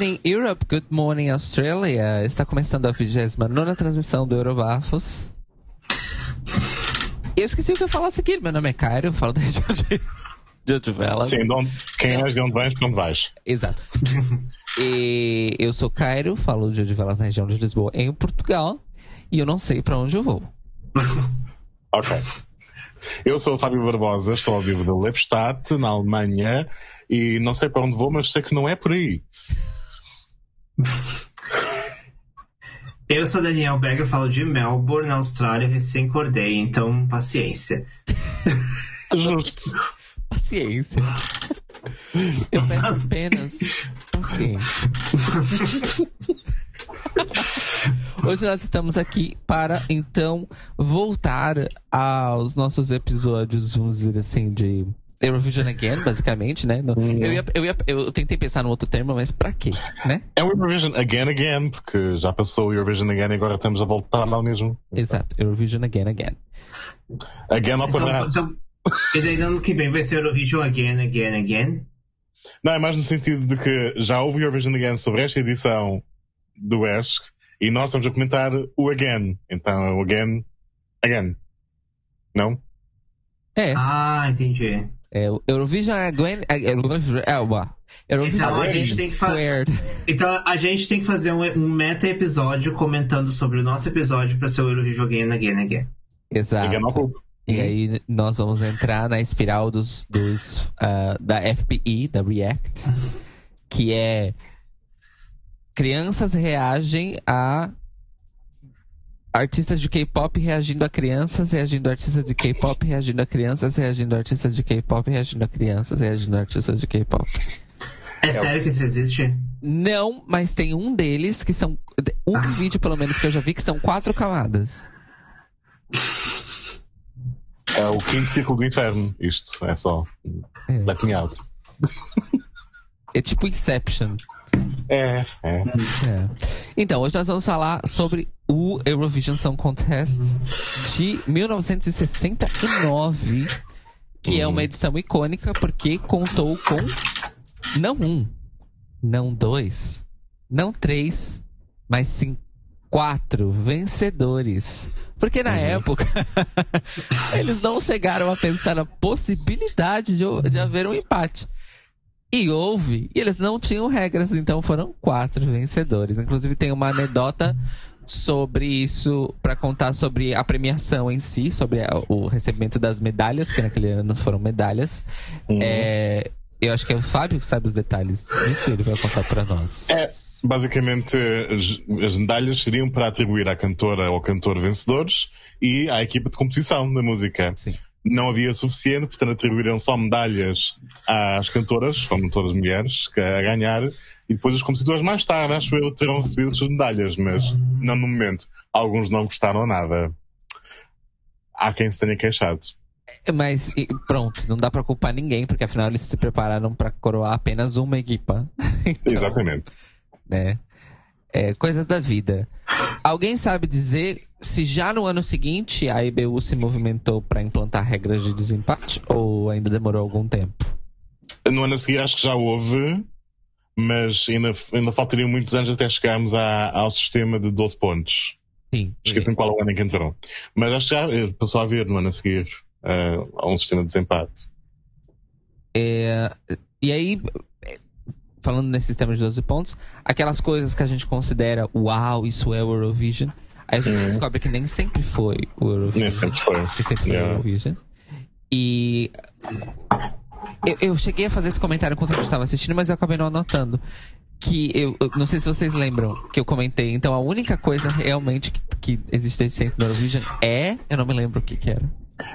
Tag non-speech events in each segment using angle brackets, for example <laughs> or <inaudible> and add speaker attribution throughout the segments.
Speaker 1: Good evening, Europe. Good morning, Australia. Está começando a 29 transmissão do Eurobafos. Eu esqueci o que eu falo a seguir. Meu nome é Cairo, eu falo <laughs> da região de, de Odivelas.
Speaker 2: Sim, de onde, quem és, de onde vens, para onde vais.
Speaker 1: Exato. e eu sou Cairo, falo de Odivelas na região de Lisboa, em Portugal. E eu não sei para onde eu vou. <laughs>
Speaker 2: Ok. Eu sou o Fábio Barbosa, estou ao vivo da Lepstadt, na Alemanha, e não sei para onde vou, mas sei que não é por aí. <laughs>
Speaker 3: Eu sou Daniel Berger, falo de Melbourne, na Austrália, recém-acordei, então paciência. <laughs>
Speaker 2: Justo.
Speaker 1: Paciência. Eu peço apenas paciência. <laughs> Hoje nós estamos aqui para então voltar aos nossos episódios, vamos dizer assim, de Eurovision Again, basicamente, né? No- eu, ia, eu, ia, eu tentei pensar num outro termo, mas pra quê, né?
Speaker 2: É um Eurovision again, again, porque já passou o Eurovision again e agora estamos a voltar lá mesmo.
Speaker 1: Exato, Eurovision Again Again.
Speaker 2: Again ao
Speaker 3: Então,
Speaker 2: quadrado.
Speaker 3: então, e no ano que vem vai ser Eurovision again, again, again?
Speaker 2: Não, é mais no sentido de que já houve Eurovision again sobre esta edição do ESC e nós estamos a comentar o again. Então é o again, again. Não?
Speaker 1: É,
Speaker 3: Ah, entendi.
Speaker 1: É Eurovision é, Eurovision, é, ué. Eurovision
Speaker 3: Então, a
Speaker 1: Again
Speaker 3: gente tem que
Speaker 1: Squared. <laughs>
Speaker 3: Então a gente tem que fazer um, um meta-episódio comentando sobre o nosso episódio pra ser o Eurovision again, again, again.
Speaker 1: Exato. E aí nós vamos entrar na espiral dos, dos ah, da FPI, da React, que é crianças reagem a artistas de K-pop reagindo a crianças, reagindo a artistas de K-pop, reagindo a crianças, reagindo a artistas de K-pop, reagindo a crianças, reagindo a artistas de K-pop.
Speaker 3: É, sério que isso existe?
Speaker 1: Não, mas tem um deles que são um vídeo pelo menos que eu já vi que são quatro camadas.
Speaker 2: É o quinto círculo do inferno. Isto é só.
Speaker 1: É.
Speaker 2: Let me out.
Speaker 1: É tipo Inception.
Speaker 2: É, é.
Speaker 1: É. Então, hoje nós vamos falar sobre o Eurovision Song Contest de 1969, que é uma edição icônica porque contou com não um, não dois, não três, mas sim quatro vencedores. Porque na época <laughs> eles não chegaram a pensar na possibilidade de, de haver um empate. E houve, e eles não tinham regras, então foram quatro vencedores. Inclusive tem uma anedota sobre isso para contar sobre a premiação em si, sobre a- o recebimento das medalhas, porque naquele ano foram medalhas. É, eu acho que é o Fábio que sabe os detalhes disso, ele vai contar para nós.
Speaker 2: É, basicamente, as, as medalhas seriam para atribuir à cantora ou cantor vencedores e à equipa de competição da música.
Speaker 1: Sim.
Speaker 2: Não havia suficiente, portanto, atribuíram só medalhas às cantoras, foram todas mulheres, que- a ganhar, e depois os competidores mais tarde, acho eu, terão recebido as suas medalhas, mas não no momento. Alguns não gostaram nada. Há quem se tenha queixado.
Speaker 1: Mas pronto, não dá para culpar ninguém, porque afinal eles se prepararam para coroar apenas uma equipa. <laughs> Então,
Speaker 2: Exatamente.
Speaker 1: né? É, coisas da vida. Alguém sabe dizer se já no ano seguinte a IBU se movimentou para implantar regras de desempate ou ainda demorou algum tempo?
Speaker 2: No ano a seguir acho que já houve, mas ainda, ainda faltariam muitos anos até chegarmos à- ao sistema de 12 pontos.
Speaker 1: Sim.
Speaker 2: Esqueci-me qual é o ano em que entrou. Mas acho que já eh, passou a haver no ano a seguir a um sistema de desempate.
Speaker 1: É, e aí, falando nesse sistema de 12 pontos, aquelas coisas que a gente considera, uau, isso é o Eurovision, aí a gente
Speaker 2: Uhum.
Speaker 1: descobre que nem sempre foi o Eurovision.
Speaker 2: Nem sempre foi.
Speaker 1: que sempre foi
Speaker 2: Yeah.
Speaker 1: Eurovision. E eu, eu cheguei a fazer esse comentário enquanto a gente estava assistindo, mas eu acabei não anotando. Que eu, eu não sei se vocês lembram que eu comentei. Então a única coisa realmente que, que existe sempre no Eurovision é. Eu não me lembro o que, que era.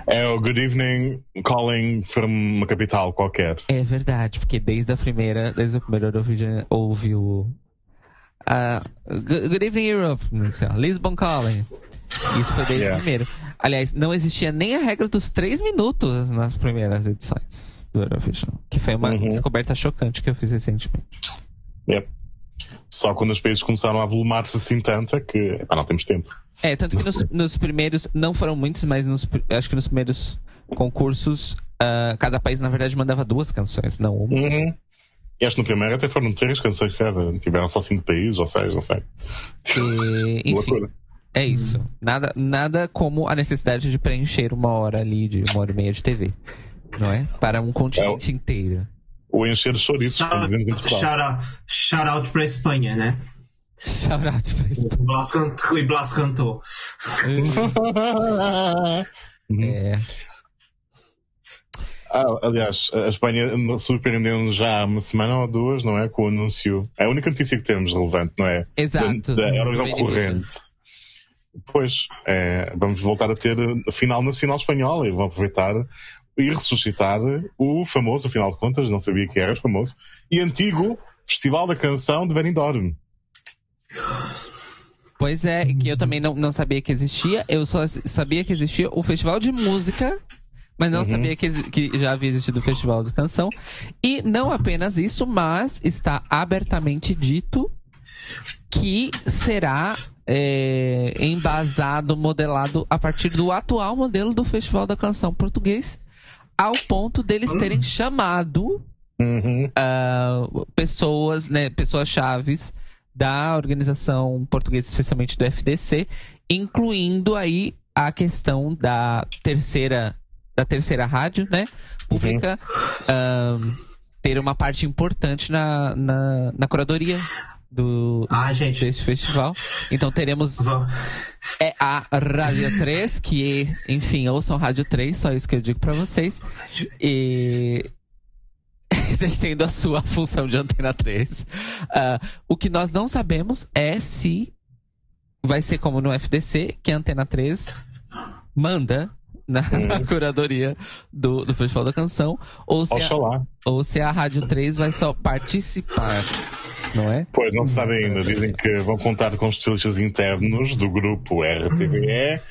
Speaker 2: É o Good Evening Calling from uma capital qualquer.
Speaker 1: É verdade, porque desde a primeira, desde o primeiro Eurovision houve o. ah, Good Good Evening Europe, Lisbon Calling. Isso foi desde
Speaker 2: Yeah.
Speaker 1: o primeiro. Aliás, não existia nem a regra dos três minutos nas primeiras edições do Eurovision. Que foi uma
Speaker 2: Uhum.
Speaker 1: descoberta chocante que eu fiz recentemente.
Speaker 2: Yep. Só quando os países começaram a volumar-se assim tanto é que epá, não temos tempo.
Speaker 1: É, tanto que nos, nos primeiros, não foram muitos, mas nos, acho que nos primeiros concursos, ah, cada país, na verdade, mandava duas canções, não uma.
Speaker 2: Uhum. E acho que no primeiro até foram três canções cada. Tiveram só cinco países ou seis, não sei.
Speaker 1: E, <laughs> enfim, é isso. Nada, nada como a necessidade de preencher uma hora ali, de uma hora e meia de TV. Não é? Para um continente inteiro.
Speaker 2: Ou encher os chouriços, como dizemos em Portugal.
Speaker 3: Shout out, shout out pra Espanha, né?
Speaker 1: Shout out pra isso.
Speaker 3: Blas cantou, e Blas cantou.
Speaker 1: É.
Speaker 2: Ah, aliás, a Espanha surpreendeu-nos já há uma semana ou duas, não é? Com o anúncio. É a única notícia que temos relevante, não é?
Speaker 1: Exato.
Speaker 2: Da, da Eurovisão corrente. Pois, é, vamos voltar a ter a final nacional espanhola e vão aproveitar e ressuscitar o famoso, afinal de contas, não sabia que era famoso, e antigo Festival da Canção de Benidorm.
Speaker 1: Pois é, que eu também não, não sabia que existia. Eu só sabia que existia o festival de música, mas não sabia que, que já havia existido o festival de canção. E não apenas isso, mas está abertamente dito que será é, embasado, modelado a partir do atual modelo do Festival da Canção Português, ao ponto deles terem chamado
Speaker 2: Uhum.
Speaker 1: ah, pessoas, né, pessoas chaves da organização portuguesa, especialmente do FDC, incluindo aí a questão da terceira da terceira rádio, né, pública, ahn, ter uma parte importante na, na, na curadoria do
Speaker 3: Ah, gente.
Speaker 1: deste festival. Então teremos é a Rádio 3, que, enfim, ouçam Rádio 3, só isso que eu digo pra vocês. E. <laughs> Exercendo a sua função de antena 3. Ah, o que nós não sabemos é se vai ser como no FDC, que a antena 3 manda na, na <laughs> curadoria do, do Festival da Canção, ou se, a, ou se a Rádio 3 vai só participar, não é?
Speaker 2: Pois, não se sabe ainda. Dizem que vão contar com especialistas internos do grupo RTVE.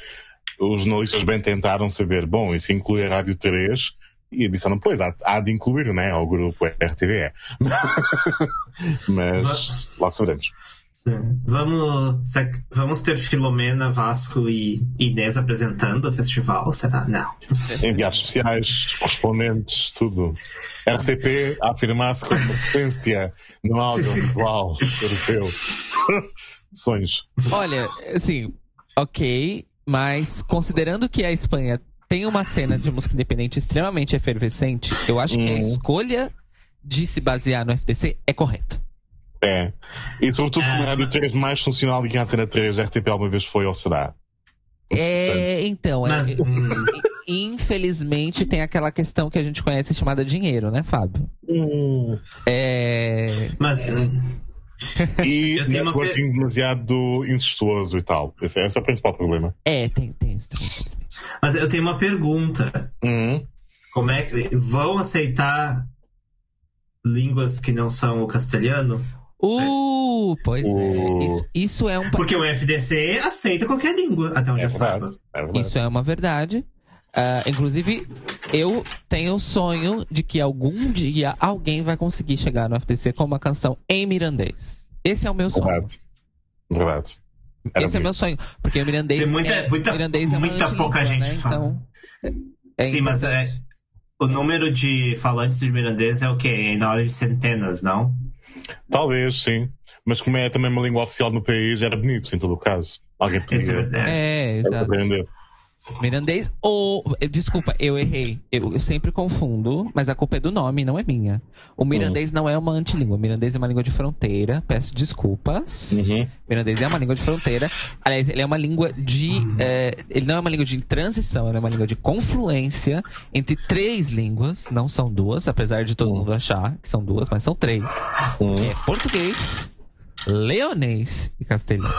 Speaker 2: Os jornalistas bem tentaram saber, bom, isso inclui a Rádio 3. E disseram, pois, há, há de incluir, né, ao grupo RTVE. <laughs> Mas, lá saberemos.
Speaker 3: Vamos, se- vamos ter Filomena, Vasco e Inês apresentando o festival? Será? Não.
Speaker 2: Enviados especiais, correspondentes, tudo. RTP a afirmar-se como potência no audiovisual europeu. <laughs> Sonhos.
Speaker 1: Olha, assim, ok, mas considerando que a Espanha tem uma cena de música independente extremamente efervescente, eu acho que a
Speaker 2: Uhum.
Speaker 1: escolha de se basear no FTC é correta.
Speaker 2: É. E sobretudo como
Speaker 3: Ah.
Speaker 2: a Rádio 3 mais funcional do que a Antena 3, a RTP alguma vez foi ou será?
Speaker 1: É, então, é-
Speaker 3: Mas, hum, <laughs>
Speaker 1: infelizmente tem aquela questão que a gente conhece chamada dinheiro, né, Fábio? É.
Speaker 3: mas hum,
Speaker 2: E <laughs>
Speaker 3: Eu tenho uma
Speaker 2: networking demasiado incestuoso e tal. Esse é, esse é o principal problema.
Speaker 1: É, tem, tem isso também, infelizmente.
Speaker 3: mas eu tenho uma pergunta.
Speaker 2: Uhum.
Speaker 3: Como é que vão aceitar línguas que não são o castelhano?
Speaker 1: Uh, pois
Speaker 2: Uh.
Speaker 1: é. Isso, isso é um.
Speaker 3: Porque o FDC aceita qualquer língua, até onde
Speaker 2: É
Speaker 3: eu saiba.
Speaker 2: É verdade.
Speaker 1: Isso é uma verdade. Ah, inclusive, eu tenho o sonho de que algum dia alguém vai conseguir chegar no FTC com uma canção em mirandês. Esse é o meu sonho.
Speaker 2: Verdade. Verdade. Era
Speaker 1: Esse é o meu sonho. Porque o mirandês,
Speaker 3: Tem muita-
Speaker 1: é,
Speaker 3: muita-
Speaker 1: mirandês é
Speaker 3: muita
Speaker 1: antilíngua,
Speaker 3: pouca gente
Speaker 1: né?
Speaker 3: fala.
Speaker 1: Então, é
Speaker 3: Sim, mas é-. O número de falantes de mirandês é o quê? Em ordem de centenas, não?
Speaker 2: Talvez, sim. Mas como é também uma língua oficial no país, era bonito, em todo o caso. Alguém podia
Speaker 3: é-
Speaker 1: É, exato.
Speaker 2: aprender.
Speaker 1: Mirandês ou. Desculpa, eu errei. Eu, eu sempre confundo, mas a culpa é do nome, não é minha. O mirandês não é uma antilíngua. O mirandês é uma língua de fronteira. Peço desculpas.
Speaker 2: Uhum.
Speaker 1: Mirandês é uma língua de fronteira. Aliás, ele é uma língua de. eh, ele não é uma língua de transição, ele é uma língua de confluência entre três línguas. Não são duas, apesar de todo
Speaker 2: Hum.
Speaker 1: mundo achar que são duas, mas são três.
Speaker 2: Uhum.
Speaker 1: É português, leonês e castelhano.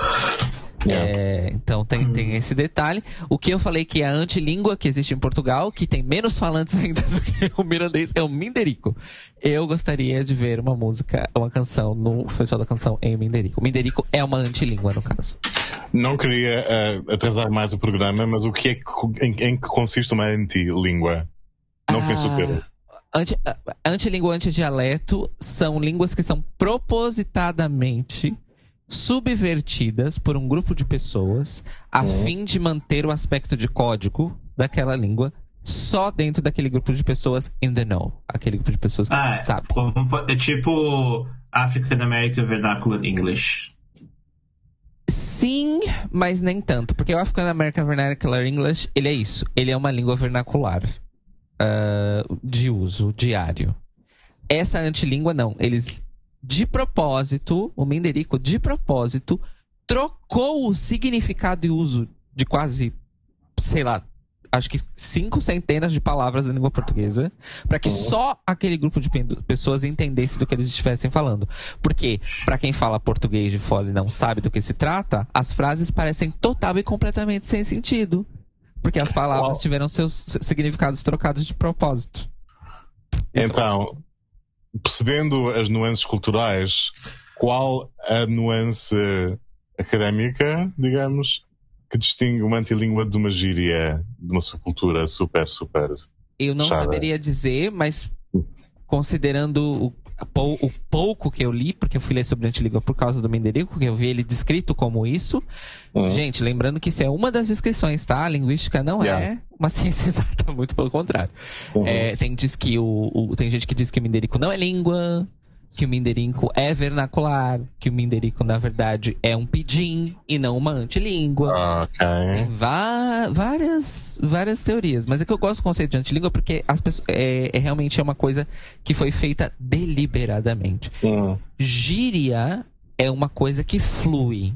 Speaker 2: Yeah.
Speaker 1: É, então tem, tem esse detalhe. O que eu falei que é a antilíngua que existe em Portugal, que tem menos falantes <laughs> ainda do que o mirandês, é o minderico. Eu gostaria de ver uma música, uma canção no Festival da Canção em minderico. O minderico é uma antilíngua, no caso.
Speaker 2: Não queria eh, atrasar mais o programa, mas o que é que, em, em que consiste uma antilíngua? Não
Speaker 1: Ah,
Speaker 2: penso ter.
Speaker 1: Anti, ah, antilíngua, antidialeto são línguas que são propositadamente subvertidas por um grupo de pessoas a
Speaker 2: Uhum.
Speaker 1: fim de manter o aspecto de código daquela língua só dentro daquele grupo de pessoas in the know. Aquele grupo de pessoas que
Speaker 3: Ah,
Speaker 1: sabe.
Speaker 3: é tipo African American Vernacular English.
Speaker 1: Sim, mas nem tanto. Porque o African American Vernacular English, ele é isso. Ele é uma língua vernacular. ah, de uso diário. Essa antilíngua, não. Eles, de propósito, o Menderico, de propósito, trocou o significado e uso de quase, sei lá, acho que cinco centenas de palavras da língua portuguesa, para que só aquele grupo de pessoas entendesse do que eles estivessem falando. Porque, para quem fala português de fora e não sabe do que se trata, as frases parecem total e completamente sem sentido. Porque as palavras tiveram seus significados trocados de propósito.
Speaker 2: Então, percebendo as nuances culturais, qual a nuance académica, digamos, que distingue uma antilíngua de uma gíria, de uma subcultura super, super.
Speaker 1: Eu não
Speaker 2: Sabe.
Speaker 1: saberia dizer, mas considerando o, pou- o pouco que eu li, porque eu fui ler sobre antilíngua por causa do Menderico, que eu vi ele descrito como isso.
Speaker 2: Hum.
Speaker 1: Gente, lembrando que isso é uma das descrições, tá? A linguística não
Speaker 2: Yeah.
Speaker 1: é uma <laughs> ciência exata, muito pelo contrário.
Speaker 2: Uhum.
Speaker 1: É, tem, diz que o, o- tem gente que diz que o Minderico não é língua, que o Minderico é vernacular, que o Minderico, na verdade, é um pidim e não uma antilíngua.
Speaker 2: Ok.
Speaker 1: Tem vá- várias, várias teorias. Mas é que eu gosto do conceito de antilíngua porque as pessoas, é, é realmente é uma coisa que foi feita deliberadamente.
Speaker 2: Hum.
Speaker 1: Gíria é uma coisa que flui.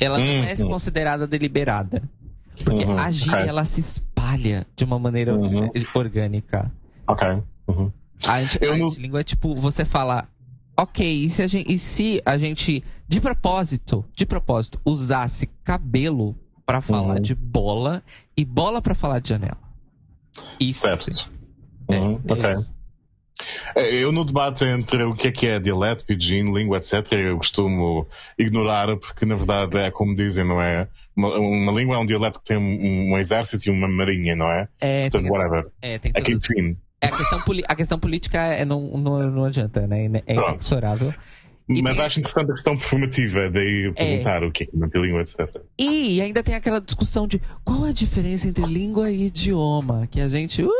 Speaker 1: Ela não é
Speaker 2: Uhum.
Speaker 1: considerada deliberada. Porque
Speaker 2: Uhum,
Speaker 1: a gíria,
Speaker 2: ok.
Speaker 1: ela se espalha de uma maneira
Speaker 2: Uhum.
Speaker 1: orgânica.
Speaker 2: Ok. Uhum.
Speaker 1: A, anti,
Speaker 2: Eu
Speaker 1: a
Speaker 2: não-
Speaker 1: antilíngua é tipo, você fala, ok, e se, a gente, e se a gente, de propósito, de propósito, usasse cabelo pra falar
Speaker 2: Uhum.
Speaker 1: de bola e bola pra falar de janela? Isso.
Speaker 2: Certo.
Speaker 1: É,
Speaker 2: Uhum,
Speaker 1: é
Speaker 2: ok.
Speaker 1: isso.
Speaker 2: É, Eu no debate entre o que é que é dialeto, pidgin, língua, etc., eu costumo ignorar, porque na verdade é como dizem, não é? Uma, uma língua é um dialeto que tem um, um exército e uma marinha, não é?
Speaker 1: É, tem,
Speaker 2: Portanto, whatever.
Speaker 1: é, tem
Speaker 2: É que
Speaker 1: todas-
Speaker 2: enfim.
Speaker 1: É, a, questão a questão política é, não, não, não adianta, né? É
Speaker 2: Pronto.
Speaker 1: inexorável. E
Speaker 2: Mas
Speaker 1: tem-
Speaker 2: acho interessante a questão performativa, daí eu perguntar o que é que é língua, etc.
Speaker 1: E ainda tem aquela discussão de qual a diferença entre língua e idioma, que a gente... uh,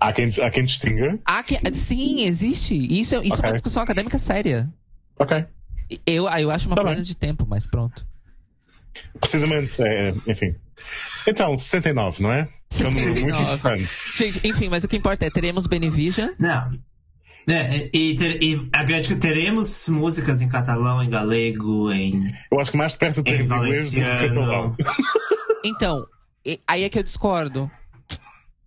Speaker 2: Há quem, há quem distinga.
Speaker 1: há que- sim, existe. Isso, é- isso é uma discussão acadêmica séria.
Speaker 2: Ok.
Speaker 1: Eu, eu acho uma
Speaker 2: Tá
Speaker 1: perda de tempo, mas pronto.
Speaker 2: Precisamente, é, enfim. Então, 69, não é? É um número muito
Speaker 1: 69.
Speaker 2: interessante.
Speaker 1: Gente, enfim, mas o que importa é teremos Benevision.
Speaker 3: Não. É, e, ter- e a grande teremos músicas em catalão, em galego, em,
Speaker 2: Eu acho que mais depressa tem
Speaker 3: em
Speaker 2: de inglês do que catalão. <laughs>
Speaker 1: Então, e- aí é que eu discordo.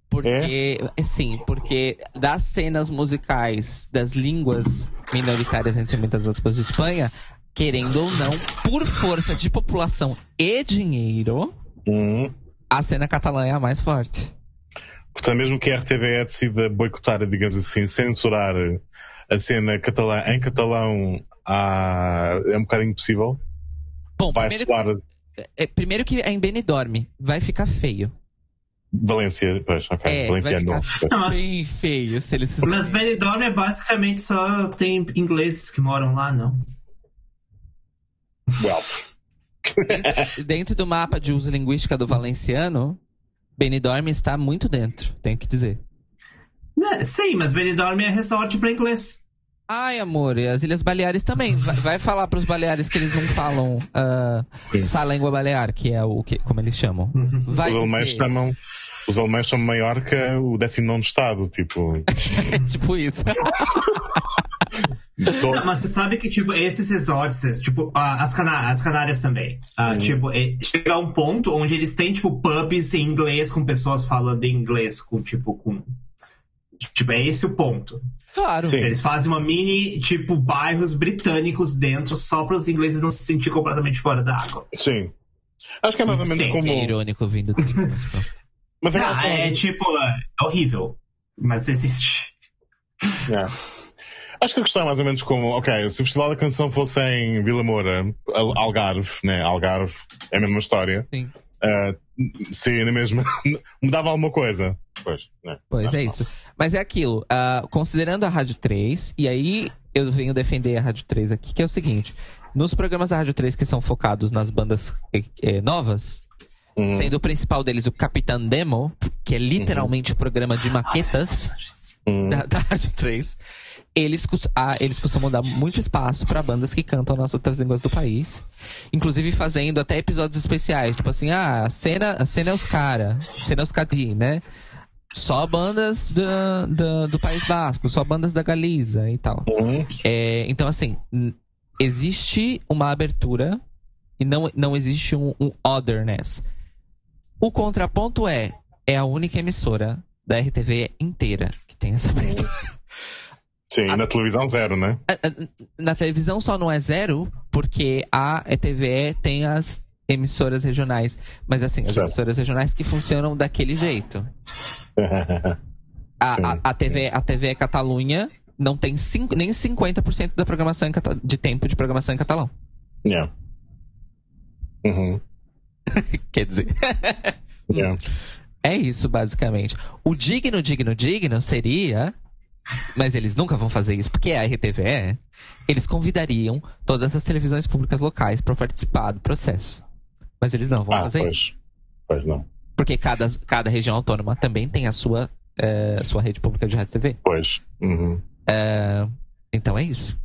Speaker 1: Porque, sim, porque das cenas musicais das línguas minoritárias, entre muitas aspas, de Espanha, querendo ou não, por força de população e dinheiro,
Speaker 2: Hum.
Speaker 1: a cena catalã é a mais forte.
Speaker 2: Portanto, mesmo que a RTVE decida boicotar, digamos assim, censurar a cena catalã em catalão, ah, é um bocado impossível.
Speaker 1: Bom,
Speaker 2: Vai
Speaker 1: primeiro,
Speaker 2: soar
Speaker 1: é, primeiro que é em Benidorm, vai ficar feio.
Speaker 2: Valência, pois, ok.
Speaker 1: É,
Speaker 2: Valência
Speaker 1: vai
Speaker 2: não.
Speaker 1: ficar bem feio se eles
Speaker 3: Mas Benidorm é basicamente só tem ingleses que moram lá, não?
Speaker 2: Well,
Speaker 1: dentro, dentro do mapa de uso linguística do valenciano, Benidorm está muito dentro, tenho que dizer.
Speaker 3: Né, Sim, mas Benidorm é resort pra inglês.
Speaker 1: Ai, amor, e as Ilhas Baleares também. Vai, vai falar pros baleares que eles não falam
Speaker 2: sim.
Speaker 1: essa língua balear, que é o que, como eles chamam. Vai
Speaker 2: Os alemães
Speaker 1: dizer,
Speaker 2: chamam. Os alemães chamam Maiorca o 19 estado, tipo. <laughs>
Speaker 1: tipo isso. <laughs>
Speaker 2: to-
Speaker 3: Não, mas você sabe que, tipo, esses resorts, tipo, ah, as, Cana as Canárias também. Ah, Tipo, é, chega a um ponto onde eles têm, tipo, pubs em inglês com pessoas falando em inglês, com, tipo, com. Tipo, é esse o ponto.
Speaker 1: Claro.
Speaker 2: Sim.
Speaker 3: Eles fazem uma mini, tipo, bairros britânicos dentro só para os ingleses não se sentir completamente fora da água.
Speaker 2: Sim. Acho que é mais ou menos como.
Speaker 1: É irônico vindo do mas.
Speaker 2: Mas é,
Speaker 3: Não,
Speaker 2: aquela
Speaker 3: é tipo, é horrível. Mas existe.
Speaker 2: Yeah. Acho que a questão é mais ou menos como, ok, se o Festival da Canção fosse em Vila Moura, Al- Algarve, né? Algarve, é a mesma história.
Speaker 1: Sim.
Speaker 2: Uh, seria na mesma. <laughs> mudava alguma coisa. Pois, né?
Speaker 1: Pois é isso. Mas é aquilo, ah, considerando a Rádio 3, e aí eu venho defender a Rádio 3 aqui, que é o seguinte: nos programas da Rádio 3 que são focados nas bandas eh, eh, novas,
Speaker 2: Uhum.
Speaker 1: Sendo o principal deles o Capitão Demo, que é literalmente o programa de maquetas
Speaker 2: Uhum.
Speaker 1: da, da Rádio 3. Eles, ah, eles costumam dar muito espaço pra bandas que cantam nas outras línguas do país. Inclusive fazendo até episódios especiais. Tipo assim, ah, a cena, a cena é os cara, cena é os cadi, né? Só bandas da, da- do País Basco, só bandas da Galiza e tal.
Speaker 2: Uhum.
Speaker 1: É, então, assim, existe uma abertura e não, não existe um, um otherness. O contraponto é, é a única emissora da RTV inteira que tem essa abertura. <laughs>
Speaker 2: Sim,
Speaker 1: Ah.
Speaker 2: na televisão zero, né?
Speaker 1: A- a- Na televisão só não é zero, porque a ETVE tem as emissoras regionais. Mas assim, as emissoras regionais que funcionam daquele jeito. <laughs> A, a, a, TV, a TV Catalunha não tem cinco, nem 50% da programação de tempo de programação em catalão.
Speaker 2: yeah. Uhum. <laughs>
Speaker 1: Quer dizer,
Speaker 2: Yeah.
Speaker 1: é isso basicamente. O digno, digno, digno seria. Mas eles nunca vão fazer isso, porque a RTVE, eles convidariam todas as televisões públicas locais para participar do processo. Mas eles não vão
Speaker 2: Ah,
Speaker 1: fazer isso.
Speaker 2: pois. Pois não.
Speaker 1: Porque cada, cada região autônoma também tem a sua, eh, sua rede pública de rádio TV.
Speaker 2: Pois. Uhum.
Speaker 1: Então é isso.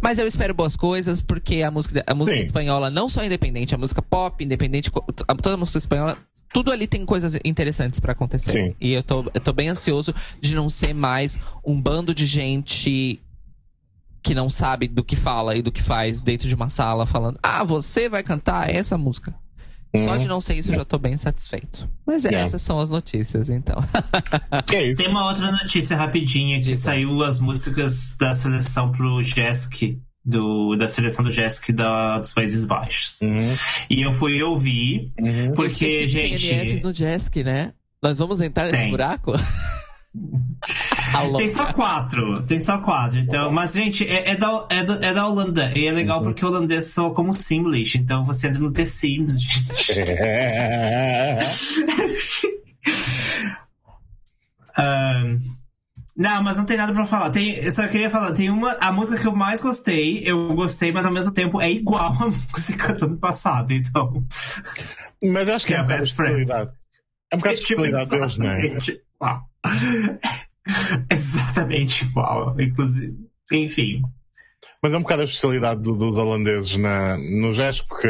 Speaker 1: Mas eu espero boas coisas, porque a música, a música
Speaker 2: Sim.
Speaker 1: espanhola, não só independente, a música pop, independente, toda a música espanhola, tudo ali tem coisas interessantes pra acontecer.
Speaker 2: Sim.
Speaker 1: E eu tô, eu tô bem ansioso de não ser mais um bando de gente que não sabe do que fala e do que faz dentro de uma sala falando: Ah, você vai cantar essa música. Só
Speaker 2: Uhum.
Speaker 1: de não ser isso, eu já tô bem satisfeito. Mas
Speaker 2: Yeah.
Speaker 1: essas são as notícias, então. <laughs>
Speaker 2: É isso.
Speaker 3: Tem uma outra notícia rapidinha que
Speaker 1: Diga.
Speaker 3: saiu as músicas da seleção pro JESC, do, da seleção do JESC da, dos Países Baixos.
Speaker 2: Uhum.
Speaker 3: E eu fui ouvir,
Speaker 2: Uhum.
Speaker 3: porque,
Speaker 1: que tem
Speaker 3: gente.
Speaker 1: NFs no Jesk, né? Nós vamos entrar nesse
Speaker 3: Tem.
Speaker 1: buraco? <laughs>
Speaker 3: Tem só quatro, tem só quatro. Então, mas, gente, é, é da, é, do- é da Holanda. E é legal
Speaker 2: Uhum.
Speaker 3: porque o holandês soa como Simlish. Então você entra no The Sims, gente. <laughs> <laughs> Ahn, não, mas não tem nada pra falar. Tem, eu só queria falar, tem uma. A música que eu mais gostei, eu gostei, mas ao mesmo tempo é igual a <laughs> música do ano passado. Então.
Speaker 2: Mas eu acho que
Speaker 3: Que
Speaker 2: é
Speaker 3: é
Speaker 2: um bocado de
Speaker 3: Best
Speaker 2: especialidade. É um bocado de especialidade deles, não é?
Speaker 3: exatamente igual. <laughs> Exatamente igual. Inclusive. Enfim.
Speaker 2: Mas é um bocado a especialidade do- dos holandeses na, no gesto, porque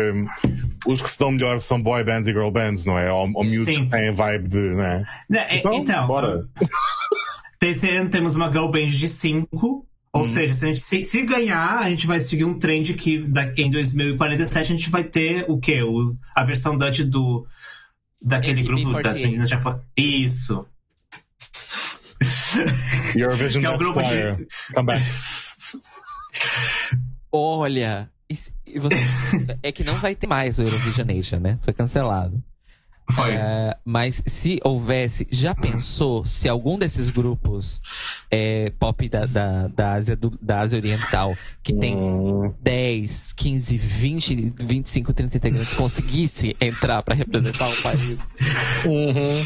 Speaker 2: os que se dão melhor são boy bands e girl bands, não é? Ou, ou miúdos que têm a vibe de, não é?
Speaker 3: Né,
Speaker 2: Então,
Speaker 3: então,
Speaker 2: bora. <laughs>
Speaker 3: Esse ano temos uma girl band de 5. Ou seja, se, a gente, se, se ganhar, a gente vai seguir um trend que daqui em 2047 a gente vai ter o quê? O, a versão Dutch do daquele grupo das
Speaker 1: AKB48.
Speaker 3: meninas japonesas. Isso.
Speaker 2: Eurovision
Speaker 3: Que é o grupo de-.
Speaker 2: Come back.
Speaker 1: Olha, você- <laughs> é que não vai ter mais o Eurovision Nation, né? Foi cancelado.
Speaker 3: Foi.
Speaker 1: É, mas se houvesse, já pensou se algum desses grupos é, pop da, da, da, Ásia, do- da Ásia Oriental, que tem
Speaker 2: Hum,
Speaker 1: 10, 15, 20, 25, 30 integrantes, conseguisse entrar pra representar o país?
Speaker 2: uhum.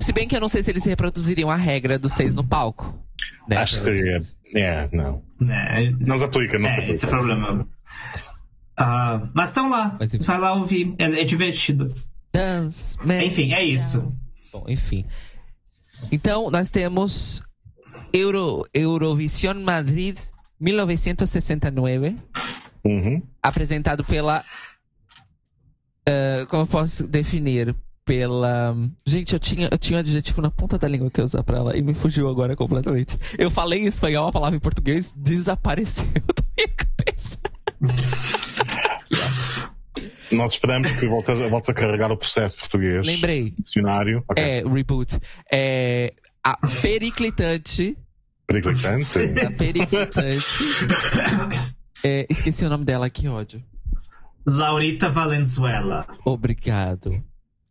Speaker 1: Se bem que eu não sei se eles reproduziriam a regra dos seis no palco. Né?
Speaker 2: Acho que seria. É, não.
Speaker 3: Né?
Speaker 2: Não se aplica, não se
Speaker 3: É, esse é o
Speaker 2: aplica.
Speaker 3: problema. Ah, mas estão lá.
Speaker 1: Mas.
Speaker 3: Vai lá ouvir. É, é divertido.
Speaker 1: Dance, man.
Speaker 3: Enfim, é isso.
Speaker 1: Bom, enfim. Então, nós temos Euro, Eurovision Madrid 1969,
Speaker 2: Uhum.
Speaker 1: apresentado pela. ah, como eu posso definir? Pela. Gente, eu tinha, eu tinha um adjetivo na ponta da língua que eu ia usar pra ela e me fugiu agora completamente. Eu falei em espanhol, a palavra em português desapareceu <laughs> da minha cabeça. <laughs>
Speaker 2: Nós esperamos que voltes, voltes a carregar o processo português.
Speaker 1: Lembrei.
Speaker 2: Dicionário. Ok.
Speaker 1: É, reboot. É. A periclitante.
Speaker 2: Periclitante.
Speaker 1: A periclitante. É, esqueci o nome dela, que ódio.
Speaker 3: Laurita Valenzuela.
Speaker 1: Obrigado.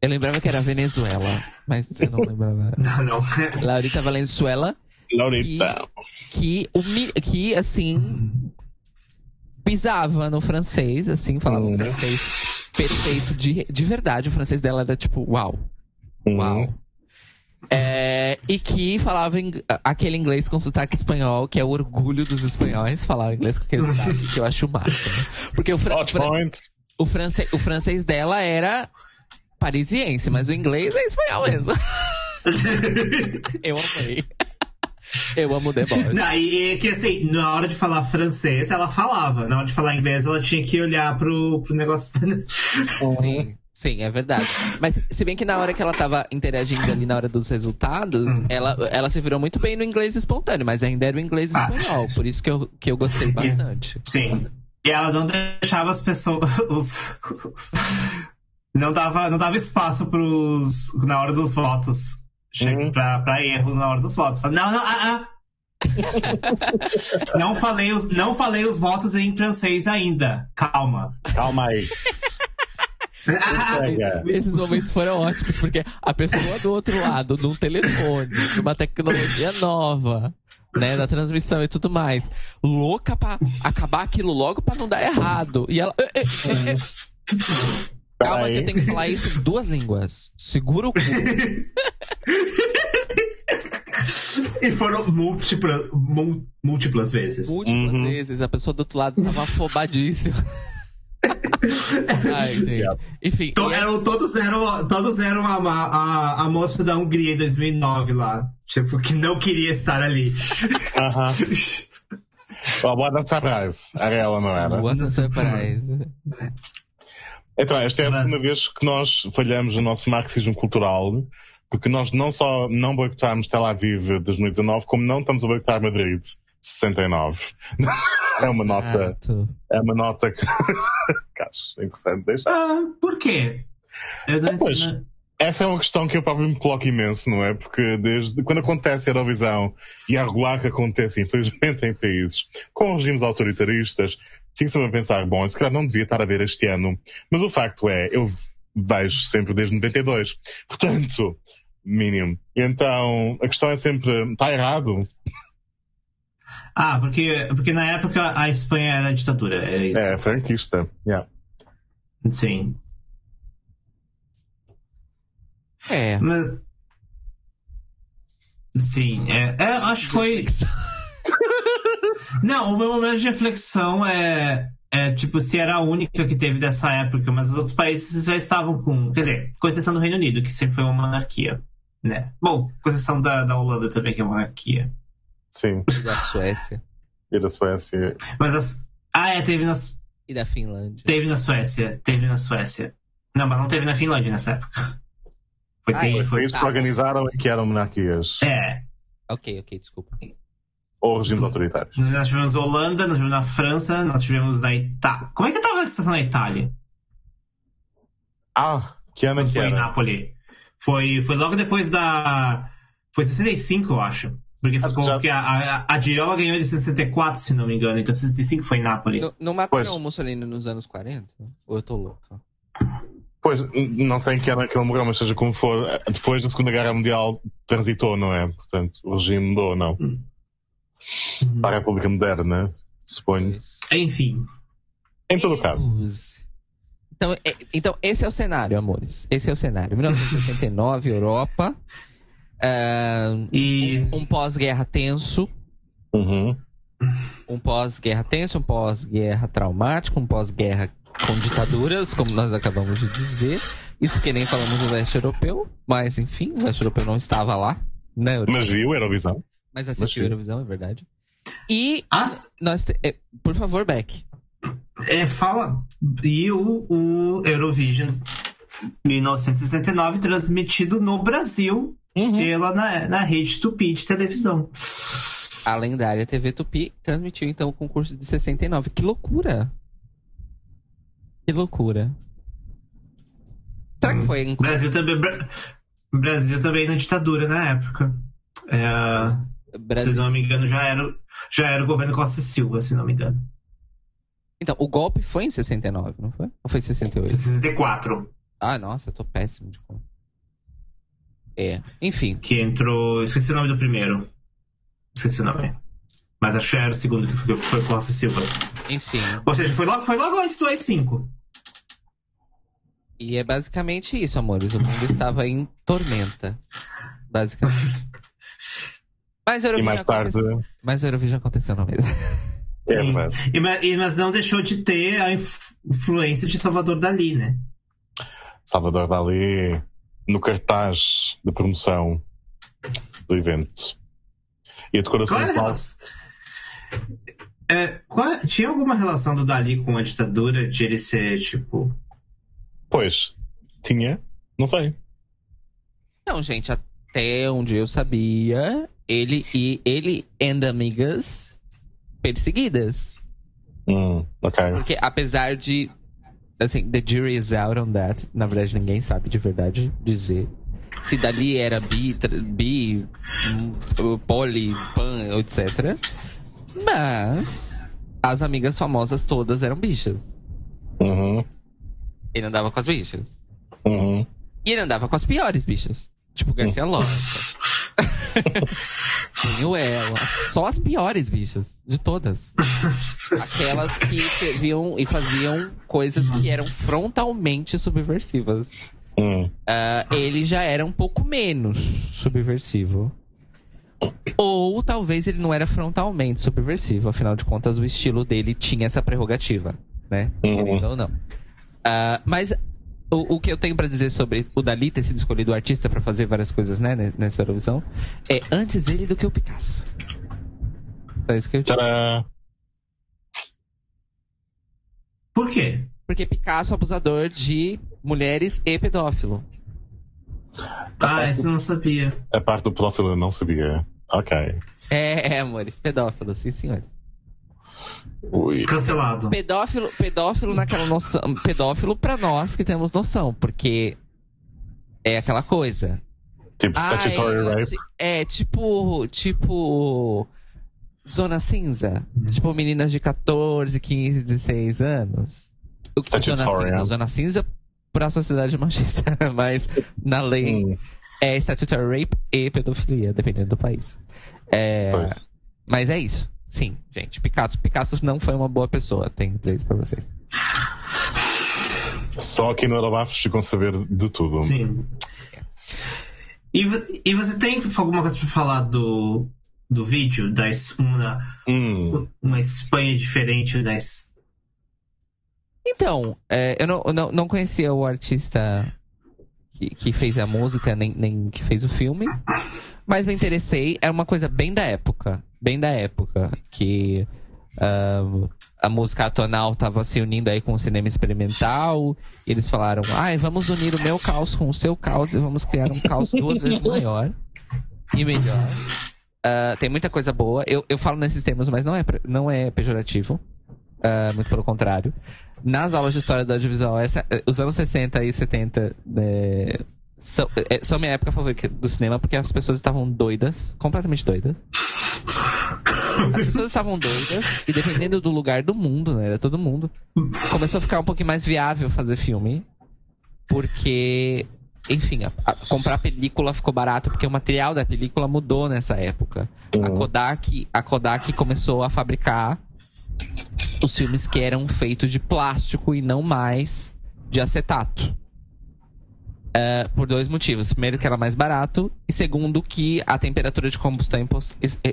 Speaker 1: Eu lembrava que era Venezuela, mas eu não lembrava. <laughs>
Speaker 3: Não, não.
Speaker 1: Laurita Valenzuela,
Speaker 2: Laurita.
Speaker 1: que, umi- que assim, pisava no francês, assim, falava um
Speaker 2: Uhum.
Speaker 1: francês perfeito de, de verdade. O francês dela era tipo, uau,
Speaker 2: Uhum.
Speaker 1: uau. É, e que falava aquele inglês com sotaque espanhol, que é o orgulho dos espanhóis, falar inglês com aquele sotaque, que eu acho máximo. Porque o, fran- fran-. O francês, o francês dela era parisiense, mas o inglês é espanhol mesmo. <laughs> Eu amei. Eu amo The Boys.
Speaker 3: Não, e, que assim, na hora de falar francês, ela falava. Na hora de falar inglês, ela tinha que olhar pro, pro negócio. <laughs>
Speaker 1: Sim, sim, é verdade. Mas se bem que na hora que ela tava interagindo ali na hora dos resultados, ela, ela se virou muito bem no inglês espontâneo, mas ainda era o inglês
Speaker 3: Ah.
Speaker 1: espanhol. Por isso que eu, que eu gostei bastante.
Speaker 3: Sim. E ela não deixava as pessoas. <laughs> os- os- não, dava, não dava espaço pros. na hora dos votos. Chega
Speaker 2: Uhum.
Speaker 3: pra, pra erro na hora dos votos. Fala, Não, não, ah, ah. <laughs> não, falei os, não falei os votos em francês ainda. Calma.
Speaker 2: Calma aí. <laughs>
Speaker 3: Ah.
Speaker 1: Esses momentos foram ótimos, porque a pessoa do outro lado, num telefone, numa tecnologia nova, né, na transmissão e tudo mais, louca pra acabar aquilo logo pra não dar errado. E ela. "Eh, Calma, que
Speaker 2: Peraí.
Speaker 1: eu tenho que falar isso em duas línguas. Segura o cu. <laughs>
Speaker 3: e foram múltiplas, mu- múltiplas vezes.
Speaker 1: múltiplas
Speaker 2: Uhum.
Speaker 1: vezes. A pessoa do outro lado tava <laughs> afobadíssima. Ai, gente. Enfim.
Speaker 3: To- eram, todos eram, todos eram a, a, a moça da Hungria em 2009 lá. Tipo, que não queria estar ali.
Speaker 2: Aham. A <laughs> Boa Surprise. Era ela, não era?
Speaker 1: What a surprise.
Speaker 2: Então, esta é a
Speaker 3: Mas-
Speaker 2: segunda vez que nós falhamos no nosso marxismo cultural, porque nós não só não boicotámos Tel Aviv de 2019, como não estamos a boicotar Madrid de 69. É uma nota, é uma nota que, <laughs> acho interessante. Deixa.
Speaker 3: Ah, por quê? Eu não
Speaker 2: Pois.
Speaker 3: entendo.
Speaker 2: Essa é uma questão que eu próprio me coloco imenso, não é? Porque desde quando acontece a Eurovisão, e é regular que acontece, infelizmente, em países com regimes autoritaristas, fico sempre a pensar, bom, se calhar não devia estar a ver este ano. Mas o facto é, eu vejo sempre desde 92. Portanto, mínimo. Então, a questão é sempre, está errado?
Speaker 3: Ah, porque, porque na época a Espanha era ditadura, era isso.
Speaker 2: É, franquista. Yeah.
Speaker 3: Sim.
Speaker 1: É.
Speaker 3: Mas... Sim, é, é, acho que foi. Não, o meu momento de reflexão é, é tipo se era a única que teve dessa época, mas os outros países já estavam com. Quer dizer, com exceção do Reino Unido, que sempre foi uma monarquia. Né? Bom, com exceção da, da Holanda também, que é uma monarquia.
Speaker 2: Sim.
Speaker 1: E da Suécia.
Speaker 2: E da Suécia.
Speaker 3: Mas as. Ah, é, teve, nas,
Speaker 1: E da Finlândia.
Speaker 3: teve na Suécia. Teve na Suécia. Não, mas não teve na Finlândia nessa época. Foi,
Speaker 1: Ah, é?
Speaker 3: foi
Speaker 2: Países
Speaker 1: tá.
Speaker 2: que organizaram e que eram monarquias.
Speaker 3: É.
Speaker 1: Ok, ok, desculpa.
Speaker 2: Ou regimes autoritários.
Speaker 3: Nós tivemos Holanda, nós tivemos na França, nós tivemos na Itália. Como é que tava a situação na Itália?
Speaker 2: Ah, que ano é
Speaker 3: Quando
Speaker 2: que
Speaker 3: foi em
Speaker 2: era?
Speaker 3: Nápoles. Foi, foi logo depois da. Foi 65, eu acho. Porque,
Speaker 2: Ah,
Speaker 3: com-
Speaker 2: já-
Speaker 3: porque a, a, a Girolamo ganhou de 64, se não me engano. Então 65 foi em Nápoles.
Speaker 1: Não, não mataram
Speaker 2: Pois.
Speaker 1: o Mussolini nos anos 40? Ou eu tô louca?
Speaker 2: Pois, não sei em que ano é que ele morreu, mas seja como for, depois da Segunda Guerra Mundial transitou, não é? Portanto, o regime mudou, não. Para a República Moderna, suponho.
Speaker 1: Pois.
Speaker 3: Enfim.
Speaker 2: Em todo caso.
Speaker 1: Então, é- então, esse é o cenário, amores. Esse é o cenário. 1969, <laughs> Europa. Ah,
Speaker 3: E.
Speaker 1: um pós-guerra tenso.
Speaker 2: Uhum.
Speaker 1: Um pós-guerra tenso, um pós-guerra traumático, um pós-guerra com ditaduras, como nós acabamos de dizer. Isso que nem falamos do leste europeu, mas enfim, o leste europeu não estava lá, né? Euro-
Speaker 2: Mas viu a Eurovisão?
Speaker 1: Mas assistiu. Eurovisão, é verdade. E
Speaker 3: As,
Speaker 1: nós. te- é, por favor, Beck.
Speaker 3: é, fala. E o, o Eurovision 1969 transmitido no Brasil
Speaker 1: Uhum.
Speaker 3: pela na, na rede Tupi de televisão.
Speaker 1: A lendária TV Tupi transmitiu então o concurso de 69. Que loucura! Que loucura. Será que foi em
Speaker 3: Brasil também. Bra- Brasil também na ditadura na época. É, Se
Speaker 1: Brasil?
Speaker 3: não me engano, já era, já era o governo Costa Silva, se não me engano.
Speaker 1: Então, o golpe foi em 69, não foi? Ou foi em 68?
Speaker 3: 64,
Speaker 1: Ah, nossa, eu tô péssimo de conta. É. Enfim.
Speaker 3: que entrou. Esqueci o nome do primeiro. Esqueci o nome. Mas acho que era o segundo que foi, foi Costa Silva.
Speaker 1: Enfim.
Speaker 3: Ou seja, foi logo, foi logo antes do AI-5.
Speaker 1: E é basicamente isso, amores. O mundo estava em tormenta. Basicamente. <laughs> Mas a
Speaker 2: E
Speaker 1: Eurovision
Speaker 2: mais tarde.
Speaker 1: aconteceu. Mas a Eurovision aconteceu não mesmo. <laughs>
Speaker 2: É verdade.
Speaker 3: E, ma- e- mas não deixou de ter a, inf- influência de Salvador Dali, né?
Speaker 2: Salvador Dali no cartaz de promoção do evento. E a decoração
Speaker 3: Qual relação? É, qual- tinha alguma relação do Dali com a ditadura de ele ser, tipo.
Speaker 2: Pois, tinha, não sei.
Speaker 1: Não, gente, até onde eu sabia, ele e ele and amigas perseguidas.
Speaker 2: Hum, ok.
Speaker 1: Porque apesar de. Assim, the jury is out on that. Na verdade, ninguém sabe de verdade dizer. Se dali era bi, bi, hum, poli, pan, etc. Mas as amigas famosas todas eram bichas.
Speaker 2: Uhum,
Speaker 1: Ele andava com as bichas.
Speaker 2: uhum.
Speaker 1: E ele andava com as piores bichas. Tipo Garcia Lorca. <laughs> Tinha ela. Só as piores bichas. De todas. Aquelas que serviam e faziam coisas que eram frontalmente subversivas.
Speaker 2: Hum.
Speaker 1: Ah, ele já era um pouco menos subversivo. Ou talvez ele não era frontalmente subversivo. Afinal de contas, o estilo dele tinha essa prerrogativa, né?
Speaker 2: Uhum.
Speaker 1: Querendo ou não. Ah, mas o, o que eu tenho pra dizer sobre o Dali ter sido escolhido o artista pra fazer várias coisas, né, ne- nessa Eurovisão, é antes ele do que o Picasso. É isso que eu.
Speaker 2: Tcharam!
Speaker 3: Por quê?
Speaker 1: Porque Picasso é abusador de mulheres e pedófilo.
Speaker 3: Ah, isso eu não sabia.
Speaker 2: A parte do pedófilo eu não sabia. Ok.
Speaker 1: É, é, amores, pedófilo, sim, senhores.
Speaker 2: Ui.
Speaker 3: Cancelado.
Speaker 1: Pedófilo, pedófilo naquela noção. Pedófilo pra nós que temos noção, porque é aquela coisa.
Speaker 2: Tipo
Speaker 1: Ah,
Speaker 2: statutory
Speaker 1: é,
Speaker 2: rape.
Speaker 1: é, tipo. Tipo. Zona cinza. Tipo, meninas de 14, 15, 16 anos. O que é Zona
Speaker 2: Statutory,
Speaker 1: cinza?
Speaker 2: é.
Speaker 1: Zona cinza pra sociedade machista. <laughs> Mas na lei
Speaker 2: Hum,
Speaker 1: é statutory rape e pedofilia, dependendo do país. É, mas é isso. Sim, gente. Picasso, Picasso não foi uma boa pessoa, tenho que dizer isso pra vocês.
Speaker 2: Só aqui no Eurobafos ficam a saber de tudo.
Speaker 3: Sim. E, vo- e você tem alguma coisa pra falar do, do vídeo? Da uma,
Speaker 2: Hum,
Speaker 3: uma Espanha diferente da.
Speaker 1: Então, é, eu não, não, não conhecia o artista que, que fez a música, nem, nem que fez o filme. Mas me interessei. É uma coisa bem da época. Bem da época. Que ahn, a música atonal tava se unindo aí com o cinema experimental. E eles falaram: ai, vamos unir o meu caos com o seu caos e vamos criar um caos duas vezes maior e melhor. Ah, tem muita coisa boa. Eu, eu falo nesses termos, mas não é, não é pejorativo. Ah, muito pelo contrário. Nas aulas de história do audiovisual, essa, eh, os anos 60 e 70 eh, são, eh, são minha época favorita do cinema porque as pessoas estavam doidas, completamente doidas. As pessoas estavam doidas e dependendo do lugar do mundo, né? Era todo mundo. Começou a ficar um pouquinho mais viável fazer filme. Porque, enfim, a- a- comprar película ficou barato porque o material da película mudou nessa época. A Kodak, a Kodak começou a fabricar os filmes que eram feitos de plástico e não mais de acetato. É, por dois motivos. Primeiro, que era mais barato. E segundo, que a temperatura de combustão,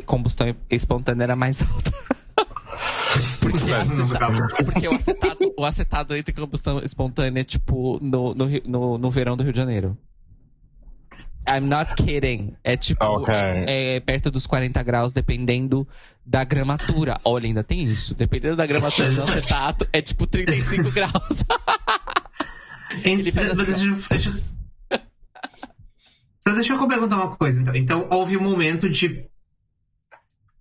Speaker 1: combustão espontânea era mais alta. <laughs> porque, aceta- porque o, acetato, o acetato entra em combustão espontânea, tipo, no, no, no, no verão do Rio de Janeiro. I'm not kidding. É tipo,
Speaker 2: Ok.
Speaker 1: é, é perto dos 40 graus, dependendo da gramatura. Olha, ainda tem isso. Dependendo da gramatura do <laughs> acetato, é tipo 35 <laughs> graus. Ele faz assim,
Speaker 3: deixa, deixa... Só deixa eu perguntar uma coisa, então. Então, houve um momento de.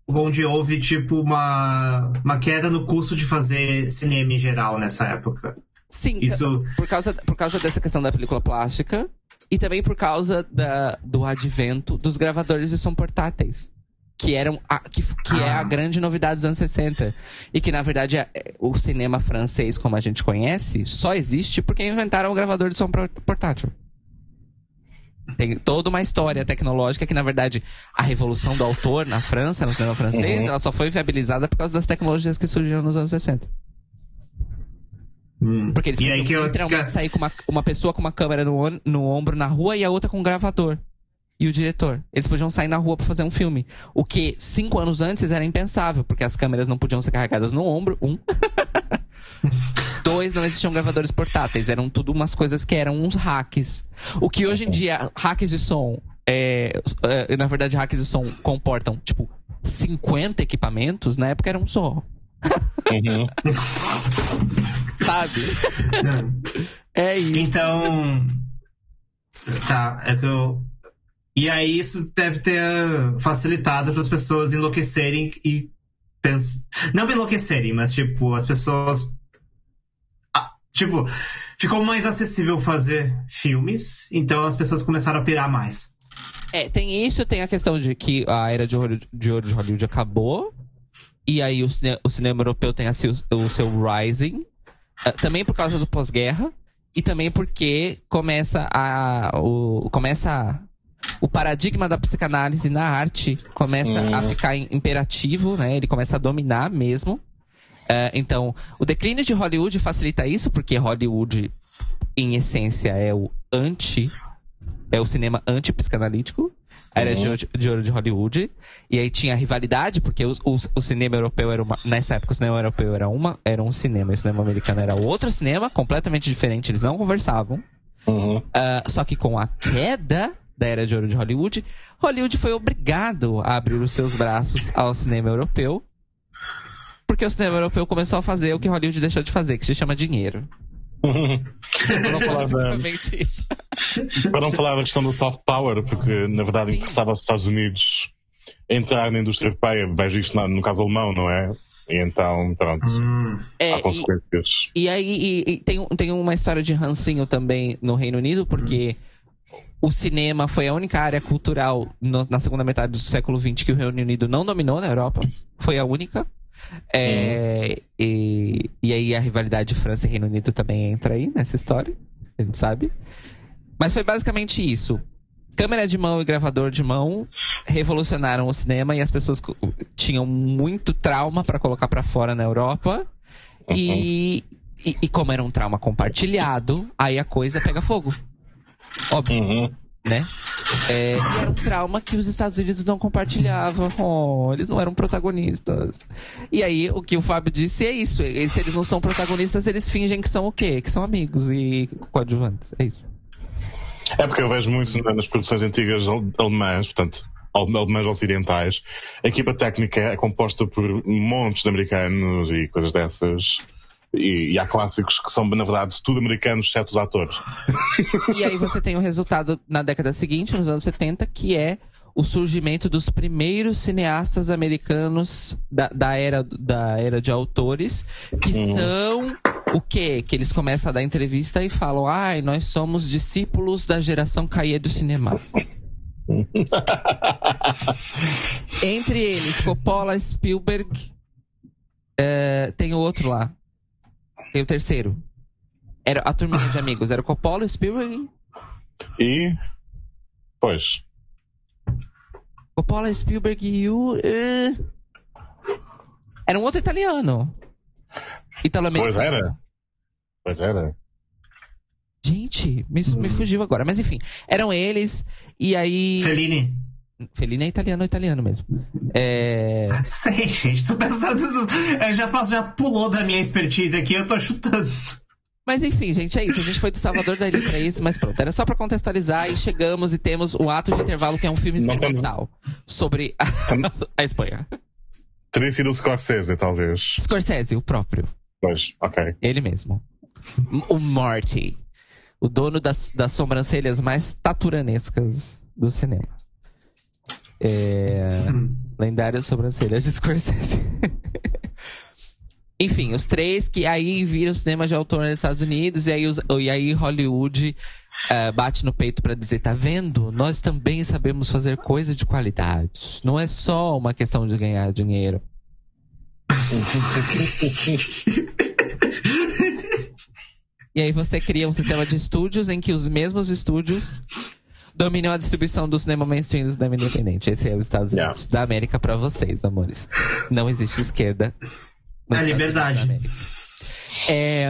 Speaker 3: Onde houve, tipo, uma, uma queda no custo de fazer cinema em geral nessa época.
Speaker 1: Sim,
Speaker 3: Isso.
Speaker 1: por causa, por causa dessa questão da película plástica e também por causa da, do advento dos gravadores de som portáteis. Que eram a, que, que é a
Speaker 3: Ah.
Speaker 1: grande novidade dos anos 60. E que, na verdade, é- é- o cinema francês, como a gente conhece, só existe porque inventaram o gravador de som portátil. Tem toda uma história tecnológica que, na verdade, a revolução do autor na França, no cinema francês,
Speaker 2: Uhum.
Speaker 1: ela só foi viabilizada por causa das tecnologias que surgiram nos anos 60.
Speaker 3: Hum.
Speaker 1: Porque eles podiam
Speaker 3: eu.
Speaker 1: literalmente
Speaker 3: que-
Speaker 1: sair com uma, uma pessoa com uma câmera no, no ombro na rua e a outra com um gravador. E o diretor. Eles podiam sair na rua pra fazer um filme. O que cinco anos antes era impensável, porque as câmeras não podiam ser carregadas no ombro. Um. <laughs> 2002 não existiam gravadores portáteis, eram tudo umas coisas que eram uns hacks. O que hoje em dia, hacks de som, é, é, na verdade, hacks de som comportam, tipo, 50 equipamentos, na época era um só.
Speaker 2: Uhum. <laughs>
Speaker 1: Sabe? é isso.
Speaker 3: Então. Tá, é que eu. E aí isso deve ter facilitado para as pessoas enlouquecerem e pensar. Não enlouquecerem, mas tipo, as pessoas. Ah, tipo, ficou mais acessível fazer filmes, então as pessoas começaram a pirar mais.
Speaker 1: É, tem isso, tem a questão de que a era de ouro de, ouro de Hollywood acabou. E aí o, cine, o cinema europeu tem assim, o, o seu rising. Uh, também por causa do pós-guerra. E também porque começa a. O, começa o paradigma da psicanálise na arte começa a ficar imperativo, né? Ele começa a dominar mesmo. Uh, então, o declínio de Hollywood facilita isso, porque Hollywood, em essência, é o anti é o cinema anti-psicanalítico. Era uhum. de, de ouro de Hollywood. E aí tinha rivalidade, porque o, o, o, cinema europeu era uma. Nessa época, o cinema europeu era, uma, era um cinema, e o cinema americano era outro cinema, completamente diferente, eles não conversavam. Uhum. Uh, só que com a queda da era de ouro de Hollywood, Hollywood foi obrigado a abrir os seus braços ao cinema europeu. Porque o cinema europeu começou a fazer o que Hollywood deixou de fazer, que se chama dinheiro
Speaker 2: para, não falar <laughs> da, para não falar da questão do soft power, porque na verdade Sim. interessava aos Estados Unidos entrar na indústria europeia, vejo isto no caso alemão, não é? E então, pronto, hum. é, há consequências.
Speaker 1: E, e aí e, e tem, tem uma história de rancinho também no Reino Unido, porque hum. O cinema foi a única área cultural no, na segunda metade do século XX que o Reino Unido não dominou na Europa. Foi a única. É, uhum. e, e aí a rivalidade de França e Reino Unido também entra aí nessa história, a gente sabe. Mas foi basicamente isso. Câmera de mão e gravador de mão revolucionaram o cinema e as pessoas tinham muito trauma para colocar para fora na Europa. Uhum. E, e, e, como era um trauma compartilhado, aí a coisa pega fogo. Óbvio. Uhum né? É, e era um trauma que os Estados Unidos não compartilhavam. Oh, eles não eram protagonistas. E aí, o que o Fábio disse é isso. Se eles não são protagonistas, eles fingem que são o quê? Que são amigos e coadjuvantes. É isso.
Speaker 2: É porque eu vejo muito nas produções antigas alemãs, portanto, alemãs ocidentais, a equipa técnica é composta por montes de americanos e coisas dessas. E, e, há clássicos que são, na verdade, tudo americanos, exceto os atores. <laughs>
Speaker 1: E aí você tem o resultado na década seguinte, nos anos 70, que é o surgimento dos primeiros cineastas americanos da, da, era, da era de autores, que hum. são o quê? Que eles começam a dar entrevista e falam: ai, nós somos discípulos da geração caia do cinema. <laughs> Entre eles, Coppola, Spielberg, uh, tem outro lá. Tem o terceiro. Era a turminha de amigos. Era o Coppola, o Spielberg.
Speaker 2: E. Pois.
Speaker 1: Coppola, Spielberg e o. Uh... Era um outro italiano. Italo-americano.
Speaker 2: Pois era. Pois era.
Speaker 1: Gente, me, hum. me fugiu agora. Mas enfim, eram eles. E aí.
Speaker 3: Fellini.
Speaker 1: Fellini é italiano, italiano mesmo. É.
Speaker 3: Sei, gente, tô pensando. Já, passou, já pulou da minha expertise aqui, eu tô chutando.
Speaker 1: Mas enfim, gente, é isso. A gente foi do Salvador Dali pra isso, mas pronto. Era só pra contextualizar e chegamos e temos o Ato de Intervalo, que é um filme experimental sobre a, <laughs> a Espanha.
Speaker 2: Teria sido o Scorsese, talvez.
Speaker 1: Scorsese, o próprio.
Speaker 2: Pois, ok.
Speaker 1: Ele mesmo. O Marty. O dono das, das sobrancelhas mais taturanescas do cinema. É... <laughs> Lendárias sobrancelhas de Scorsese. <laughs> Enfim, os três que aí viram cinema de autor nos Estados Unidos e aí, os, e aí Hollywood uh, bate no peito para dizer, tá vendo? Nós também sabemos fazer coisa de qualidade. Não é só uma questão de ganhar dinheiro. <laughs> e aí você cria um sistema de estúdios em que os mesmos estúdios dominam a distribuição do cinema mainstream do cinema independente. Esse é os Estados Unidos yeah. da América para vocês, amores. Não existe esquerda.
Speaker 3: É liberdade.
Speaker 1: É.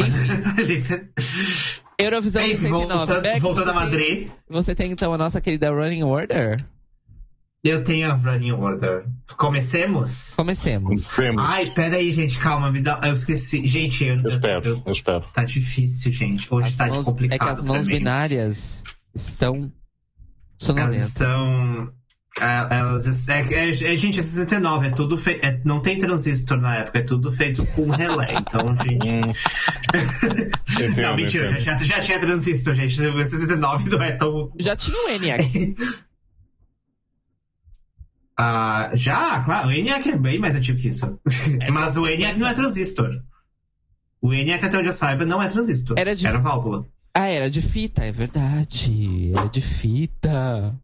Speaker 1: <laughs> Eurovisão
Speaker 3: Ei, 69. Voltando, voltando a Madrid.
Speaker 1: Tem, você tem então a nossa querida Running Order?
Speaker 3: Eu tenho a running order. Comecemos?
Speaker 1: Comecemos.
Speaker 2: Comecemos.
Speaker 3: Ai, pera aí, gente, calma, me dá. Eu esqueci. Gente, eu,
Speaker 2: Eu espero,
Speaker 3: eu-
Speaker 2: eu espero.
Speaker 3: tá difícil, gente. Hoje
Speaker 1: As
Speaker 3: tá
Speaker 1: mãos-
Speaker 3: complicado.
Speaker 1: é que as mãos
Speaker 3: mim.
Speaker 1: Estão
Speaker 3: Elas
Speaker 1: sonolentas.
Speaker 3: estão. é, Elas, é, é, é, gente, é 69, é tudo feito. não tem transistor na época, é tudo feito com relé. Então, <laughs> gente.
Speaker 2: Hum. Entendo,
Speaker 3: não, mentira, já, já tinha transistor, gente. 69 não é tão.
Speaker 1: Já tinha o ENIAC. <laughs>
Speaker 3: Ah, já, claro, o ENIAC é bem mais antigo que isso. <laughs> Mas o ENIAC não é transistor. O ENIAC, até onde eu saiba, não é transistor.
Speaker 1: Era de-
Speaker 3: Era válvula.
Speaker 1: Ah, era de fita, é verdade. Era de fita.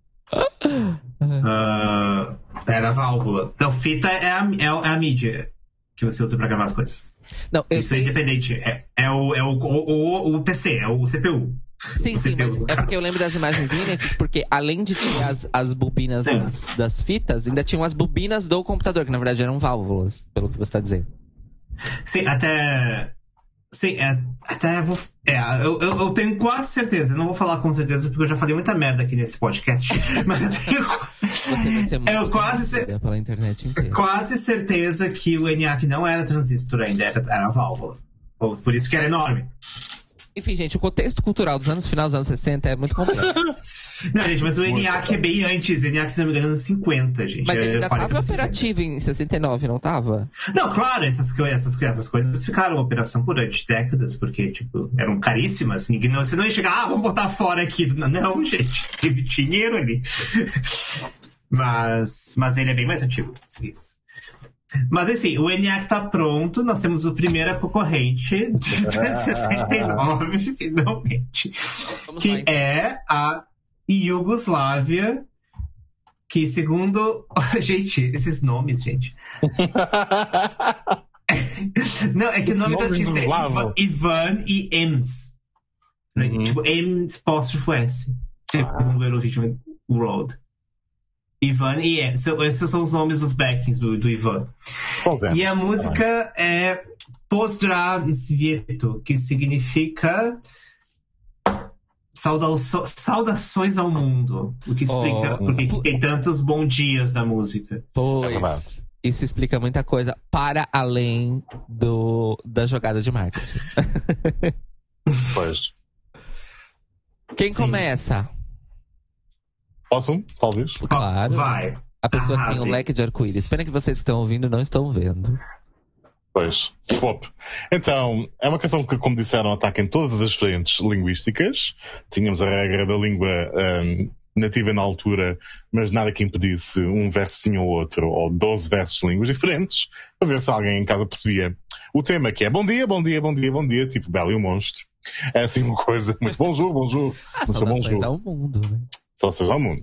Speaker 3: Ah, era válvula. Então, fita é a, é, a- é a mídia que você usa pra gravar as coisas.
Speaker 1: Não,
Speaker 3: Isso é
Speaker 1: sei.
Speaker 3: independente. É, é, o, é o, o, o, o PC, é o CPU.
Speaker 1: Sim,
Speaker 3: Você
Speaker 1: sim,
Speaker 3: viu,
Speaker 1: mas é porque eu lembro das imagens do ENIAC, porque além de ter as, as bobinas
Speaker 3: Sim.
Speaker 1: das, das fitas, ainda tinham as bobinas do computador, que na verdade eram válvulas, pelo que você tá dizendo.
Speaker 3: Sim, até. Sim, é, até vou. É, eu, eu, eu tenho quase certeza. Não vou falar com certeza porque eu já falei muita merda aqui nesse podcast. <laughs> mas eu tenho <laughs>
Speaker 1: Você vai ser muito
Speaker 3: Eu quase
Speaker 1: pela internet inteira.
Speaker 3: quase certeza que o ENIAC não era transistor ainda, era, era válvula. Por por isso que era enorme.
Speaker 1: Enfim, gente, o contexto cultural dos anos final dos anos 60 é muito complexo. <laughs>
Speaker 3: Não, gente, mas o ENIAC é bem antes. ENIAC, se não me engano, é anos 50, gente.
Speaker 1: Mas
Speaker 3: É
Speaker 1: ele ainda
Speaker 3: 40
Speaker 1: tava
Speaker 3: pra 50.
Speaker 1: operativo em 69, não tava?
Speaker 3: Não, claro, essas, essas, essas coisas ficaram em operação durante décadas, porque, tipo, eram caríssimas. Ninguém, não, você não ia chegar, ah, vamos botar fora aqui. Não, <laughs> gente, teve dinheiro ali. Mas, mas ele é bem mais antigo. Isso. Mas enfim, o ENIAC tá pronto, nós temos o primeiro concorrente de <laughs> 69, finalmente.
Speaker 1: Vamos lá,
Speaker 3: Que
Speaker 1: então.
Speaker 3: é a Iugoslávia, que segundo. <laughs> Gente, esses nomes, gente. <laughs> Não, é que o nome do
Speaker 2: Nomes
Speaker 3: artista é Ivan. Ivan e Ems. Né?
Speaker 2: Uhum.
Speaker 3: Tipo, Ems apóstrofo S. Segundo o Eurovision World. Ivan e Ems. Esses são os nomes dos backings do, do Ivan.
Speaker 2: É.
Speaker 3: E a música é Pozdrav Svieto, que significa saudaço- saudações ao mundo. O que explica
Speaker 1: Oh.
Speaker 3: por que que tem tantos bons dias na música.
Speaker 2: É
Speaker 1: Pois.
Speaker 2: verdade.
Speaker 1: Isso explica muita coisa para além do, da jogada de marketing. <laughs>
Speaker 2: Pois.
Speaker 1: Quem
Speaker 3: Sim.
Speaker 1: começa?
Speaker 2: Posso? Talvez.
Speaker 1: Claro.
Speaker 3: Vai.
Speaker 1: A pessoa que tem o
Speaker 3: Arrase.
Speaker 1: leque de arco-íris. Pena que vocês que estão ouvindo não estão vendo.
Speaker 2: Pois. Pop. Então, é uma canção que, como disseram, ataca em todas as frentes linguísticas. Tínhamos a regra da língua ahm, nativa na altura, mas nada que impedisse um verso sim ou outro, ou 12 versos de línguas diferentes, para ver se alguém em casa percebia. O tema que é bom dia, bom dia, bom dia, bom dia, tipo Belo e o Monstro. É assim uma coisa muito bonjour, bonjour.
Speaker 1: Ah,
Speaker 2: Não sou
Speaker 1: saudações ao mundo, né?
Speaker 2: Só seja ao mundo.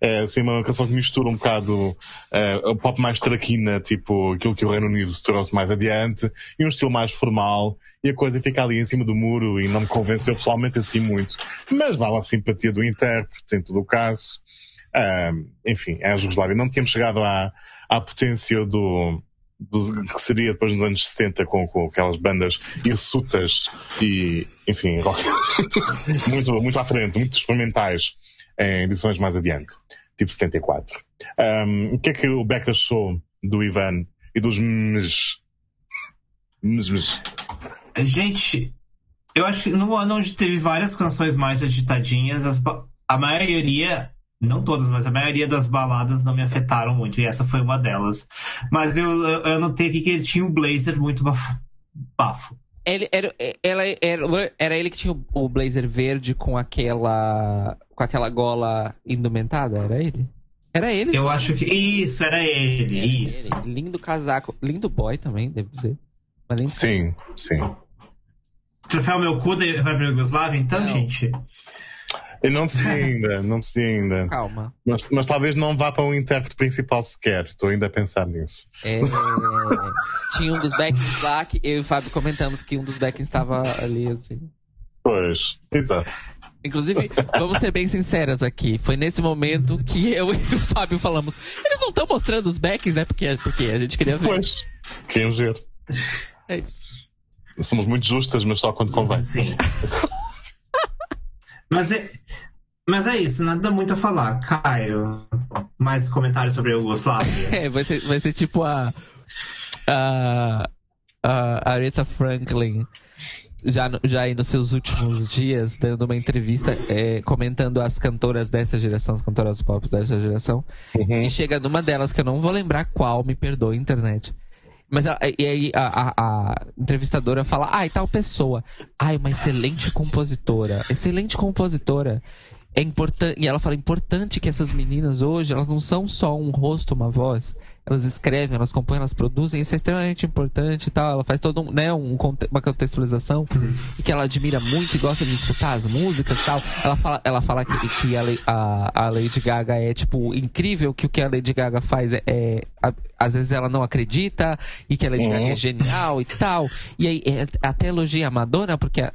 Speaker 2: É assim uma canção que mistura um bocado eh, o pop mais traquina, tipo aquilo que o Reino Unido trouxe mais adiante, e um estilo mais formal, e a coisa fica ali em cima do muro e não me convenceu pessoalmente assim muito. Mas vale a simpatia do intérprete, em todo o caso. Ah, enfim, é a Jugoslávia. Não tínhamos chegado à, à potência do, do que seria depois nos anos 70 com, com aquelas bandas hirsutas e, enfim, <laughs> muito, muito à frente, muito experimentais em edições mais adiante, tipo 74. Um, o que é que o Beck achou do Ivan e dos mes? Mes, mes.
Speaker 3: Gente, eu acho que no ano onde teve várias canções mais agitadinhas, as a maioria, não todas, mas a maioria das baladas não me afetaram muito, e essa foi uma delas. Mas eu, eu, eu notei aqui que ele tinha um blazer muito bafo. bafo.
Speaker 1: Ele, era, ela, era, era ele que tinha o- blazer verde com aquela. com aquela gola indumentada? Era ele? Era ele.
Speaker 3: Eu acho que. Isso, era ele,
Speaker 1: Era
Speaker 3: isso.
Speaker 1: ele. Lindo casaco. Lindo boy também, devo dizer. Mas nem
Speaker 2: Sim, sim.
Speaker 3: Troféu meu cu vai pra Yugoslávia, então,
Speaker 1: Não.
Speaker 3: gente?
Speaker 2: Eu não sei ainda, não sei ainda.
Speaker 1: calma.
Speaker 2: Mas, mas talvez não vá para um intérprete principal sequer. Estou ainda a pensar nisso.
Speaker 1: É, tinha um dos backings lá que eu e o Fábio comentamos que um dos backings estava ali, assim.
Speaker 2: Pois, exato.
Speaker 1: Inclusive, vamos ser bem sinceras aqui. Foi nesse momento que eu e o Fábio falamos. Eles não estão mostrando os backings, né? Porque, porque a gente queria ver.
Speaker 2: Pois, queremos ver.
Speaker 1: É isso.
Speaker 2: Somos muito justas, mas só quando convém.
Speaker 3: Sim. Mas é. Mas é isso, nada muito a falar. Caio, mais comentários sobre a Yugoslávia? <laughs>
Speaker 1: É, vai ser, vai ser tipo a. A. A Aretha Franklin. Já, já aí nos seus últimos dias, dando uma entrevista, é, comentando as cantoras dessa geração, as cantoras pop dessa geração.
Speaker 2: Uhum.
Speaker 1: E chega numa delas, que eu não vou lembrar qual, me perdoe, internet. Mas ela- e aí a, a- a entrevistadora fala, ai, tal pessoa. Ai, uma excelente compositora. Excelente compositora. É importante. E ela fala, importante que essas meninas hoje, elas não são só um rosto, uma voz. Elas escrevem, elas compõem, elas produzem, isso é extremamente importante e tal. Ela faz toda um, né, um, uma contextualização e que ela admira muito e gosta de escutar as músicas e tal. Ela fala, ela fala que, que a, a, a Lady Gaga é, tipo, incrível, que o que a Lady Gaga faz é. é- a- às vezes ela não acredita e que a Lady
Speaker 2: Uhum.
Speaker 1: Gaga é genial e tal. E aí é, até elogia a Madonna, porque a,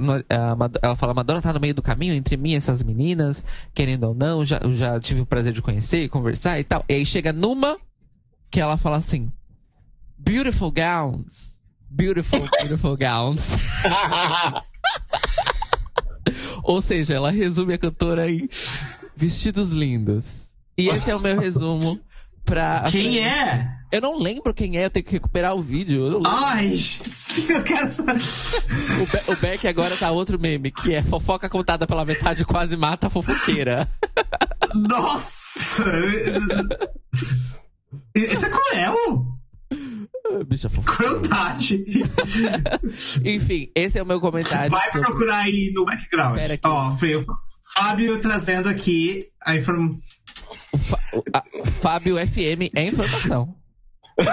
Speaker 1: ela fala: a Madonna tá no meio do caminho entre mim e essas meninas, querendo ou não, já, já tive o prazer de conhecer e conversar e tal. E aí chega numa que ela fala assim: Beautiful gowns. Beautiful, <laughs> beautiful gowns. <laughs> Ou seja, ela resume a cantora em vestidos lindos. E esse é o meu resumo pra.
Speaker 3: Quem é?
Speaker 1: Eu não lembro quem é, eu tenho que recuperar o vídeo.
Speaker 3: Ai, eu quero saber.
Speaker 1: O, Be o Beck agora tá outro meme, que é fofoca contada pela metade quase mata a fofoqueira.
Speaker 3: Nossa! Isso é cruel!
Speaker 1: Bicha fofoqueira.
Speaker 3: Crueldade! <laughs>
Speaker 1: Enfim, esse é o meu comentário.
Speaker 3: Vai
Speaker 1: sobre-
Speaker 3: procurar aí no background.
Speaker 1: Pera aqui.
Speaker 3: Ó, foi o Fábio trazendo aqui a informação.
Speaker 1: Fábio FM é informação. <laughs>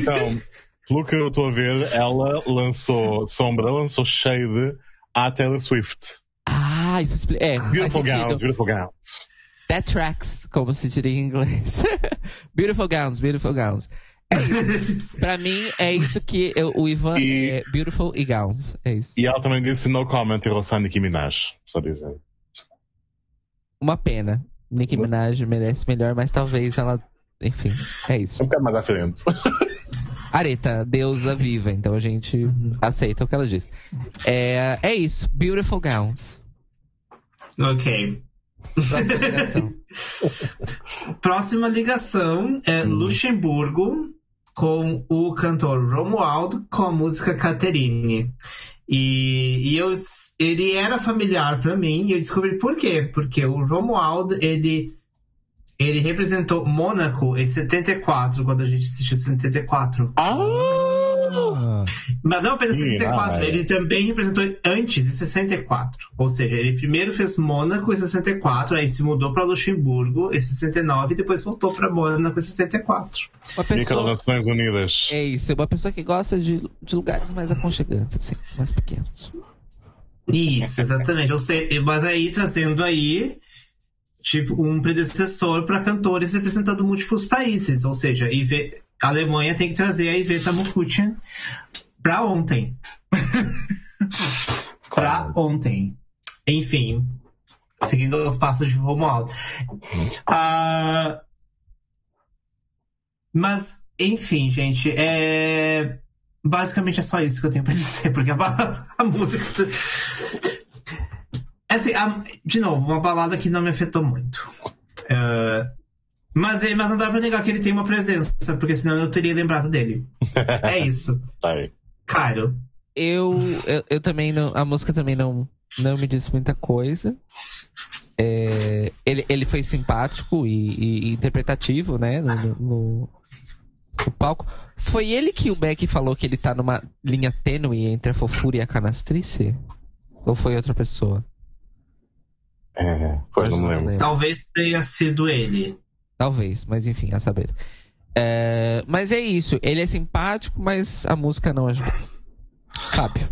Speaker 2: Então, pelo que eu estou a ver, ela lançou Sombra, lançou Shade à Taylor Swift.
Speaker 1: Ah, isso explica. É, faz
Speaker 2: Beautiful
Speaker 1: sentido.
Speaker 2: Gowns, Beautiful Gowns.
Speaker 1: That tracks, como se diria em inglês. <laughs> beautiful gowns, beautiful gowns. É isso. <laughs> pra mim, é isso que eu- o Ivan
Speaker 2: E-
Speaker 1: é beautiful e gowns. É isso.
Speaker 2: E ela também disse no comment em relação a Nicki Minaj, só dizer.
Speaker 1: Uma pena. Nicki Minaj merece melhor, mas talvez ela. Enfim, é isso.
Speaker 2: Um bocado mais à frente. <laughs>
Speaker 1: Areta, deusa viva, então a gente aceita o que ela diz. É, é isso. Beautiful gowns.
Speaker 3: ok.
Speaker 1: Próxima ligação. <laughs>
Speaker 3: Próxima ligação é Luxemburgo com o cantor Romualdo com a música Caterine. E, e eu, ele era familiar pra mim e eu descobri por quê. Porque o Romualdo, ele, ele representou Mônaco em 74, quando a gente assistiu 74.
Speaker 2: Ah!
Speaker 3: Mas não apenas
Speaker 2: Sim,
Speaker 3: 64,
Speaker 2: ah, é.
Speaker 3: ele também representou antes, em 64. Ou seja, ele primeiro fez Mônaco em 64, aí se mudou pra Luxemburgo em 69 e depois voltou pra Mônaco em 74.
Speaker 1: Uma
Speaker 2: E
Speaker 1: pessoa.
Speaker 2: Nações Unidas.
Speaker 1: É isso, uma pessoa que gosta de, de lugares mais aconchegantes, assim, mais pequenos.
Speaker 3: Isso, exatamente. Ou seja, mas aí trazendo aí tipo um predecessor para cantores representando múltiplos países. Ou seja, Ive- a Alemanha tem que trazer a Iveta Mukuchen pra ontem. <laughs> pra ontem. Enfim, seguindo os passos de Romualdo. Ah, mas, enfim, gente, é. Basicamente é só isso que eu tenho pra <laughs> dizer, porque a, a música. Assim, a- de novo, uma balada que não me afetou muito. É, mas, é- mas não dá pra negar que ele tem uma presença, porque senão eu teria lembrado dele. <laughs> É isso.
Speaker 2: Tá aí.
Speaker 3: Cairo.
Speaker 1: Eu, eu, eu também não. A música também não, não me disse muita coisa. É, ele, ele foi simpático e, e- interpretativo, né? No, no- no- no palco. Foi ele que o Beck falou que ele tá numa linha tênue entre a fofura e a canastrice? Ou foi outra pessoa?
Speaker 2: É, pois não me lembro.
Speaker 3: Talvez tenha sido ele.
Speaker 1: Talvez, mas enfim, a saber. É, mas é isso. Ele é simpático, mas a música não ajudou. Fábio.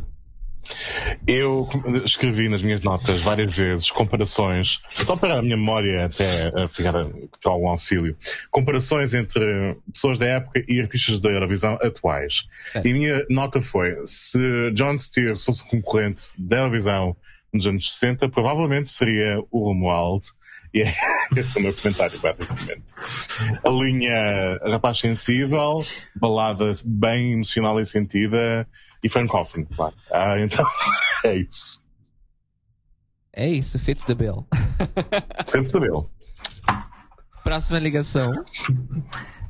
Speaker 2: Eu escrevi nas minhas notas várias vezes comparações, só para a minha memória até eh, ficar ter algum auxílio, comparações entre pessoas da época e artistas da Eurovisão atuais.
Speaker 1: É.
Speaker 2: E a minha nota foi: se John Steers fosse concorrente da Eurovisão nos anos 60, provavelmente seria o Romualdo. E é, <laughs> esse é o meu comentário, basicamente. A linha Rapaz Sensível, balada bem emocional e sentida, e Frank Coffin, claro. Ah, então, <laughs> é isso.
Speaker 1: É isso, fits the bill. <laughs>
Speaker 2: Fez saber.
Speaker 1: Próxima ligação.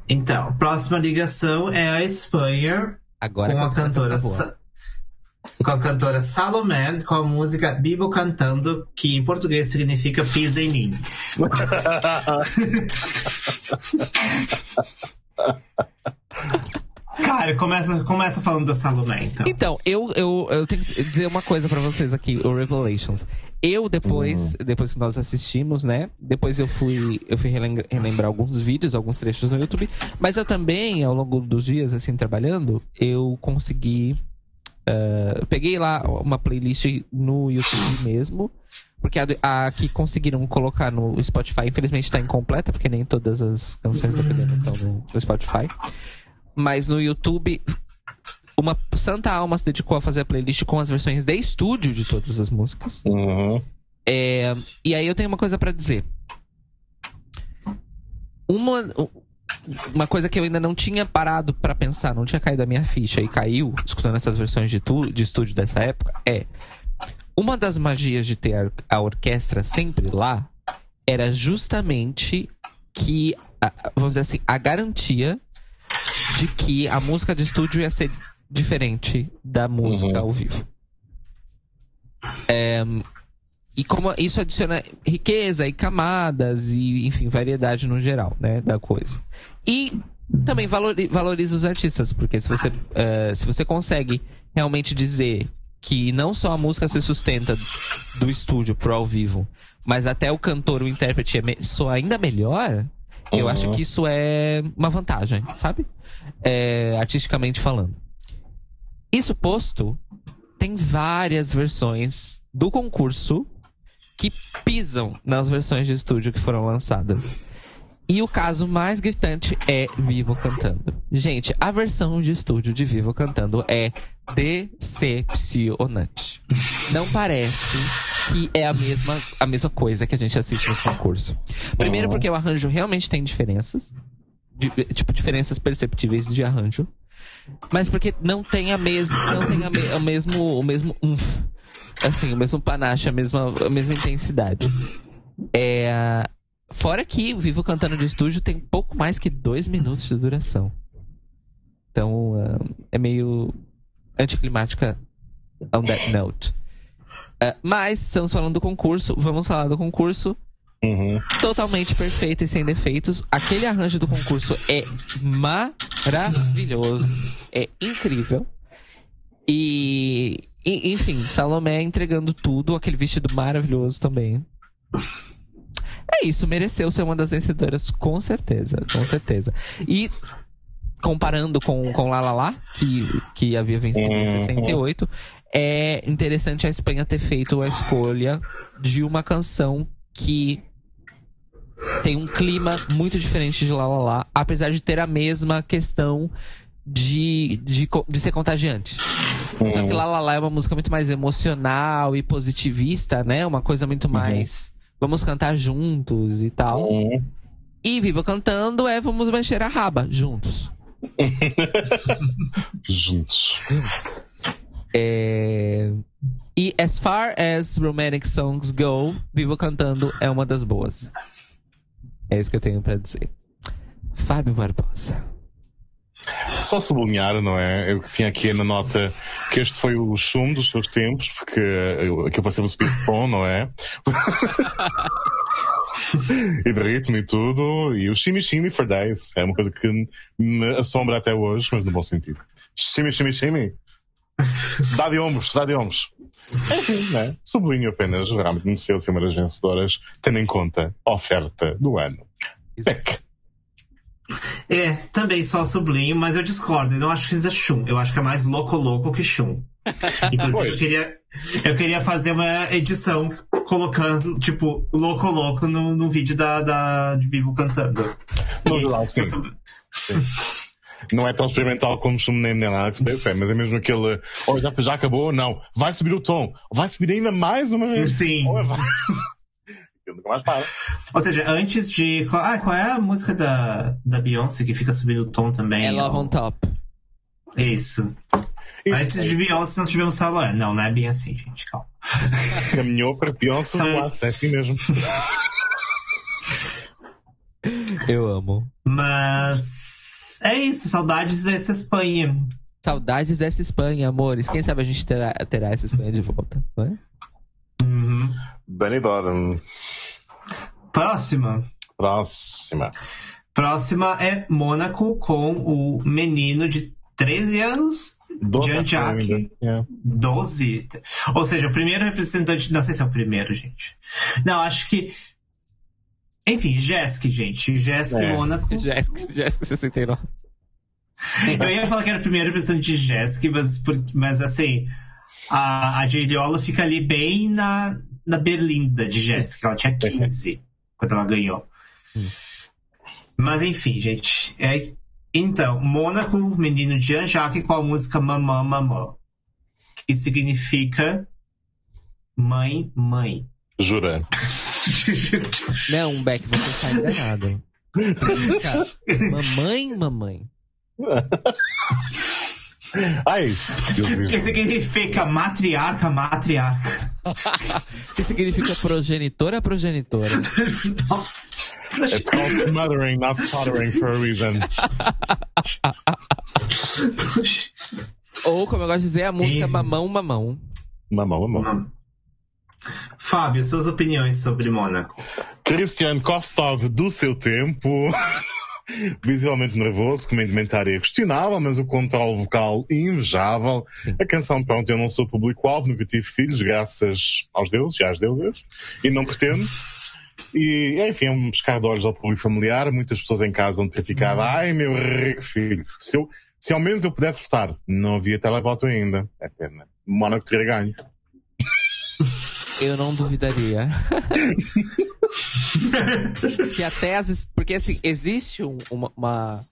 Speaker 3: Então, próxima ligação é a Espanha
Speaker 1: Agora
Speaker 3: com a cantora. Sa- com a cantora Salomé com a música Bibo cantando, que em português significa pisa em mim. <laughs> Cara, começa, começa falando da Salomé, então.
Speaker 1: Então, eu, eu, eu tenho que dizer uma coisa pra vocês aqui, o Revelations. Eu, depois, depois que nós assistimos, né? Depois eu fui, eu fui relembra- relembrar alguns vídeos, alguns trechos no YouTube. Mas eu também, ao longo dos dias, assim, trabalhando, eu consegui. Eu peguei lá uma playlist no YouTube mesmo. Porque a, a que conseguiram colocar no Spotify, infelizmente tá incompleta, porque nem todas as canções do programa estão no, no Spotify. Mas no YouTube, uma santa alma se dedicou a fazer a playlist com as versões de estúdio de todas as músicas.
Speaker 2: Uhum.
Speaker 1: É, e aí eu tenho uma coisa pra dizer. Uma, uma coisa que eu ainda não tinha parado pra pensar, não tinha caído a minha ficha e caiu, escutando essas versões de, tu, de estúdio dessa época, é. Uma das magias de ter a, a orquestra sempre lá era justamente que, a- vamos dizer assim, a garantia de que a música de estúdio ia ser diferente da música
Speaker 2: Uhum.
Speaker 1: ao vivo. É, e como isso adiciona riqueza e camadas e, enfim, variedade no geral, né, da coisa. E também valori- valoriza os artistas, porque se você, eh, se você consegue realmente dizer que não só a música se sustenta do estúdio pro ao vivo, mas até o cantor, o intérprete é me- soa ainda melhor, eu
Speaker 2: Uhum.
Speaker 1: acho que isso é uma vantagem, sabe? É, artisticamente falando. Isso posto, tem várias versões do concurso que pisam nas versões de estúdio que foram lançadas. E o caso mais gritante é Vivo cantando. Gente, a versão de estúdio de Vivo cantando é decepcionante. Não parece que é a mesma, a mesma coisa que a gente assiste no concurso. Primeiro porque o arranjo realmente tem diferenças. De- tipo, diferenças perceptíveis de arranjo. Mas porque não tem a mesma. Não tem a me- o mesmo. O mesmo umf. Assim, o mesmo panache, a mesma, a mesma intensidade. É. Fora que o Vivo Cantando de Estúdio tem pouco mais que dois minutos de duração. Então, ah, é meio anticlimática on that note. Ah, mas, estamos falando do concurso, vamos falar do concurso
Speaker 2: Uhum.
Speaker 1: totalmente perfeito e sem defeitos. Aquele arranjo do concurso é maravilhoso. É incrível. E, e- enfim, Salomé entregando tudo, aquele vestido maravilhoso também. É isso, mereceu ser uma das vencedoras, com certeza, com certeza. E comparando com, com La La La, que, que havia vencido em
Speaker 2: Uhum.
Speaker 1: 68, é interessante a Espanha ter feito a escolha de uma canção que tem um clima muito diferente de La La La, apesar de ter a mesma questão de, de, de ser contagiante. Só que La La La é uma música muito mais emocional e positivista, né? Uma coisa muito mais. Vamos cantar juntos e tal.
Speaker 2: Uhum.
Speaker 1: E Viva Cantando é vamos mexer a raba juntos. <laughs>
Speaker 2: Juntos.
Speaker 1: É... E as far as romantic songs go, Viva Cantando é uma das boas. É isso que eu tenho pra dizer. Fábio Barbosa.
Speaker 2: Só sublinhar, não é? Eu tinha aqui na nota que este foi o chum dos seus tempos, porque eu- aquilo vai ser o speedphone, não é? <laughs> e de ritmo e tudo. E o Shimmy Shimmy for Days é uma coisa que me assombra até hoje, mas no bom sentido. Shimmy Shimmy Shimmy. Dá de ombros, dá de ombros. Enfim, né? Sublinho apenas, realmente mereceu ser uma das vencedoras, tendo em conta a oferta do ano. Beck.
Speaker 3: É, também só sublinho, mas eu discordo. Eu não acho que seja Shun. Eu acho que é mais Loco Loco que Shun. Inclusive, eu queria, eu queria fazer uma edição colocando, tipo, Loco Loco no, no vídeo da, da, de Vivo cantando.
Speaker 2: No
Speaker 3: E-
Speaker 2: geral, sim.
Speaker 3: sub-
Speaker 2: Não é tão experimental como Shum nem nada que se desse, mas é mesmo aquele. Oh, já, já acabou? Não. Vai subir o tom. Vai subir ainda mais uma vez.
Speaker 3: Sim.
Speaker 2: Oh, vai. Eu nunca mais para.
Speaker 3: Ou seja, antes de. Ah, qual é a música da, da Beyoncé que fica subindo o tom também?
Speaker 1: É Love on Top.
Speaker 3: Isso. Antes de Beyoncé, nós tivemos Salomé. Não, não é bem assim, gente. Calma. <laughs>
Speaker 2: Caminhou para Beyoncé
Speaker 3: São-
Speaker 2: no é assim mesmo. <laughs>
Speaker 1: Eu amo.
Speaker 3: Mas. É isso, saudades dessa Espanha.
Speaker 1: Saudades dessa Espanha, amores. Quem sabe a gente terá, terá essa Espanha de volta, não é?
Speaker 3: Uhum.
Speaker 2: Benidorm.
Speaker 3: Próxima.
Speaker 2: Próxima.
Speaker 3: Próxima é Mônaco com o menino de 13 anos,
Speaker 2: Doze
Speaker 3: Jean-Jacques.
Speaker 2: Yeah.
Speaker 3: 12. Ou seja, o primeiro representante. Não sei se é o primeiro, gente. Não, acho que. Enfim, Jesk, gente. Jesk
Speaker 2: É.
Speaker 3: Mônaco.
Speaker 1: Jéssica, Jéssica 69.
Speaker 3: Eu ia falar que era o primeiro representante de Jesk, mas, mas assim. A, a Jairiola fica ali bem na, na berlinda de Jéssica. Ela tinha <laughs> 15 quando ela ganhou. Mas enfim, gente. É, então, Mônaco, menino de Jean-Jacques com a música Mamã Mamã. Que significa mãe, mãe.
Speaker 2: Jura? <laughs>
Speaker 1: Não, Beck, você está enganado. <laughs> Mamãe, mamãe.
Speaker 2: Ai,
Speaker 3: que significa matriarca, matriarca. <laughs>
Speaker 1: Que significa progenitora, progenitora.
Speaker 2: It's called mothering, not soldering for a reason.
Speaker 1: Ou, como eu gosto de dizer, a música. Mamão, Mamão.
Speaker 2: Mamão, mamão.
Speaker 3: Fábio, suas opiniões sobre Mônaco.
Speaker 2: Christian Kostov do seu tempo. <laughs> Visualmente nervoso, com uma indumentária questionável, mas o controle vocal invejável.
Speaker 1: Sim.
Speaker 2: A canção, pronto, eu não sou público-alvo, nunca tive filhos, graças aos deuses e às deusas, e não pretendo. E, enfim, é um pescar de olhos ao público familiar. Muitas pessoas em casa vão ter ficado, ai meu rico filho. Se, eu, se ao menos eu pudesse votar, não havia televoto ainda. É pena. Mónaco teria ganho.
Speaker 1: Eu não duvidaria. <laughs> <laughs> Se até as. Porque assim, existe um- uma. uma,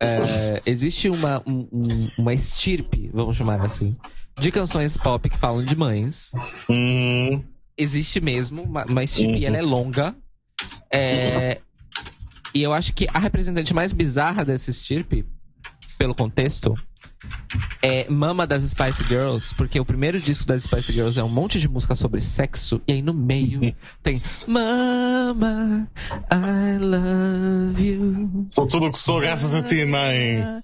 Speaker 1: é, existe uma, um- um- uma estirpe, vamos chamar assim, de canções pop que falam de mães.
Speaker 2: Hum,
Speaker 1: Existe mesmo, uma, uma estirpe, e
Speaker 2: Uhum.
Speaker 1: ela é longa. É, e eu acho que a representante mais bizarra dessa estirpe, pelo contexto, é Mama das Spice Girls, porque o primeiro disco das Spice Girls é um monte de música sobre sexo, e aí no meio <laughs> tem Mama, I love you.
Speaker 2: sou tudo que sou graças a ti, mãe.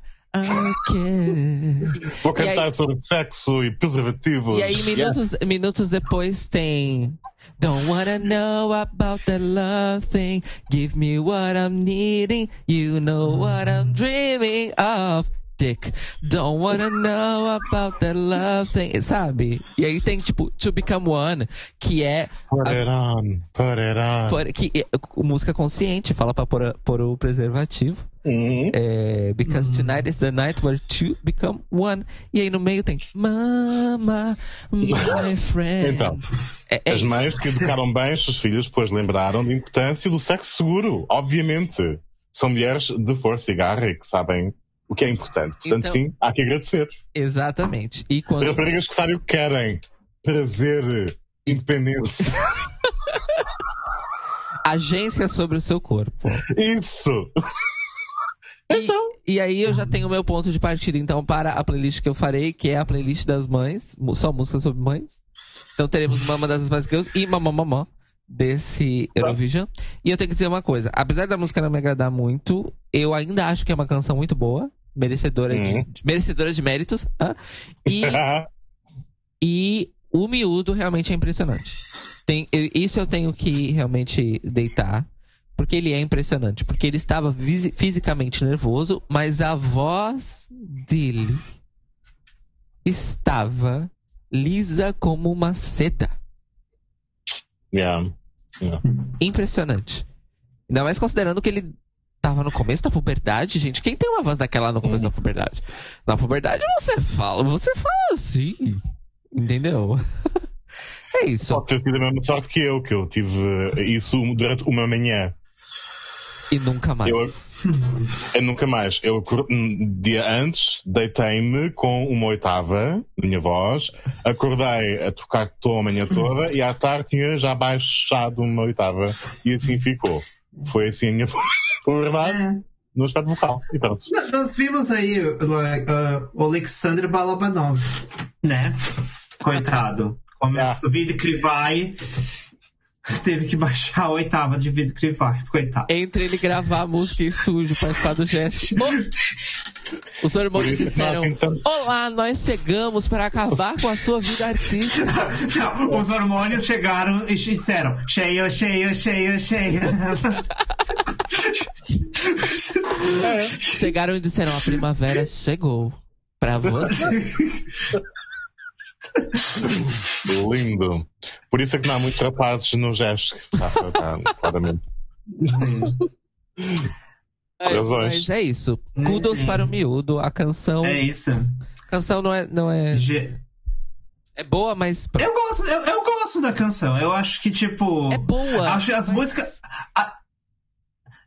Speaker 2: Vou
Speaker 1: E aí-
Speaker 2: cantar sobre sexo e preservativos.
Speaker 1: E aí, minutos, minutos depois tem. Don't wanna know about the love thing. Give me what I'm needing. You know what I'm dreaming of. Dick. Don't wanna know about the love thing. Sabe? E aí tem, tipo, To Become One, que é.
Speaker 2: Put it on, put it on.
Speaker 1: por- que é música consciente, fala pra pôr, pôr o preservativo.
Speaker 2: Hum.
Speaker 1: É, because tonight is the night where two become one. E aí no meio tem Mama, my <laughs> friend.
Speaker 2: Então,
Speaker 1: é, é
Speaker 2: As
Speaker 1: isso.
Speaker 2: mães que educaram bem os seus filhos depois lembraram da importância do sexo seguro, obviamente. São mulheres de força e garra e que sabem o que é importante. Portanto,
Speaker 1: Então-
Speaker 2: sim, há que agradecer.
Speaker 1: Exatamente. E quando.
Speaker 2: Raparigas que sabem o que querem. Prazer, independência. <laughs>
Speaker 1: Agência sobre o seu corpo.
Speaker 2: Isso!
Speaker 1: E, e aí eu já tenho o meu ponto de partida, então, para a playlist que eu farei, que é a playlist das mães, só músicas sobre mães. Então teremos Mama das Spice Girls e Mamã Mamã desse Eurovision. E eu tenho que dizer uma coisa, apesar da música não me agradar muito, eu ainda acho que é uma canção muito boa, merecedora, de,
Speaker 2: Uhum.
Speaker 1: merecedora de méritos. ah, E <laughs> E o miúdo realmente é impressionante. Tem, eu- isso eu tenho que realmente deitar. Porque ele é impressionante. Porque ele estava fisicamente nervoso, mas a voz dele estava lisa como uma seda.
Speaker 2: yeah. Yeah.
Speaker 1: Impressionante. Ainda mais considerando que ele tava no começo da puberdade, gente. Quem tem uma voz daquela no começo da puberdade? Na puberdade você fala, você fala assim. Entendeu? <laughs> é isso.
Speaker 2: Pode ter sido a mesma sorte que eu, que eu tive isso durante uma manhã.
Speaker 1: E nunca mais.
Speaker 2: Eu- Eu nunca mais. Eu, dia antes, deitei-me com uma oitava, minha voz, acordei a tocar tom a manhã toda e à tarde tinha já baixado uma oitava e assim ficou. Foi assim a minha <laughs> puberdade.
Speaker 3: É.
Speaker 2: no aspecto vocal. E pronto.
Speaker 3: Nós vimos aí like, uh, o Alexander Balabanov, né? Coitado. Começou o vídeo que vai. Teve que baixar a oitava de vídeo que vai, coitado.
Speaker 1: Entre ele gravar a música em estúdio, participar do gesto. <laughs> Os hormônios disseram:
Speaker 2: então-
Speaker 1: Olá, nós chegamos para acabar com a sua vida artística.
Speaker 3: Não, <laughs> os hormônios chegaram e disseram: cheio, cheio, cheio, cheio. <laughs>
Speaker 1: Chegaram e disseram: A primavera chegou. Pra você.
Speaker 2: Lindo. Por isso é que não há muitos rapazes no gesto. Tá, tá, claramente. <laughs>
Speaker 1: É, mas é isso. Kudos
Speaker 3: Uhum.
Speaker 1: para o miúdo. A canção.
Speaker 3: É isso.
Speaker 1: A canção não é, não é.
Speaker 3: Ge-
Speaker 1: É boa, mas.
Speaker 3: Eu gosto, eu, eu gosto da canção. Eu acho que, tipo.
Speaker 1: É boa.
Speaker 3: Acho as
Speaker 1: mas-
Speaker 3: músicas. a-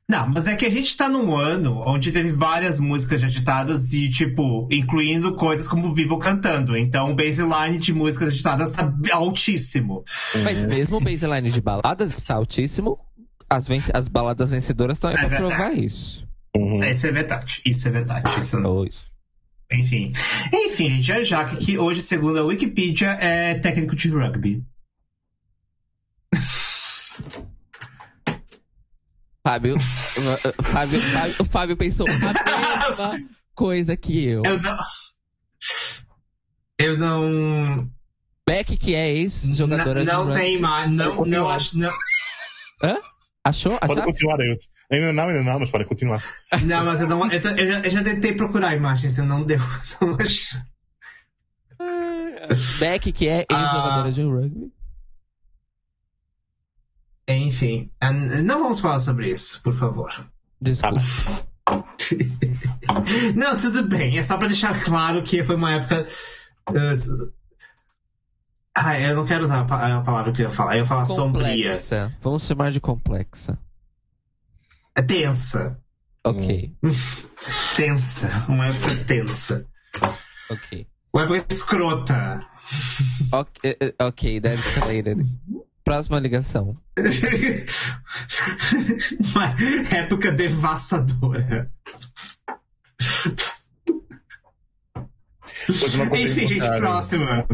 Speaker 3: Não, mas é que a gente tá num ano onde teve várias músicas agitadas e, tipo, incluindo coisas como Vivo cantando. Então o baseline de músicas agitadas tá altíssimo.
Speaker 1: Mas mesmo o baseline de baladas está altíssimo. As, as baladas vencedoras estão aí
Speaker 3: É
Speaker 1: pra
Speaker 3: verdade.
Speaker 1: provar isso.
Speaker 2: Uhum.
Speaker 3: Isso é verdade. Isso é verdade. Isso não... Enfim. Enfim, já já que hoje, segundo a Wikipedia, é técnico de rugby. <laughs>
Speaker 1: Fábio, Fábio, Fábio, o Fábio pensou a mesma coisa que eu.
Speaker 3: Eu não. Eu não.
Speaker 1: Beck, que é ex-jogadora de
Speaker 3: não tem mais. Não, não acho. Não,
Speaker 1: Hã? Achou?
Speaker 2: Pode
Speaker 1: Achasse?
Speaker 2: continuar aí. Ainda não, ainda não, mas pode continuar.
Speaker 3: não, mas eu não. Eu, eu já, eu já tentei procurar imagens, eu não deu. Não <laughs> acho.
Speaker 1: Beck, que é ex-jogadora
Speaker 3: Ah.
Speaker 1: de rugby.
Speaker 3: Enfim, ah, não vamos falar sobre isso, por favor.
Speaker 1: Desculpa. <laughs>
Speaker 3: Não, tudo bem. É só pra deixar claro que foi uma época. uh, Ah, eu não quero usar a pa- a palavra que eu ia falar. Eu ia falar sombria.
Speaker 1: complexa. Vamos chamar de complexa.
Speaker 3: É tensa.
Speaker 1: Ok, <laughs>
Speaker 3: Tensa. Uma época tensa.
Speaker 1: ok.
Speaker 3: Uma época escrota.
Speaker 1: Ok, eh, ok, that escalated. Próxima ligação. <laughs>
Speaker 3: Uma época devastadora. Enfim, gente, próxima.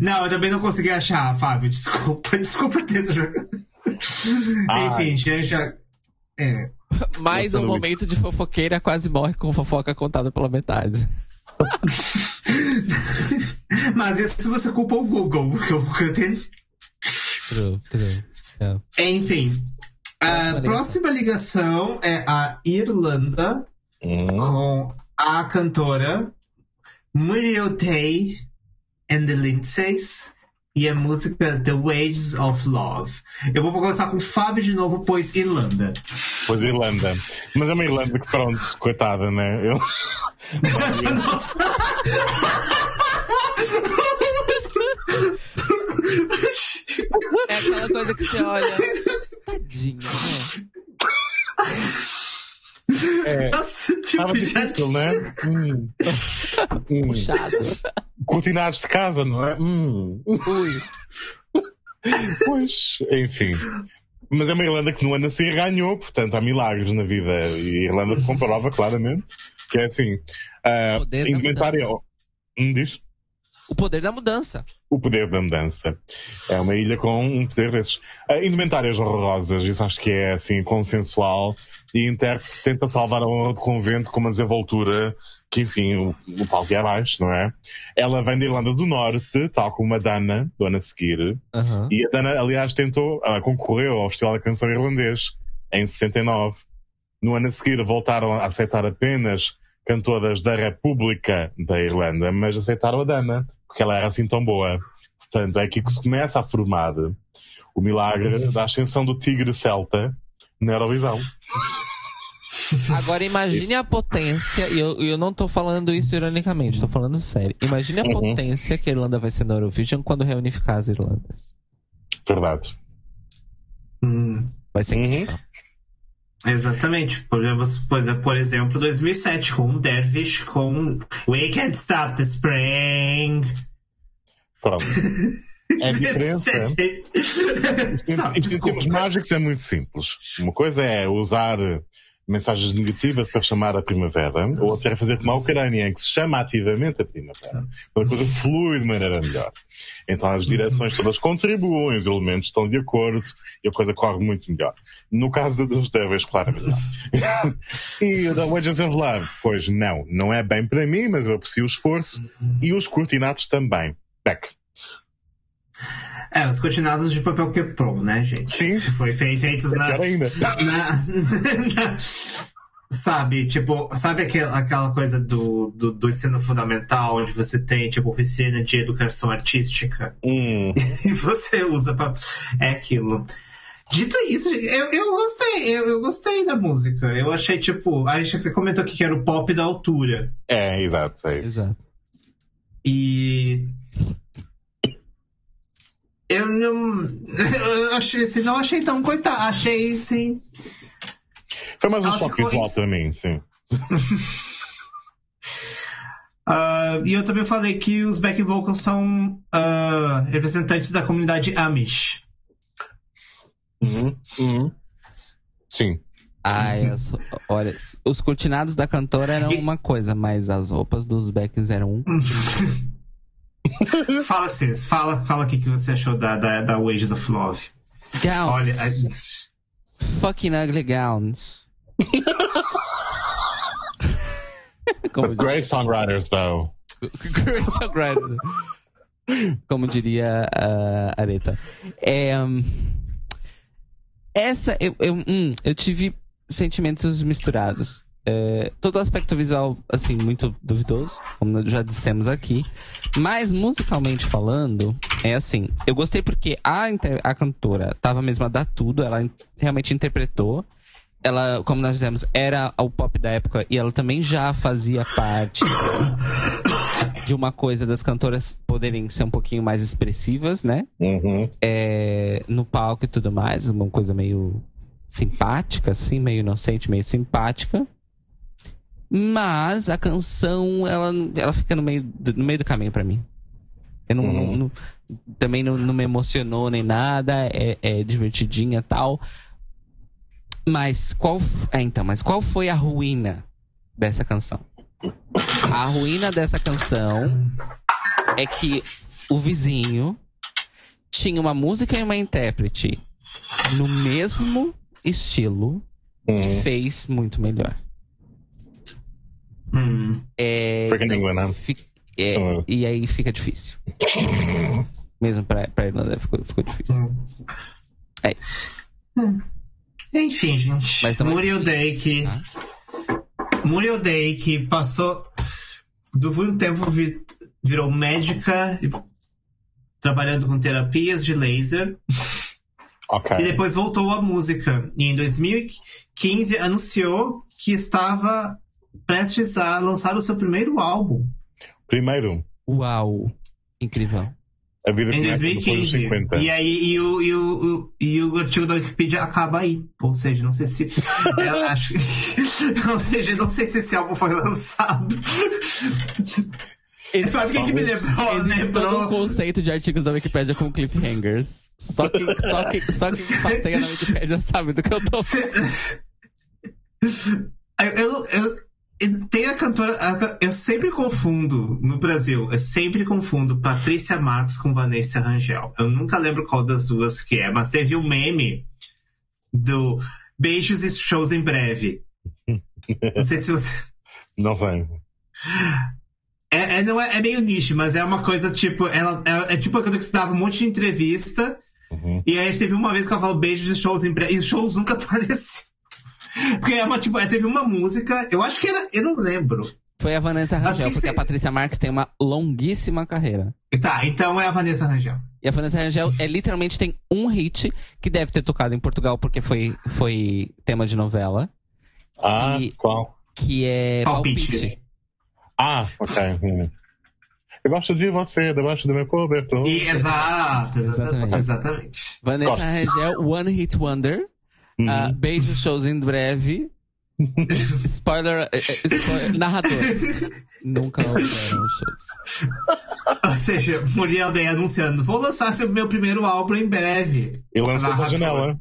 Speaker 3: Não, eu também não consegui achar, Fábio. Desculpa, <laughs> desculpa ter jogado.
Speaker 2: Ai.
Speaker 3: Enfim, já. já é.
Speaker 1: Mais um momento de fofoqueira quase morre com fofoca contada pela metade. <laughs>
Speaker 3: Mas isso você culpa o Google, porque o Google tem.
Speaker 1: True, true. Yeah.
Speaker 3: Enfim.
Speaker 1: Próxima
Speaker 3: A próxima ligação é a Irlanda
Speaker 2: Hum.
Speaker 3: com a cantora Muriel Tay and the Lindsays e a música The Waves of Love. Eu vou começar com o Fábio de novo, pois Irlanda.
Speaker 2: Pois Irlanda. Mas é uma Irlanda que, pronto, coitada, né? Eu...
Speaker 3: Nossa!
Speaker 1: É aquela coisa que você olha. Tadinho, né?
Speaker 2: É, <laughs>
Speaker 3: Nossa, tipo, já-
Speaker 2: difícil, né? Hum. <laughs> Hum.
Speaker 1: Puxado.
Speaker 2: Cortinados de casa, não é? Hum.
Speaker 1: Ui.
Speaker 2: Pois, enfim. Mas é uma Irlanda que no ano a seguir ganhou, portanto há milagres na vida. E a Irlanda comprova claramente que é assim. ah,
Speaker 1: Poder da
Speaker 2: indumentária. Hum, diz?
Speaker 1: O poder da mudança.
Speaker 2: O poder da mudança. É uma ilha com um poder desses. Ah, indumentárias horrorosas, isso acho que é assim consensual. E a intérprete tenta salvar a honra do convento com uma desenvoltura que, enfim, o, o palco é abaixo, não é? Ela vem da Irlanda do Norte, tal como a Dana, do ano a seguir.
Speaker 1: Aham.
Speaker 2: E a Dana, aliás, tentou, ela concorreu ao Festival da Canção Irlandês em 69. No ano a seguir voltaram a aceitar apenas cantoras da República da Irlanda, mas aceitaram a Dana, porque ela era assim tão boa. Portanto, é aqui que se começa a formar o milagre da ascensão do tigre celta na Eurovisão.
Speaker 1: Agora imagine a potência, e eu, eu não tô falando isso ironicamente, tô falando sério. Imagine a
Speaker 2: Uhum.
Speaker 1: potência que a Irlanda vai ser na Eurovision quando reunificar as Irlandas.
Speaker 2: Verdade.
Speaker 3: Hum,
Speaker 1: Vai ser
Speaker 2: Uhum.
Speaker 3: Exatamente. Por, por, por exemplo, 2007, com Dervish, com We Can't Stop the Spring.
Speaker 2: Pronto. <laughs> É a diferença.
Speaker 3: Só,
Speaker 2: Isto em termos mágicos é muito simples. Uma coisa é usar mensagens negativas para chamar a primavera, ou até fazer como a Ucrânia, em que se chama ativamente a primavera. Então a coisa flui de maneira melhor. Então as direções todas contribuem, os elementos estão de acordo e a coisa corre muito melhor. No caso dos Devils, claramente não. <laughs> e da Wages of Love, pois não, não é bem para mim, mas eu aprecio o esforço e os cortinados também. Beck.
Speaker 3: É, os cortinados de papel que pro, né, gente?
Speaker 2: Sim.
Speaker 3: Foi fei- feitos
Speaker 2: É
Speaker 3: na,
Speaker 2: ainda.
Speaker 3: na- na- <laughs> sabe, tipo, sabe aquela, aquela coisa do, do, do ensino fundamental, onde você tem, tipo, oficina de educação artística
Speaker 2: Hum. <laughs>
Speaker 3: e você usa pra. É aquilo. Dito isso, eu, eu gostei, eu, eu gostei da música. Eu achei, tipo, a gente até comentou aqui que era o pop da altura.
Speaker 2: É, exato. É isso.
Speaker 1: Exato.
Speaker 3: E. Eu não. Eu achei assim, não achei tão coitado. Achei, sim.
Speaker 2: Foi mais um
Speaker 3: Ela
Speaker 2: choque visual mim, sim. <laughs>
Speaker 3: Ah, e eu também falei que os back vocals são ah, representantes da comunidade Amish.
Speaker 2: Uhum. Uhum. Sim.
Speaker 1: Ai, as- olha, os cortinados da cantora eram
Speaker 3: E-
Speaker 1: uma coisa, mas as roupas dos backs eram um. <laughs> <laughs>
Speaker 3: Fala, Cis, fala, fala o que que você achou da, da, da Wages of Love.
Speaker 1: Gowns.
Speaker 3: Olha, a-
Speaker 1: Fucking ugly gowns. Como,
Speaker 2: great songwriters, though. <laughs>
Speaker 1: Great songwriter. Como diria a Areta. É, hum, essa, eu, eu, hum, eu tive sentimentos misturados. É, todo o aspecto visual, assim, muito duvidoso, como já dissemos aqui. Mas, musicalmente falando, é assim. Eu gostei porque a, a cantora tava mesmo a dar tudo, ela realmente interpretou. Ela, como nós dizemos, era o pop da época e ela também já fazia parte de uma coisa das cantoras poderem ser um pouquinho mais expressivas, né?
Speaker 2: Uhum.
Speaker 1: É, no palco e tudo mais, uma coisa meio simpática, assim, meio inocente, meio simpática. Mas a canção, ela, ela fica no meio, do- no meio do caminho pra mim. Eu não,
Speaker 2: Uhum.
Speaker 1: não- também não, não me emocionou nem nada, é, é divertidinha e tal. Mas qual, é, então, mas qual foi a ruína dessa canção? A ruína dessa canção é que o vizinho tinha uma música e uma intérprete no mesmo estilo que
Speaker 2: Uhum.
Speaker 1: fez muito melhor.
Speaker 3: Hum.
Speaker 1: É,
Speaker 2: Freaking England, né?
Speaker 1: é, e aí fica difícil. <coughs> Mesmo pra, pra Irlanda ficou, ficou difícil.
Speaker 3: Hum.
Speaker 1: É isso.
Speaker 3: Enfim, gente.
Speaker 1: Mas também-
Speaker 3: Muriel Day que.
Speaker 1: Tá.
Speaker 3: Muriel Day que passou. Do um tempo vi- virou médica, trabalhando com terapias de laser. <laughs>
Speaker 2: Ok.
Speaker 3: E depois voltou à música. E em 2015 anunciou que estava prestes a lançar o seu primeiro álbum.
Speaker 2: Primeiro,
Speaker 1: Uau! Incrível.
Speaker 2: a vida
Speaker 3: Em
Speaker 2: começa depois dos
Speaker 3: 2015.
Speaker 2: 50.
Speaker 3: E aí e o, e, o, o- e o artigo da Wikipedia acaba aí. Ou seja, não sei se. <laughs> eu acho, <laughs> ou seja, não sei se esse álbum foi lançado. Sabe o que, que me lembrou?
Speaker 1: Existe todo um
Speaker 3: lembrou...
Speaker 1: conceito de artigos da Wikipédia com cliffhangers. Só que só que, só quem passeia na Wikipédia sabe do que eu tô
Speaker 3: eu, eu- eu- tem a cantora. a- eu sempre confundo no Brasil, eu sempre confundo Patrícia Marques com Vanessa Rangel. Eu nunca lembro qual das duas que é, mas teve um meme do Beijos e shows em breve. Não sei se você. <laughs>
Speaker 2: Não sei.
Speaker 3: É, é, não é, é meio nicho, mas é uma coisa tipo. Ela, é, é tipo a cantora que se dava um monte de entrevista.
Speaker 2: Uhum.
Speaker 3: E aí teve uma vez que ela falou beijos e shows em breve. E os shows nunca <laughs> apareceram. Porque é uma, tipo, é, teve uma música, eu acho que era. Eu não lembro.
Speaker 1: Foi a Vanessa Rangel,
Speaker 3: que
Speaker 1: porque a Patrícia Marques tem uma longuíssima carreira.
Speaker 3: Tá, então é a Vanessa Rangel.
Speaker 1: E a Vanessa Rangel é, literalmente tem um hit que deve ter tocado em Portugal porque foi, foi tema de novela,
Speaker 2: Ah,
Speaker 1: E-
Speaker 2: qual?
Speaker 1: que é
Speaker 3: Palpite.
Speaker 1: Palpite.
Speaker 2: Ah, ok. Hum. Eu gosto de você, debaixo do meu cobertor.
Speaker 3: Exato, exatamente.
Speaker 1: Exatamente.
Speaker 3: exatamente.
Speaker 1: Vanessa
Speaker 2: Gosto.
Speaker 1: Rangel, One Hit Wonder.
Speaker 2: Uhum.
Speaker 1: Ah, beijo, shows em breve. <laughs> Spoiler, eh, eh, spoiler narrador. Nunca houveram shows.
Speaker 3: Ou seja, Muriel Day anunciando: vou lançar seu meu primeiro álbum em breve.
Speaker 2: E lançou
Speaker 3: Narrador.
Speaker 2: janela.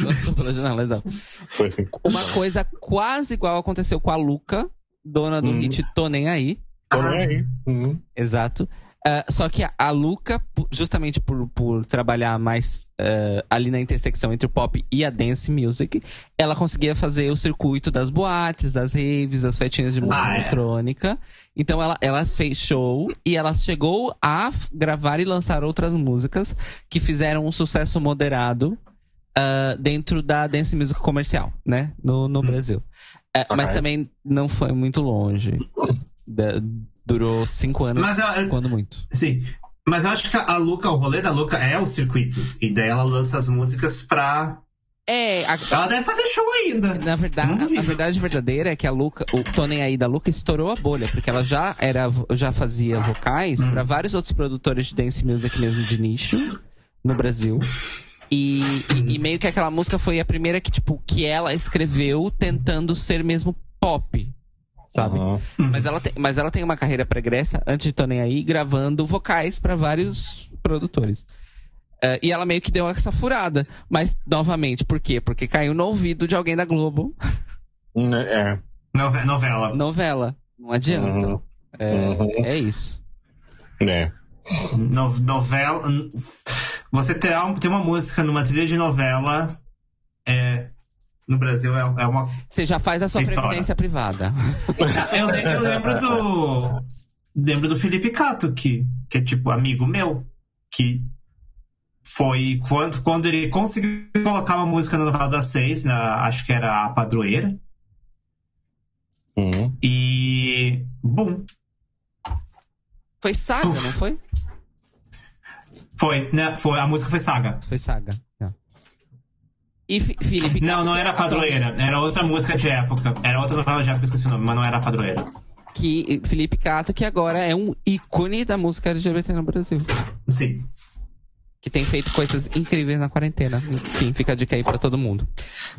Speaker 1: Lançou pela janela, exato.
Speaker 2: Assim.
Speaker 1: Uma coisa quase igual aconteceu com a Luca, dona do
Speaker 2: Hum.
Speaker 1: hit Tô Nem Aí.
Speaker 2: Tô nem aí. Uhum.
Speaker 1: Exato. Ah, só que a, a Luca, justamente por, por trabalhar mais ah, ali na intersecção entre o pop e a dance music, ela conseguia fazer o circuito das boates, das raves, das festinhas de música
Speaker 3: Ah, é.
Speaker 1: eletrônica. Então ela, ela fez show e ela chegou a gravar e lançar outras músicas que fizeram um sucesso moderado ah, dentro da dance music comercial, né? No, no Brasil. Ah, Mas também não foi muito longe. Da- durou cinco anos,
Speaker 3: Mas eu-
Speaker 1: quando muito.
Speaker 3: Sim. Mas eu acho que a Luca, o rolê da Luca é o circuito. E daí ela lança as músicas pra.
Speaker 1: É, a-
Speaker 3: Ela deve fazer show ainda.
Speaker 1: na verdade,
Speaker 3: duvido.
Speaker 1: a verdade verdadeira é que a Luca, o Nem Aí da Luca estourou a bolha, porque ela já era, já fazia vocais
Speaker 3: Hum.
Speaker 1: pra vários outros produtores de dance music mesmo de nicho no Brasil. E, e- e meio que aquela música foi a primeira que, tipo, que ela escreveu tentando ser mesmo pop. Sabe?
Speaker 2: Uhum.
Speaker 1: Mas ela, tem, mas ela tem uma carreira pregressa, antes de Tô Nem Aí, gravando vocais pra vários produtores. Eh, e ela meio que deu essa furada. Mas, novamente, por quê? Porque caiu no ouvido de alguém da Globo.
Speaker 2: É.
Speaker 3: Nove- Novela.
Speaker 1: Novela. Não adianta.
Speaker 2: Uhum.
Speaker 1: É,
Speaker 2: Uhum.
Speaker 1: é isso.
Speaker 2: É.
Speaker 3: No- novela. Você terá um- tem uma música numa trilha de novela. É, no Brasil é, é uma.
Speaker 1: Você já faz a sua
Speaker 3: estoura.
Speaker 1: previdência privada. <laughs>
Speaker 3: Eu, eu lembro do. Lembro do Felipe Cato, que, que é tipo amigo meu. Que foi quando, quando ele conseguiu colocar uma música na novela das seis, na, acho que era a Padroeira.
Speaker 2: Uhum.
Speaker 3: E. Bum!
Speaker 1: Foi saga, não foi?
Speaker 3: Foi, né? Foi, a música foi Saga.
Speaker 1: Foi saga. E Felipe
Speaker 3: Não,
Speaker 1: Cato,
Speaker 3: não era
Speaker 1: é
Speaker 3: a Padroeira. Era outra música de época. Era outra novela de época, eu esqueci o nome, mas não era a Padroeira.
Speaker 1: Que, Felipe Cato, que agora é um ícone da música LGBT no Brasil.
Speaker 3: Sim.
Speaker 1: que tem feito coisas incríveis na quarentena. Enfim, fica a dica aí pra todo mundo.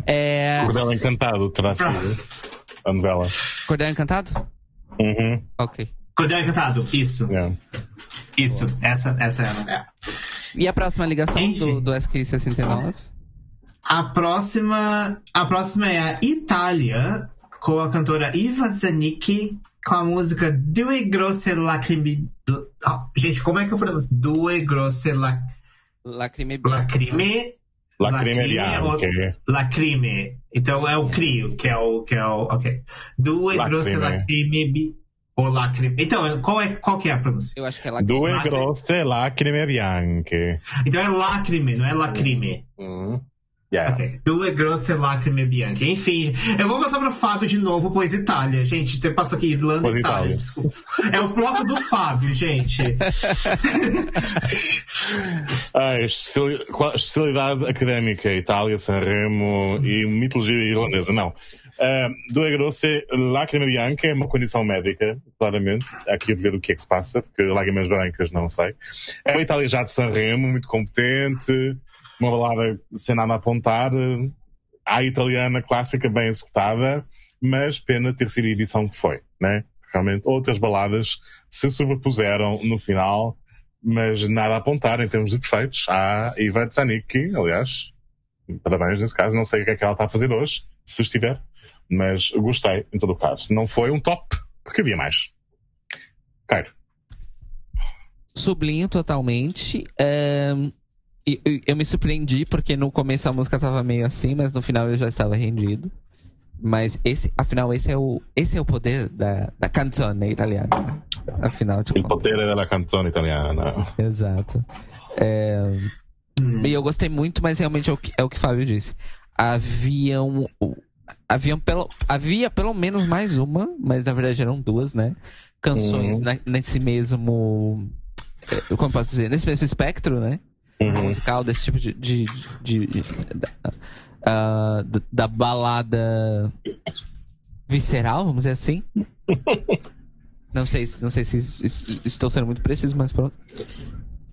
Speaker 1: É...
Speaker 2: Cordel Encantado sido a novela.
Speaker 1: Cordel Encantado?
Speaker 2: Uhum.
Speaker 1: Ok.
Speaker 3: Cordel Encantado, isso.
Speaker 2: É.
Speaker 3: Isso. Essa, essa é a novela.
Speaker 1: E a próxima ligação
Speaker 3: Enfim.
Speaker 1: do, do SQ69?
Speaker 3: A próxima. A próxima é a Itália, com a cantora Iva Zanicchi, com a música Due Grosse Lacrime. Ah, gente, como é que eu pronuncio? Due Grosse la...
Speaker 1: Lacrime Bianca.
Speaker 3: Lacrime.
Speaker 2: Lacrime
Speaker 3: Lacrime. Lacrime. Então é o crio, que é o. Que é o ok. Due
Speaker 2: Lacrime.
Speaker 3: Grosse Lacrime. Ou Lacrime. Então, qual, é, qual que é a pronúncia?
Speaker 1: Eu acho que é Lacrime.
Speaker 2: Due
Speaker 3: Lacrime.
Speaker 2: grosse lacrime bianche.
Speaker 3: Então é Lacrime, não é Lacrime.
Speaker 2: Uhum. Yeah.
Speaker 3: Ok. Due grosse lacrime bianche. Enfim, eu vou passar pro Fábio de novo, pois Itália. Gente, você passou aqui Irlanda
Speaker 2: Pois
Speaker 3: Itália.
Speaker 2: Itália.
Speaker 3: Desculpa. É o bloco do Fábio, gente. <laughs>
Speaker 2: Ah, especialidade académica, Itália, Sanremo e mitologia irlandesa. Não. Uh, Due grosse lacrime bianche é uma condição médica, claramente. Há aqui a ver o que é que se passa, porque lágrimas brancas não sei. É uma Itália já de Sanremo, muito competente, uma balada sem nada a apontar, a italiana clássica bem executada, mas pena ter sido a edição que foi, né? Realmente outras baladas se sobrepuseram no final, mas nada a apontar em termos de defeitos. Há Ivete Zanicki, aliás, parabéns nesse caso, não sei o que é que ela está a fazer hoje, se estiver, mas gostei em todo o caso. Não foi um top, porque havia mais. Cairo.
Speaker 1: Sublinho totalmente. Ahn, e- e eu me surpreendi porque no começo a música tava meio assim, mas no final eu já estava rendido. Mas esse, afinal, esse é o, esse é o poder da, da canzone italiana. né? Afinal de
Speaker 2: Il
Speaker 1: contas.
Speaker 2: potere della canzone italiana.
Speaker 1: Exato. É,
Speaker 3: Hum.
Speaker 1: E eu gostei muito, mas realmente é o que, é o que o Fábio disse. Haviam. Haviam pelo, havia pelo menos mais uma, mas na verdade eram duas, né? Canções
Speaker 2: Uhum.
Speaker 1: na- nesse mesmo. eh, Como posso dizer? Nesse mesmo espectro, né?
Speaker 2: Uhum.
Speaker 1: Musical, desse tipo de. de, de- de- da, ah, da- da balada visceral, vamos dizer assim. <laughs> Não sei, se- não sei se es- es- estou sendo muito preciso, mas pronto.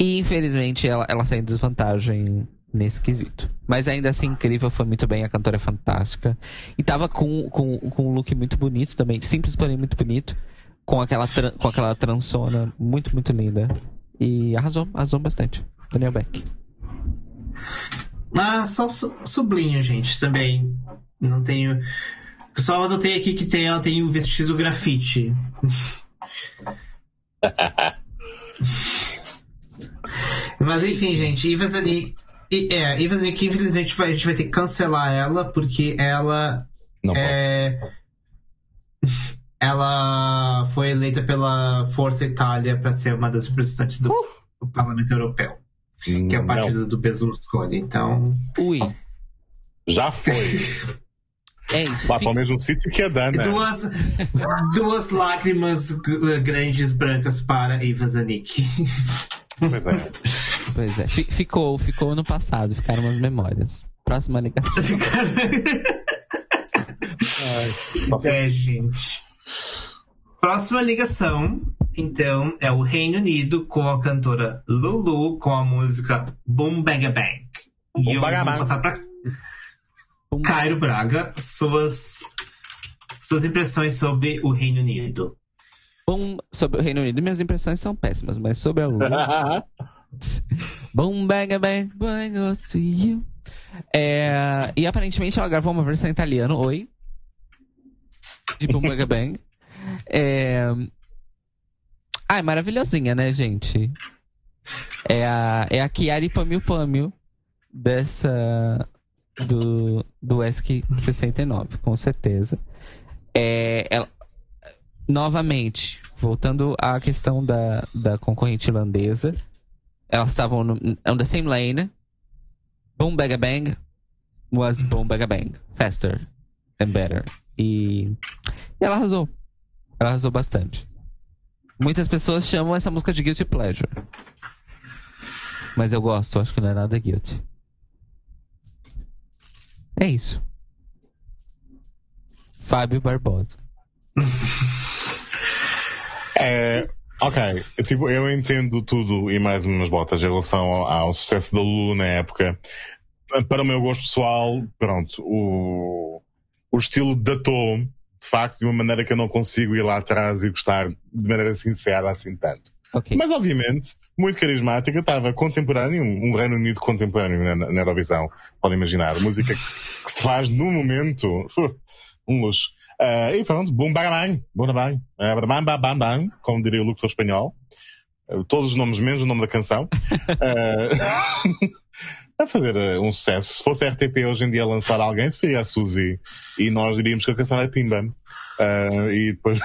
Speaker 1: E infelizmente ela, ela saiu em desvantagem nesse quesito. Mas ainda assim, incrível, foi muito bem, a cantora é fantástica. E tava com, com, com um look muito bonito também, simples, porém muito bonito. Com aquela, com aquela transona muito, muito linda. E arrasou, arrasou bastante. Daniel Beck.
Speaker 3: Ah, só su sublinho, gente, também. Não tenho. Só adotei aqui que tem, ela tem o vestido grafite. <laughs> Mas enfim, gente, Eva Zanik. É, Eva Zanik, infelizmente, vai, a gente vai ter que cancelar ela, porque ela.
Speaker 2: Não
Speaker 3: é... <laughs> Ela foi eleita pela Força Itália para ser uma das representantes do, do Parlamento Europeu,
Speaker 2: posso.
Speaker 3: Que é o
Speaker 2: Não.
Speaker 3: partido do Berlusconi. Então.
Speaker 1: Ui.
Speaker 2: Já foi.
Speaker 1: É isso.
Speaker 2: Lá
Speaker 1: fica-
Speaker 2: para o mesmo sítio que a Dana.
Speaker 3: Duas, duas lágrimas grandes brancas para Eva Zanik.
Speaker 2: Pois é.
Speaker 1: Pois é. Fi- Ficou, ficou no passado. Ficaram umas memórias. Próxima ligação. <laughs>
Speaker 3: é, gente. Próxima ligação, então, é o Reino Unido com a cantora Lulu com a música Boom Bang Bang. E
Speaker 2: Boom
Speaker 3: eu
Speaker 2: Bang
Speaker 3: vou
Speaker 2: Bang.
Speaker 3: passar para
Speaker 1: Boom.
Speaker 3: Cairo Braga suas, suas impressões sobre o Reino Unido.
Speaker 1: Bom, sobre o Reino Unido, minhas impressões são péssimas, mas sobre a Lula. <laughs> Boom, bang, bang, bang, goes to you. É, e aparentemente ela gravou uma versão em italiano, oi. De Boom, bang, bang. <laughs> É... Ah, é maravilhosinha, né, gente? É a, é a Chiari Pamio Pamio dessa. Do, do ESC 69, com certeza. É, ela, novamente, voltando à questão da, da concorrente irlandesa, elas estavam no, on the same lane. Boom Bang Bang was Boom Bang Bang. Faster and better. E, e ela arrasou. Ela arrasou bastante. Muitas pessoas chamam essa música de Guilty Pleasure. Mas eu gosto, acho que não é nada guilty. É isso. Fábio Barbosa. <laughs>
Speaker 2: É, ok, tipo, eu entendo tudo e mais umas botas em relação ao, ao sucesso da Lulu na época. Para o meu gosto pessoal, pronto, o, o estilo datou de facto de uma maneira que eu não consigo ir lá atrás e gostar de maneira sincera assim tanto.
Speaker 1: Ok.
Speaker 2: Mas obviamente, muito carismática, estava contemporâneo, um Reino Unido contemporâneo na, na Eurovisão, podem imaginar. Música que, que se faz no momento, <laughs> um luxo. Ah, e pronto, bum bang bang, bum bang, Ah, bam bam bam bam, como diria o locutor espanhol. Ah, todos os nomes menos o nome da canção. <laughs> <laughs> Ah, a fazer ah, um sucesso. Se fosse a RTP hoje em dia lançar alguém, seria a Suzy. E nós diríamos que a canção é Pimba. Ah, e depois.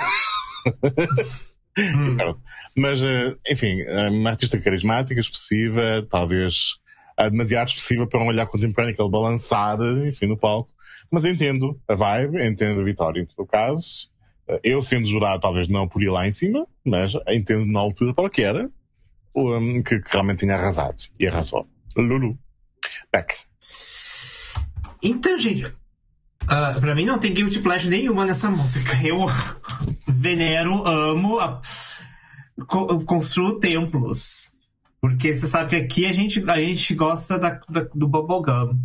Speaker 3: Hum. <laughs>
Speaker 2: Mas, eh, enfim, é uma artista carismática, expressiva, talvez eh, demasiado expressiva para um olhar contemporâneo, aquele balançar, enfim, no palco. Mas entendo a vibe, entendo a vitória, no caso. Eh, Eu, sendo jurado, talvez não por ir lá em cima, mas entendo na altura para o que era, um, que, que realmente tinha arrasado. E arrasou. Lulu.
Speaker 3: Então, gente, ah, pra mim não tem guilty pleasure nenhuma nessa música. Eu venero, amo, a- co- construo templos. Porque você sabe que aqui a gente, a gente gosta da, da- do bubblegum.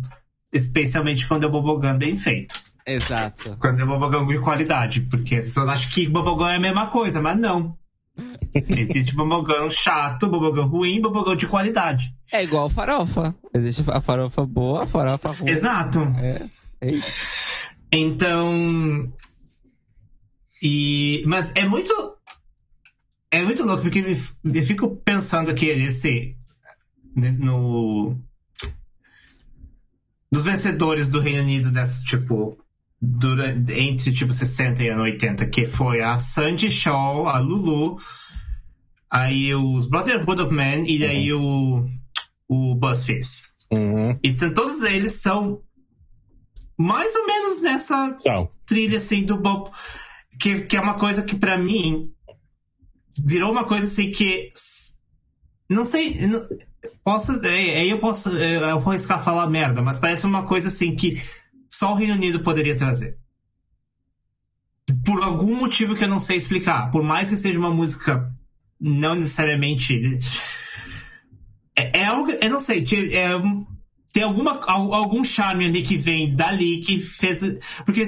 Speaker 3: Especialmente quando é bubblegum bem feito.
Speaker 1: Exato.
Speaker 3: Quando é bubblegum de qualidade. Porque pessoas acham que bubblegum é a mesma coisa, mas não. Existe bubblegum chato, bubblegum ruim, bubblegum de qualidade.
Speaker 1: É igual farofa. Existe a farofa boa, a farofa ruim.
Speaker 3: Exato.
Speaker 1: É, é.
Speaker 3: Então. E. Mas é muito. É muito louco, porque eu fico pensando aqui nesse. nesse- no. Dos vencedores do Reino Unido dessa, tipo. Durante, entre tipo 60 e ano 80, que foi a Sandy Shaw, a Lulu, aí os Brotherhood of Man e aí o. o BuzzFizz.
Speaker 2: Uhum.
Speaker 3: E são- todos eles são mais ou menos nessa
Speaker 2: Então,
Speaker 3: trilha assim do Bob. Que, que é uma coisa que pra mim virou uma coisa assim que. Não sei. não- posso. é, Aí eu posso. Eu vou arriscar falar merda, mas parece uma coisa assim que só o Reino Unido poderia trazer. Por algum motivo que eu não sei explicar. Por mais que seja uma música não necessariamente. É, é algo. Eu não sei. É, tem alguma, al- algum charme ali que vem dali que fez. Porque,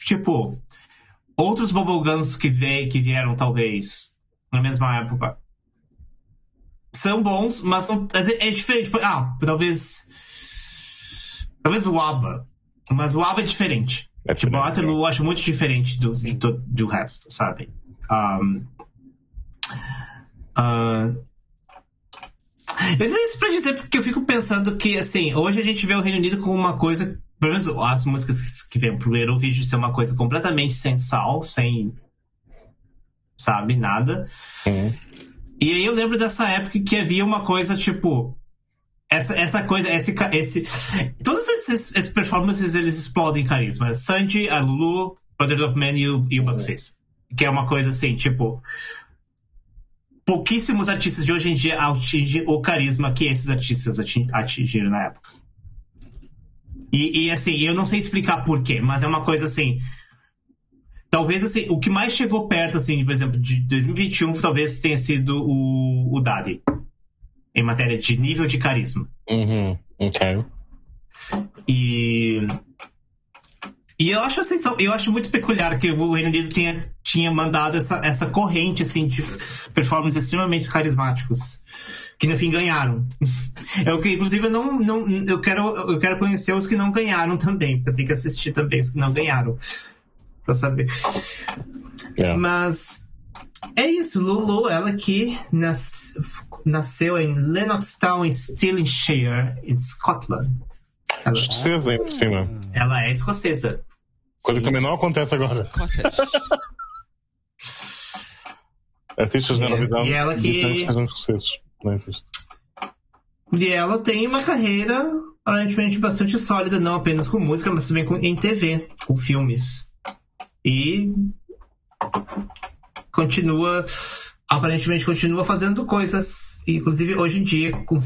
Speaker 3: tipo, outros bubblegums que, que vieram, talvez, na mesma época, são bons, mas são, é diferente. Tipo, Ah, talvez. Talvez o ABBA. Mas o ABBA é diferente.
Speaker 2: É
Speaker 3: tipo, o
Speaker 2: diferente,
Speaker 3: Waterloo eu acho muito diferente do, de to- do resto, sabe? Um, ah, eu digo isso pra dizer porque eu fico pensando que, assim, hoje a gente vê o Reino Unido como uma coisa. Pelo menos as músicas que vêm pro Eurovision ser uma coisa completamente sem sal, sem. Sabe? Nada.
Speaker 2: Hum.
Speaker 3: E aí eu lembro dessa época que havia uma coisa tipo. Essa, essa coisa, esse, esse. Todas essas, essas performances eles explodem carisma. Sanji, a Lulu, Brother of Man e o, e o Bugs Face. Que é uma coisa assim, tipo. Pouquíssimos artistas de hoje em dia atingem o carisma que esses artistas atin- atingiram na época. E, e assim, eu não sei explicar porquê, mas é uma coisa assim. Talvez assim, o que mais chegou perto, assim, por exemplo, de 2021, talvez tenha sido o, o Daddy. Em matéria de nível de carisma.
Speaker 2: Uhum. Ok.
Speaker 3: E. E eu acho assim, eu acho muito peculiar que o Reino Unido tenha, tinha mandado essa, essa corrente assim, de performances extremamente carismáticos. Que no fim ganharam. <laughs> Eu que, inclusive, eu não, não eu, quero, eu quero conhecer os que não ganharam também, porque eu tenho que assistir também os que não ganharam. Pra saber.
Speaker 2: Yeah.
Speaker 3: Mas é isso, Lulu, ela que nas, nasceu em Lennoxtown, em Stirlingshire, em Scotland. Ela,
Speaker 2: Escocesa, ainda por cima.
Speaker 3: ela é escocesa.
Speaker 2: Coisa que também não acontece agora. <laughs> Artistas da
Speaker 3: E-
Speaker 2: Eurovisão
Speaker 3: e ela que-
Speaker 2: escoceses. Não existe.
Speaker 3: E ela tem uma carreira aparentemente bastante sólida, não apenas com música, mas também com, em TV, com filmes. E continua, aparentemente continua fazendo coisas, inclusive hoje em dia, com,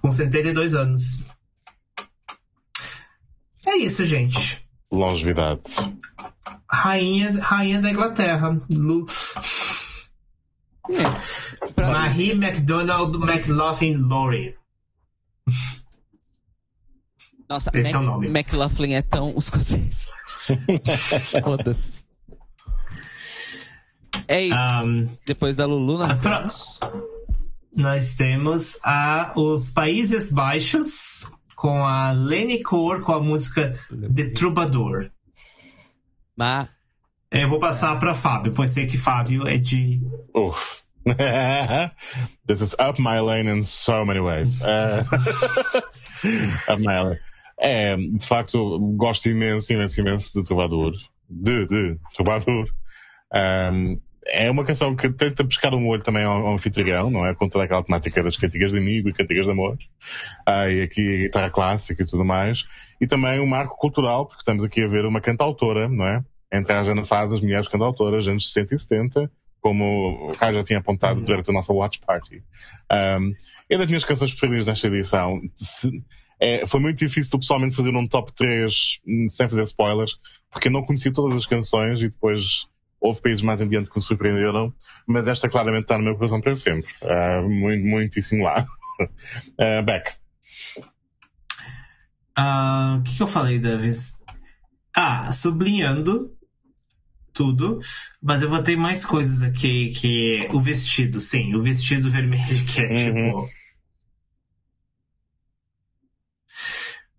Speaker 3: com 72 anos. É isso, gente.
Speaker 2: Longevidade.
Speaker 3: Rainha, rainha da Inglaterra. Lu,
Speaker 1: É.
Speaker 3: Marie MacDonald McLaughlin Laurie.
Speaker 1: Nossa,
Speaker 3: Esse
Speaker 1: Mac,
Speaker 3: é o nome.
Speaker 1: McLaughlin é tão escocês. <laughs> Foda-se. É isso.
Speaker 3: Um,
Speaker 1: Depois da Lulu, nós temos...
Speaker 3: nós temos a, os Países Baixos com a Lenny Core com a música The Troubadour.
Speaker 1: Ma...
Speaker 3: Eu vou passar para Fábio, pois sei que Fábio é de.
Speaker 2: Uf. <laughs> This is up my lane in so many ways. <laughs> Uh, <laughs> up my lane. É, de facto, gosto imenso, imenso, imenso de Trovador. De, de Trovador. Um, é uma canção que tenta pescar um olho também ao, ao anfitrião, não é? Com toda aquela temática das cantigas de amigo e cantigas de amor. Ah, e aqui a guitarra clássica e tudo mais. E também um marco cultural, porque estamos aqui a ver uma cantautora, não é? Entrar já na fase das mulheres cantautoras, anos 60 e 70, como o Caio já tinha apontado durante a nossa Watch Party. Um, é das minhas canções preferidas nesta edição. É, foi muito difícil pessoalmente fazer um top 3 hum, sem fazer spoilers, porque eu não conhecia todas as canções e depois houve países mais em diante que me surpreenderam, mas esta claramente está no meu coração para sempre. Ah, muito, muitíssimo lá. <laughs> Ah, Beck.
Speaker 3: Ah, O que, que eu falei da vez? Ah, sublinhando tudo, mas eu botei mais coisas aqui, que o vestido, sim, o vestido vermelho, que é
Speaker 2: Uhum.
Speaker 3: tipo.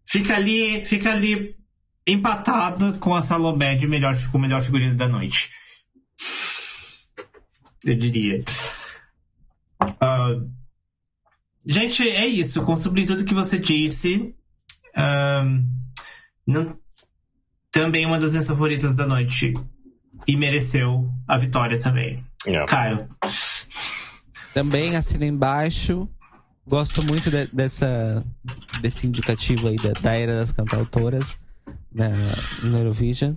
Speaker 3: Fica ali, fica ali empatado com a Salomé de melhor, com o melhor figurino da noite. Eu diria. Ah, gente, é isso. Com sobre tudo que você disse. ahn, não, também uma das minhas favoritas da noite. E mereceu a vitória também.
Speaker 2: Yeah.
Speaker 3: Caio.
Speaker 1: Também assina embaixo. Gosto muito de- dessa, desse indicativo aí da, da era das cantautoras na, no Eurovision.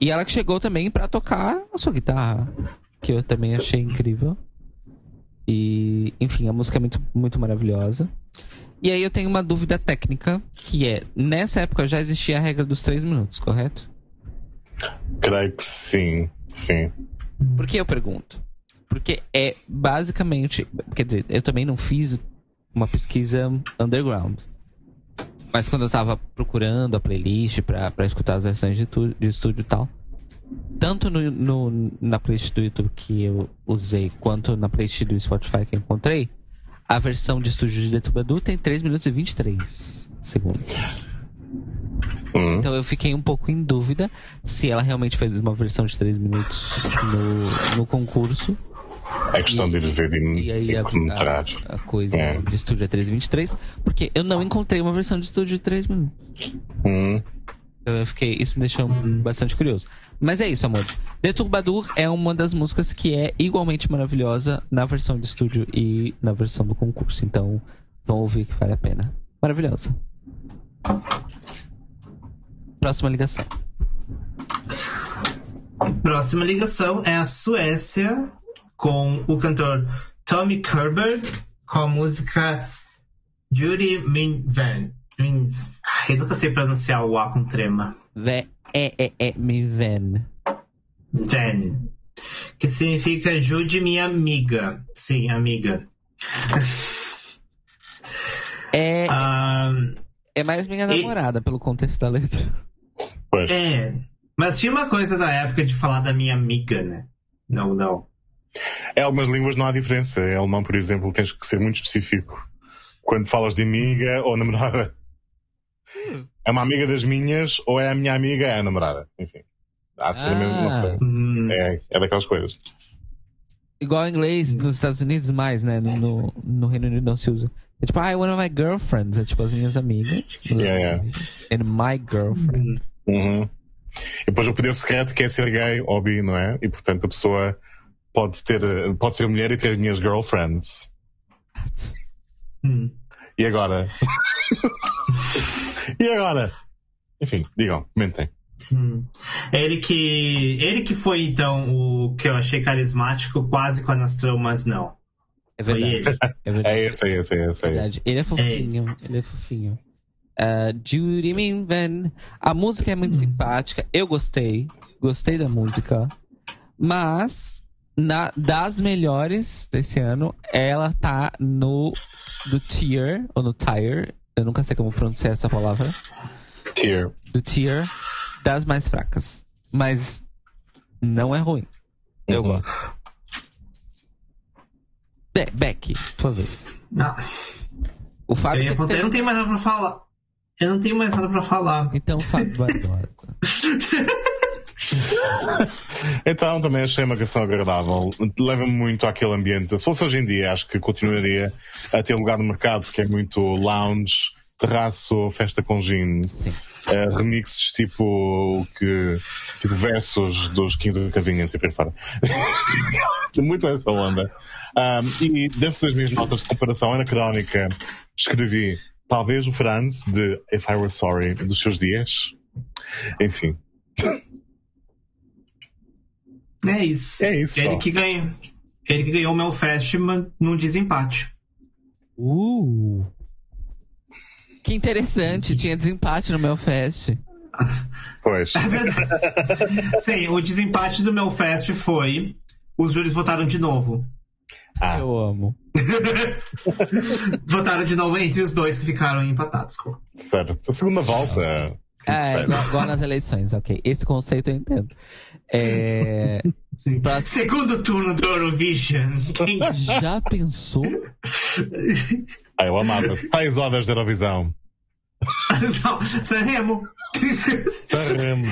Speaker 1: E ela que chegou também pra tocar a sua guitarra, que eu também achei incrível. E, enfim, a música é muito, muito maravilhosa. E aí eu tenho uma dúvida técnica, que é, nessa época já existia a regra dos três minutos, correto?
Speaker 2: Creio que sim. Sim.
Speaker 1: Por que eu pergunto? Porque é basicamente. Quer dizer, eu também não fiz uma pesquisa underground. Mas quando eu tava procurando a playlist pra, pra escutar as versões de, tu, de estúdio e tal, tanto no, no- na playlist do YouTube que eu usei, quanto na playlist do Spotify que eu encontrei, a versão de estúdio de Detubadu tem 3 minutos e 23 segundos.
Speaker 2: Hum.
Speaker 1: Então eu fiquei um pouco em dúvida se ela realmente fez uma versão de 3 minutos no, no concurso.
Speaker 2: É questão de ir ver e,
Speaker 1: E aí
Speaker 2: e
Speaker 1: a, a, a coisa
Speaker 2: É.
Speaker 1: de estúdio é 3.23, porque eu não encontrei uma versão de estúdio de 3 minutos.
Speaker 2: Hum.
Speaker 1: Eu fiquei, isso me deixou bastante curioso. Mas é isso, amores. The é uma das músicas que é igualmente maravilhosa na versão de estúdio e na versão do concurso. Então, vão ouvir que vale a pena. Maravilhosa. Próxima ligação.
Speaker 3: Próxima ligação é a Suécia com o cantor Tommy Kerber com a música Judy Min Van. Ai, Eu nunca sei pronunciar o A com trema.
Speaker 1: Vé, é, é, é, me ven.
Speaker 3: Van. Que significa Jude minha amiga. Sim, amiga.
Speaker 1: É,
Speaker 3: Ah,
Speaker 1: é mais minha
Speaker 3: e-
Speaker 1: namorada, pelo contexto da letra.
Speaker 2: Pois.
Speaker 3: é. Mas tinha uma coisa da época de falar da minha amiga, né? Não, não.
Speaker 2: Em algumas línguas não há diferença. Em alemão, por exemplo, tens que ser muito específico. Quando falas de amiga ou namorada. É uma amiga das minhas ou é a minha amiga é a namorada. Enfim. Há de ser a mesma
Speaker 1: Ah.
Speaker 2: coisa.
Speaker 3: Hum,
Speaker 2: É, é daquelas coisas.
Speaker 1: Igual em inglês, nos Estados Unidos mais, né? No, no, no Reino Unido não se usa. É tipo, ah, one of my girlfriends. É tipo as minhas amigas. <laughs>
Speaker 2: Yeah, yeah.
Speaker 1: amigos. And my girlfriend.
Speaker 2: Uhum. E depois o poder secreto que é ser gay ou bi, não é? E portanto a pessoa pode, ter, pode ser mulher e ter minhas girlfriends.
Speaker 3: hum.
Speaker 2: E agora? <laughs> e agora? Enfim, digam, comentem.
Speaker 3: Sim. Ele que. Ele que foi, então, o que eu achei carismático, quase com a Nostrum, mas não.
Speaker 1: É
Speaker 3: Foi
Speaker 1: verdade.
Speaker 3: ele.
Speaker 1: É verdade.
Speaker 2: É esse, é esse, é esse. É
Speaker 1: verdade.
Speaker 2: esse.
Speaker 1: Ele é
Speaker 3: É
Speaker 1: fofinho. ele é fofinho. Uh, Judy Minvan. A música é muito simpática. Eu gostei. Gostei da música. Mas, na, das melhores desse ano, ela tá no do tier, ou no tier. Eu nunca sei como pronunciar essa palavra.
Speaker 2: Tear.
Speaker 1: Do tier das mais fracas. Mas não é ruim. Eu
Speaker 2: Uhum.
Speaker 1: gosto. De, Beck, sua vez.
Speaker 3: Não.
Speaker 1: O
Speaker 3: Eu,
Speaker 1: Fábio.
Speaker 3: apontar-
Speaker 1: ter-
Speaker 3: eu não tenho mais nada pra falar. Eu não tenho mais nada pra falar.
Speaker 1: Então, Fábio Barbosa. <laughs>
Speaker 2: Então também achei uma canção agradável. Leva-me muito àquele ambiente. Se fosse hoje em dia, acho que continuaria a ter lugar no mercado, porque é muito lounge, terraço, festa com gin.
Speaker 1: Sim.
Speaker 2: eh, remixes tipo que tipo versos dos 15 Cavinhas e por aí fora. <laughs> Muito essa onda. Um, e dentro das minhas notas de comparação anacrónica, escrevi talvez o Franz de If I Were Sorry dos seus dias. Enfim,
Speaker 3: É isso.
Speaker 2: É isso.
Speaker 3: Ele que ganha. Ele que ganhou o meu festival num desempate.
Speaker 1: Uh! Que interessante, tinha desempate no meu fest. <laughs>
Speaker 2: pois.
Speaker 3: É verdade. Sim, o desempate do meu fest foi. Os júris votaram de novo.
Speaker 2: Ah,
Speaker 1: Eu amo. <laughs>
Speaker 3: Votaram de novo entre os dois que ficaram empatados.
Speaker 2: certo. A segunda volta.
Speaker 1: Ah, é, igual, igual nas eleições, ok. Esse conceito eu entendo. É, <laughs> Pra-
Speaker 3: Segundo turno do Eurovision. Quem-
Speaker 1: já pensou? <laughs>
Speaker 2: Ah, eu amava. Seis horas de Eurovisão.
Speaker 3: Não, Sanremo.
Speaker 2: Sarremo.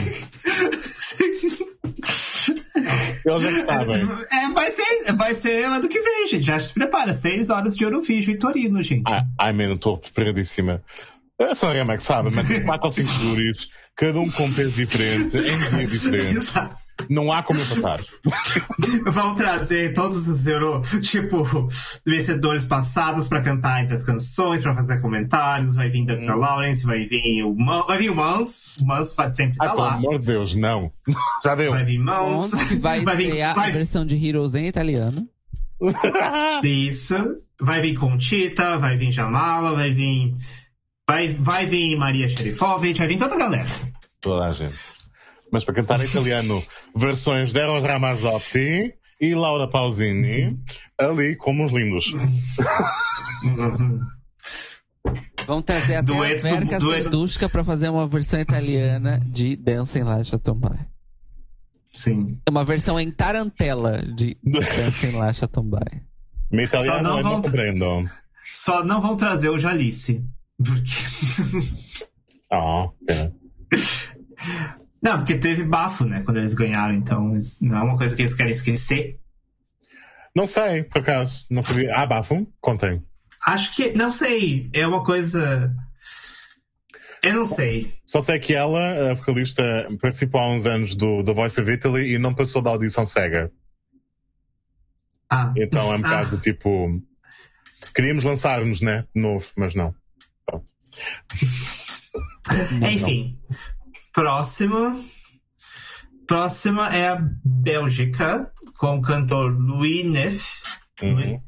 Speaker 2: Eles já sabem.
Speaker 3: É, vai ser, vai ser ano que vem, gente. Já se prepara. Seis horas de Eurovision em Torino, gente.
Speaker 2: Ah, ai, mano, estou preparadíssima. A Sarremo é que sabe, mas tem quatro ou cinco júris, cada um com peso diferente, em dia <laughs> diferente.
Speaker 3: Exato.
Speaker 2: Não há como empatar. <laughs>
Speaker 3: Vão trazer todos os Euro, tipo, vencedores passados pra cantar entre as canções, pra fazer comentários. Vai vir Dr. Lawrence, vai vir o Man, vai vir o Mans. O Mans vai sempre
Speaker 2: Ai,
Speaker 3: estar
Speaker 2: pelo
Speaker 3: lá.
Speaker 2: amor de Deus, não. Já deu.
Speaker 3: Vai vir Mans.
Speaker 1: Vai, <laughs>
Speaker 3: vai vir,
Speaker 1: estrear a
Speaker 3: vai,
Speaker 1: versão de Heroes em italiano?
Speaker 3: Isso. Vai vir Conchita, vai vir Jamala, vai vir. Vai, vai vir Maria Sherifovic, vai vir toda a galera.
Speaker 2: Toda a gente. Mas para cantar em italiano, <laughs> versões de Eros Ramazzotti e Laura Pausini, ali como os lindos.
Speaker 1: Vão trazer até
Speaker 3: Duetos
Speaker 1: a Verka Serdushka pra fazer uma versão italiana de Dança em La Chatombai.
Speaker 3: Sim.
Speaker 1: Uma versão em tarantela de Dança <laughs> em La Chatombai.
Speaker 2: Me
Speaker 3: Só
Speaker 2: italiano
Speaker 3: não
Speaker 2: não
Speaker 3: vão-. Só não vão trazer o Jalice. Porque. <laughs>
Speaker 2: Oh, pena.
Speaker 3: Não, porque teve bafo, né? Quando eles ganharam, então não é uma coisa que eles querem esquecer.
Speaker 2: Não sei, por acaso. Não sabia. Ah, bafo? Contem.
Speaker 3: Acho que, não sei, é uma coisa. Eu não sei.
Speaker 2: Só sei que ela, a vocalista, participou há uns anos do The Voice of Italy e não passou da audição cega.
Speaker 3: Ah,
Speaker 2: Então é um
Speaker 3: Ah.
Speaker 2: bocado tipo. Queríamos lançar-nos, né? De novo, mas não. <laughs>
Speaker 3: Enfim. Próxima. Próxima é a Bélgica, com o cantor Louis Neff.
Speaker 2: Uhum.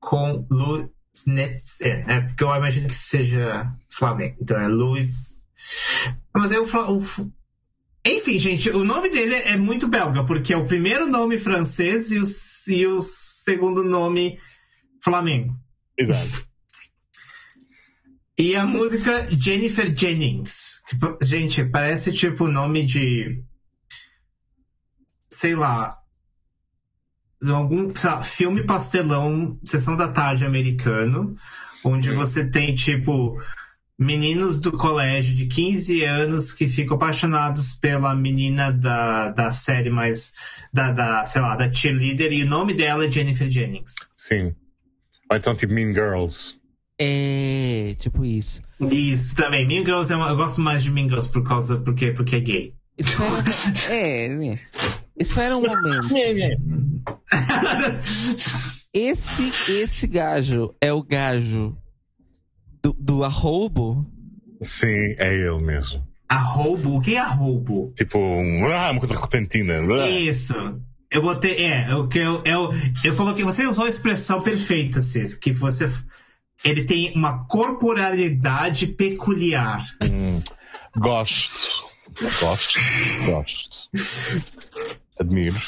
Speaker 3: Com Louis Neff. É, é porque eu imagino que seja Flamengo. Então é Louis. Mas é o, Enfim, gente, o nome dele é muito belga, porque é o primeiro nome francês e o, e o segundo nome Flamengo.
Speaker 2: Exato.
Speaker 3: E a música Jennifer Jennings. que, gente, parece tipo o nome de. Sei lá. Algum sei lá, filme pastelão, sessão da tarde americano, onde você tem, tipo, meninos do colégio de 15 anos que ficam apaixonados pela menina da, da série mais. Da, da, sei lá, da cheerleader, e o nome dela é Jennifer Jennings.
Speaker 2: Sim. Ou então tipo Mean Girls.
Speaker 1: É, tipo isso.
Speaker 3: Isso também. Mean Girls é uma, eu gosto mais de Mean Girls por causa porque, porque é gay.
Speaker 1: Espera, <laughs> é, né? Espera um momento. Esse, esse gajo é o gajo do, do arrobo?
Speaker 2: Sim, é ele mesmo.
Speaker 3: Arrobo? O que é arrobo?
Speaker 2: Tipo, um, ah, uma coisa repentina.
Speaker 3: Isso. Eu botei. É, o que eu, eu, eu coloquei. Você usou a expressão perfeita, Cis, que você. Ele tem uma corporalidade peculiar.
Speaker 2: Hum, gosto. Gosto. Gosto. Admiro.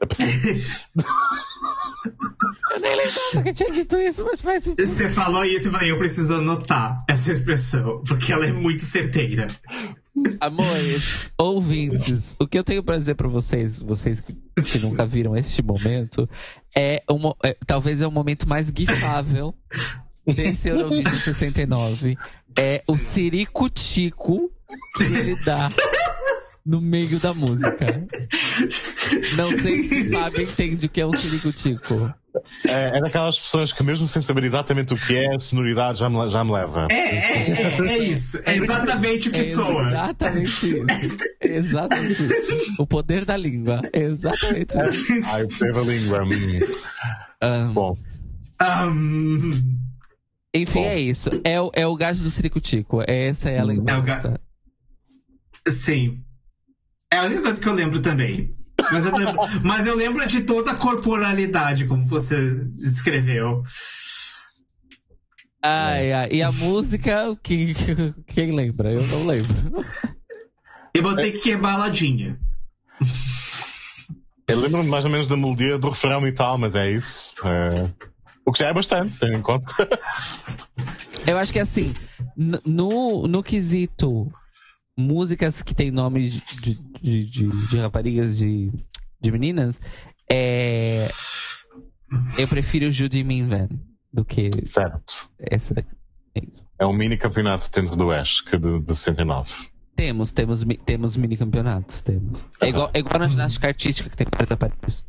Speaker 2: A pessoa- <laughs>
Speaker 1: Eu nem lembrava que tinha dito isso, mas faz sentido.
Speaker 3: Você falou isso e falei, eu preciso anotar essa expressão, porque ela é muito certeira.
Speaker 1: Amores, ouvintes, o que eu tenho pra dizer pra vocês, vocês que, que nunca viram este momento, é, um, mo- é talvez é o momento mais gifável desse Eurovision 69. É o ciricutico que ele dá no meio da música. Não sei se o Fábio entende o que é um ciricutico.
Speaker 2: É, é daquelas pessoas que, mesmo sem saber exatamente o que é, a sonoridade já me, já me leva.
Speaker 3: É, é, é, é isso. É exatamente o que
Speaker 1: É
Speaker 3: soa.
Speaker 1: exatamente isso. É exatamente isso. O poder da língua. É exatamente isso.
Speaker 2: Ai, eu percebo a língua. Hum.
Speaker 1: Ahn,
Speaker 2: Bom,
Speaker 3: Ahn,
Speaker 1: Enfim,
Speaker 2: Bom.
Speaker 1: é isso. É o, é o gajo do Ciricutico. Essa é a lembrança.
Speaker 3: sim. É a única coisa que eu lembro também. Mas eu lembro, <laughs> mas eu lembro de toda a corporalidade, como você descreveu.
Speaker 1: Ai, ai. E a música, que, <laughs> quem lembra? Eu não lembro.
Speaker 3: Eu botei que é baladinha.
Speaker 2: eu lembro-me mais ou menos da melodia do refrão e tal, mas é isso. É, O que já é bastante, tendo em conta.
Speaker 1: Eu acho que assim, n- no, no quesito músicas que tem nome de, de, de, de- raparigas, de, de meninas, é. Eu prefiro Judy Minvan do que
Speaker 2: certo.
Speaker 1: essa daqui. É.
Speaker 2: É um mini campeonato dentro do Ash, que é de, de 69.
Speaker 1: Temos, temos, temos mini campeonatos, temos. É igual, é igual na ginástica artística que tem 40 aparelhos.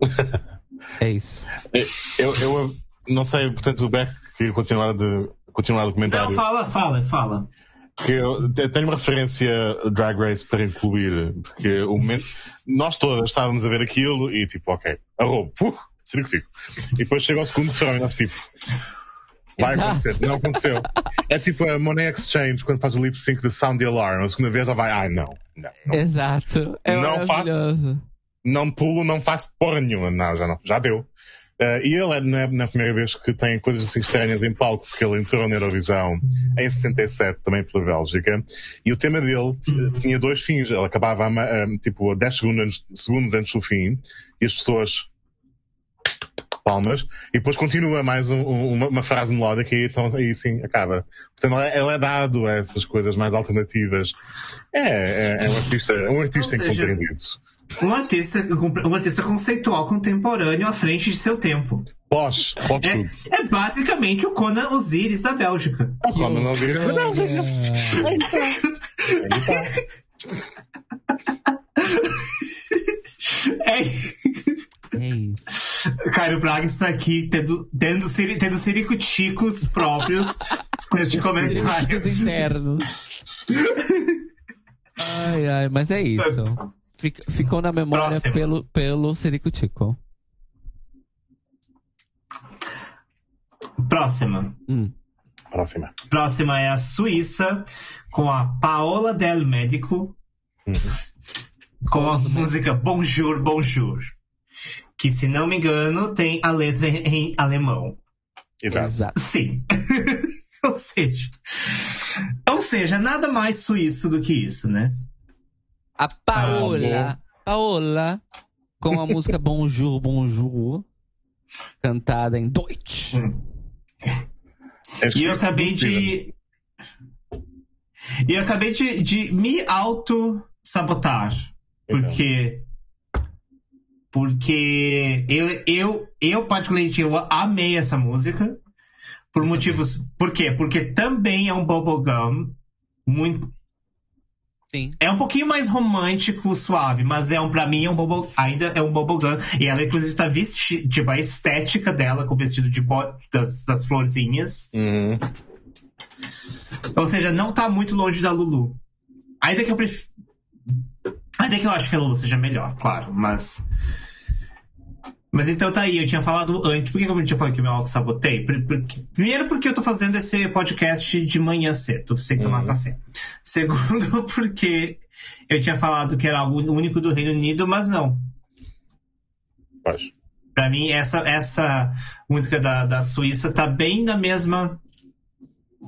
Speaker 1: <laughs> É isso.
Speaker 2: Eu, eu não sei, portanto, o Beck queria continuar, de, continuar o comentário.
Speaker 3: Não, fala, fala, fala.
Speaker 2: que eu te- tenho uma referência Drag Race para incluir, porque o momento, nós todas estávamos a ver aquilo e tipo, ok, arrobo, uh, circo E depois chega ao segundo refrão e nós tipo, vai
Speaker 1: Exato.
Speaker 2: acontecer, não aconteceu. É tipo a Money Exchange quando faz o lip sync de Sound the Alarm, a segunda vez já vai, ai não, não, não,
Speaker 1: Exato. É
Speaker 2: Não faço. Não pulo, não faço porra nenhuma, não, já não, já deu. Eh, e ele é na, primeira vez que tem coisas assim estranhas em palco, porque ele entrou na Eurovisão em 67, também pela Bélgica, e o tema dele tinha dois fins. Ele acabava ma- a, tipo 10 segundos, antes- segundos antes do fim, e as pessoas palmas, e depois continua mais um- um- uma, uma frase melódica e então aí sim acaba. Portanto, ele é, é dado a essas coisas mais alternativas. É, é, é um artista, é um artista
Speaker 3: Ou seja,
Speaker 2: incompreendido.
Speaker 3: Um artista, um artista conceitual contemporâneo à frente de seu tempo.
Speaker 2: Pós, pós
Speaker 3: É, é basicamente o Conan Osiris da Bélgica.
Speaker 2: Quando não vira- Ele tá.
Speaker 3: É,
Speaker 1: É isso.
Speaker 3: Caio Braga está aqui tendo, tendo, tendo ciricuticos próprios com este comentário.
Speaker 1: Internos. Ai, ai, mas é isso. Fic- ficou na memória
Speaker 3: Próximo.
Speaker 1: pelo, pelo Ciricutico.
Speaker 3: Próxima.
Speaker 1: Hum.
Speaker 2: Próxima.
Speaker 3: Próxima é a Suíça, com a Paola Del Médico, com a música Bonjour, Bonjour. Que, se não me engano, tem a letra em em alemão.
Speaker 2: Exato.
Speaker 1: Exato.
Speaker 3: Sim. <laughs> ou seja. Ou seja, nada mais suíço do que isso, né?
Speaker 1: A Paola.
Speaker 2: Ah,
Speaker 1: Paola. Com a música <laughs> Bonjour, Bonjour. Cantada em Deutsch.
Speaker 2: Este
Speaker 3: E eu acabei de. E eu acabei de, de me auto-sabotar. Porque. Porque eu, eu, eu, particularmente, eu amei essa música. Por motivos. Por quê? Porque também é um bubblegum muito.
Speaker 1: Sim.
Speaker 3: É um pouquinho mais romântico, suave, mas é um, pra mim, é um bubble, ainda é um bubblegum. E ela, inclusive, está vestida. Tipo, a estética dela com o vestido de bo- das, das florzinhas.
Speaker 2: Uhum.
Speaker 3: Ou seja, não tá muito longe da Lulu. Ainda que eu prefiro. Ainda que eu acho que a Lulu seja melhor, claro, mas. Mas então tá aí, eu tinha falado antes. Por que eu tinha falado que eu me auto-sabotei? Pr- pr- Primeiro, porque eu tô fazendo esse podcast de manhã cedo, sem tomar
Speaker 2: Uhum.
Speaker 3: café. Segundo, <laughs> porque eu tinha falado que era algo único do Reino Unido, mas não.
Speaker 2: Pois.
Speaker 3: Pra mim, essa, essa música da, da Suíça tá bem na mesma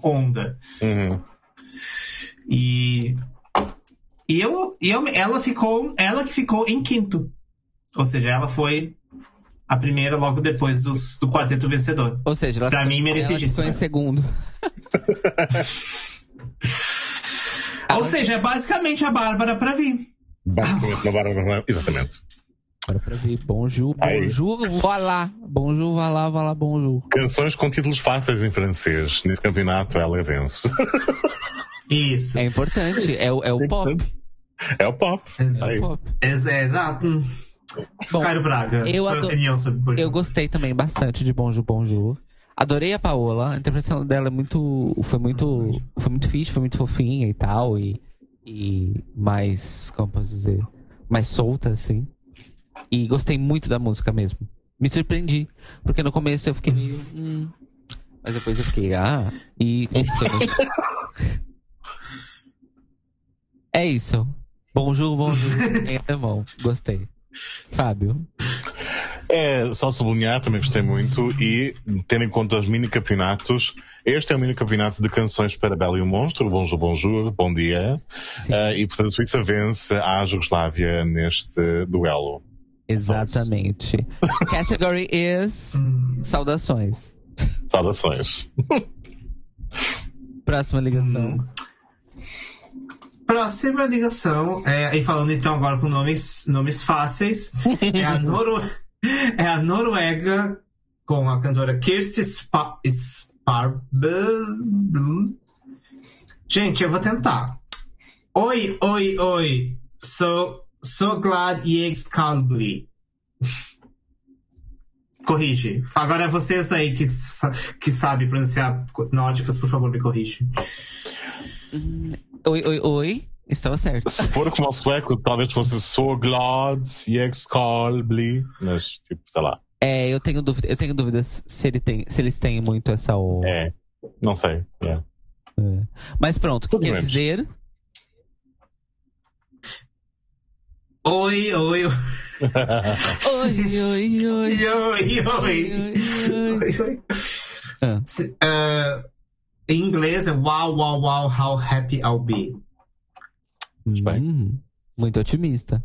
Speaker 3: onda.
Speaker 2: Uhum.
Speaker 3: E, e eu, eu, ela ficou, ela que ficou em quinto. Ou seja, ela foi a primeira logo depois dos, do quarteto vencedor.
Speaker 1: Ou seja, ela
Speaker 3: Pra
Speaker 1: ficou-
Speaker 3: mim, merecidíssimo.
Speaker 1: em segundo. <laughs>
Speaker 3: Ou seja, é basicamente a Bárbara pra vir.
Speaker 2: Basicamente, na Bárbara. Exatamente.
Speaker 1: Bora pra ver. Bonjour,
Speaker 2: Aí.
Speaker 1: bonjour, voilà. Bonjour, voilà, voilà, bonjour.
Speaker 2: Canções com títulos fáceis em francês. Nesse campeonato ela vence. <laughs>
Speaker 3: Isso.
Speaker 1: É importante. É, o- é o pop.
Speaker 2: É o pop.
Speaker 3: Exato.
Speaker 2: Aí.
Speaker 1: pop.
Speaker 3: Ex- é, Exato.
Speaker 1: Bom,
Speaker 3: Caio Braga,
Speaker 1: eu
Speaker 3: sua opinião sobre Bonjour.
Speaker 1: Eu gostei também bastante de Bonjour, Bonjour. Adorei a Paola. A interpretação dela é muito. Foi muito. Foi muito fixe, foi muito fofinha e tal. E. E mais. Como posso dizer? Mais solta, assim. E gostei muito da música mesmo. Me surpreendi. Porque no começo eu fiquei meio. Hum, mas depois eu fiquei. Ah. E. <laughs> é isso. Bonjour, bonjour. em alemão. Gostei. Fábio.
Speaker 2: É, só sublinhar, também gostei muito, e tendo em conta os mini campeonatos, este é o mini campeonato de canções para Bela e o Monstro, Bonjour, Bonjour, Bom Dia, eh, e portanto a Suíça vence a Jugoslávia neste duelo.
Speaker 1: Exatamente. <laughs> Category is
Speaker 3: Hum.
Speaker 1: saudações.
Speaker 2: Saudações. <laughs>
Speaker 1: Próxima ligação.
Speaker 3: Hum. Próxima ligação, é, e falando então agora com nomes, nomes fáceis, é a, <laughs> Noro... é a Noruega com a cantora Kirsti Spa... Gente, eu vou tentar. Oi, oi, oi. So, so glad skal bli. Corrige. Agora é vocês aí que, que sabem pronunciar nórdicas, por favor, me corrige.
Speaker 1: Oi, oi, oi. Estava certo.
Speaker 2: Se for como o sueco, talvez fosse So glad, skal bli, mas tipo, sei lá.
Speaker 1: É, eu tenho dúvida, eu tenho dúvidas se, ele tem, se eles têm muito essa o.
Speaker 2: É, não sei. é.
Speaker 1: Mas pronto, o que quer dizer?
Speaker 3: Oi, oi, oi.
Speaker 1: Oi, oi, oi.
Speaker 3: Oi, oi, oi.
Speaker 1: oi.
Speaker 3: Oi, oi.
Speaker 1: Ah.
Speaker 3: Se- eh, em inglês é wow, wow, wow, how happy I'll be.
Speaker 2: bem.
Speaker 1: Hum, muito otimista.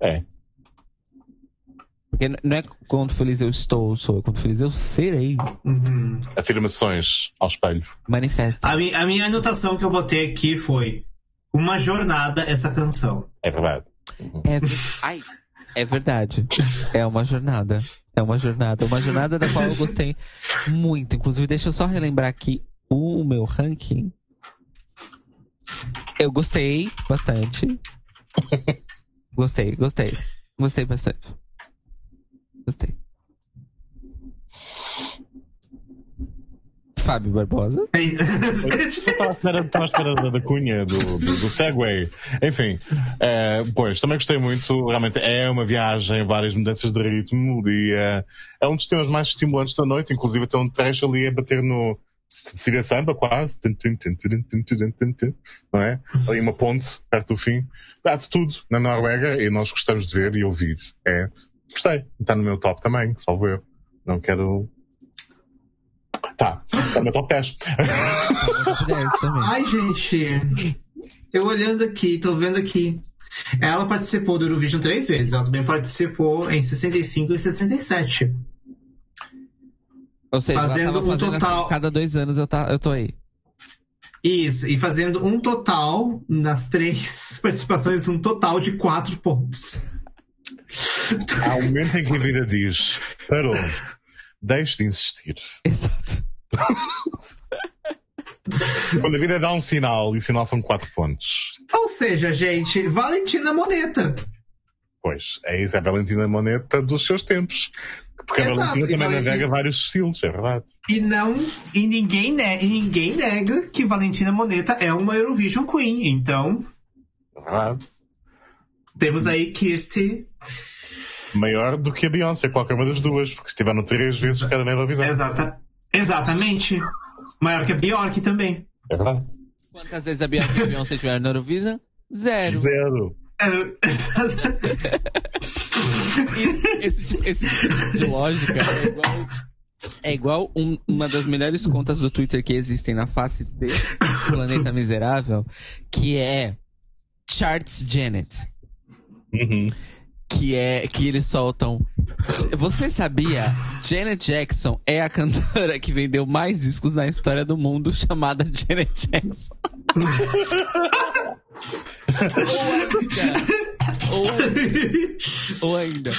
Speaker 2: É.
Speaker 1: Porque não é quando feliz eu estou, sou eu. Quando feliz eu serei.
Speaker 3: Uhum.
Speaker 2: Afirmações ao espelho.
Speaker 1: Manifesta.
Speaker 3: A, mi- a minha anotação que eu botei aqui foi uma jornada essa canção.
Speaker 2: É verdade.
Speaker 1: É, ver- Ai, é verdade. É uma jornada. É uma jornada. Uma jornada da qual eu gostei muito. Inclusive, deixa eu só relembrar aqui o meu ranking. Eu gostei bastante. <laughs> gostei, gostei. Gostei bastante. Gostei. Fábio Barbosa.
Speaker 2: Espera, estava à espera da, da cunha, do, do, do Segway. Enfim, é, pois, também gostei muito. Realmente é uma viagem, várias mudanças de ritmo. E é, é um dos temas mais estimulantes da noite. Inclusive, tem um trecho ali a bater no Síria Samba, quase. Não é? Ali uma ponte, perto do fim. Há de tudo na Noruega e nós gostamos de ver e ouvir. É, gostei. Está no meu top também, salvo eu. Não quero Tá, tá no meu top 10. <laughs>
Speaker 3: Ai, gente. Eu olhando aqui, tô vendo aqui. Ela participou do Eurovision três vezes. Ela também participou em 65 e 67.
Speaker 1: Ou seja, fazendo ela tava fazendo um total... assim, cada dois anos eu, tá, eu tô aí.
Speaker 3: Isso, e fazendo um total, nas três <laughs> participações, um total de quatro pontos.
Speaker 2: Há um momento em que a vida diz: parou, deixe de insistir.
Speaker 1: Exato.
Speaker 2: Quando a vida dá um sinal e o sinal são quatro pontos.
Speaker 3: Ou seja, gente, Valentina Moneta.
Speaker 2: Pois, é isso, é a Valentina Moneta dos seus tempos. Porque Exato, a Valentina também Valentina... navega vários estilos, é verdade.
Speaker 3: E não, e ninguém, ne... e ninguém nega que Valentina Moneta é uma Eurovision Queen, então.
Speaker 2: É verdade.
Speaker 3: Temos aí Kirsty.
Speaker 2: Maior do que a Beyoncé, qualquer uma das duas, porque estiveram três vezes cada na Eurovisão.
Speaker 3: Exata. Exatamente. Maior que a Bjork também.
Speaker 2: É verdade.
Speaker 1: Quantas vezes a Bjork e a Beyoncé estiveram na Eurovision? Zero.
Speaker 2: Zero.
Speaker 1: Esse, tipo, esse tipo de lógica é igual, é igual um, uma das melhores contas do Twitter que existem na face do planeta miserável, que é Charts Janet.
Speaker 2: Uhum.
Speaker 1: Que é que eles soltam você sabia? Janet Jackson é a cantora que vendeu mais discos na história do mundo, chamada Janet Jackson. ou, ainda, ou, ou ainda,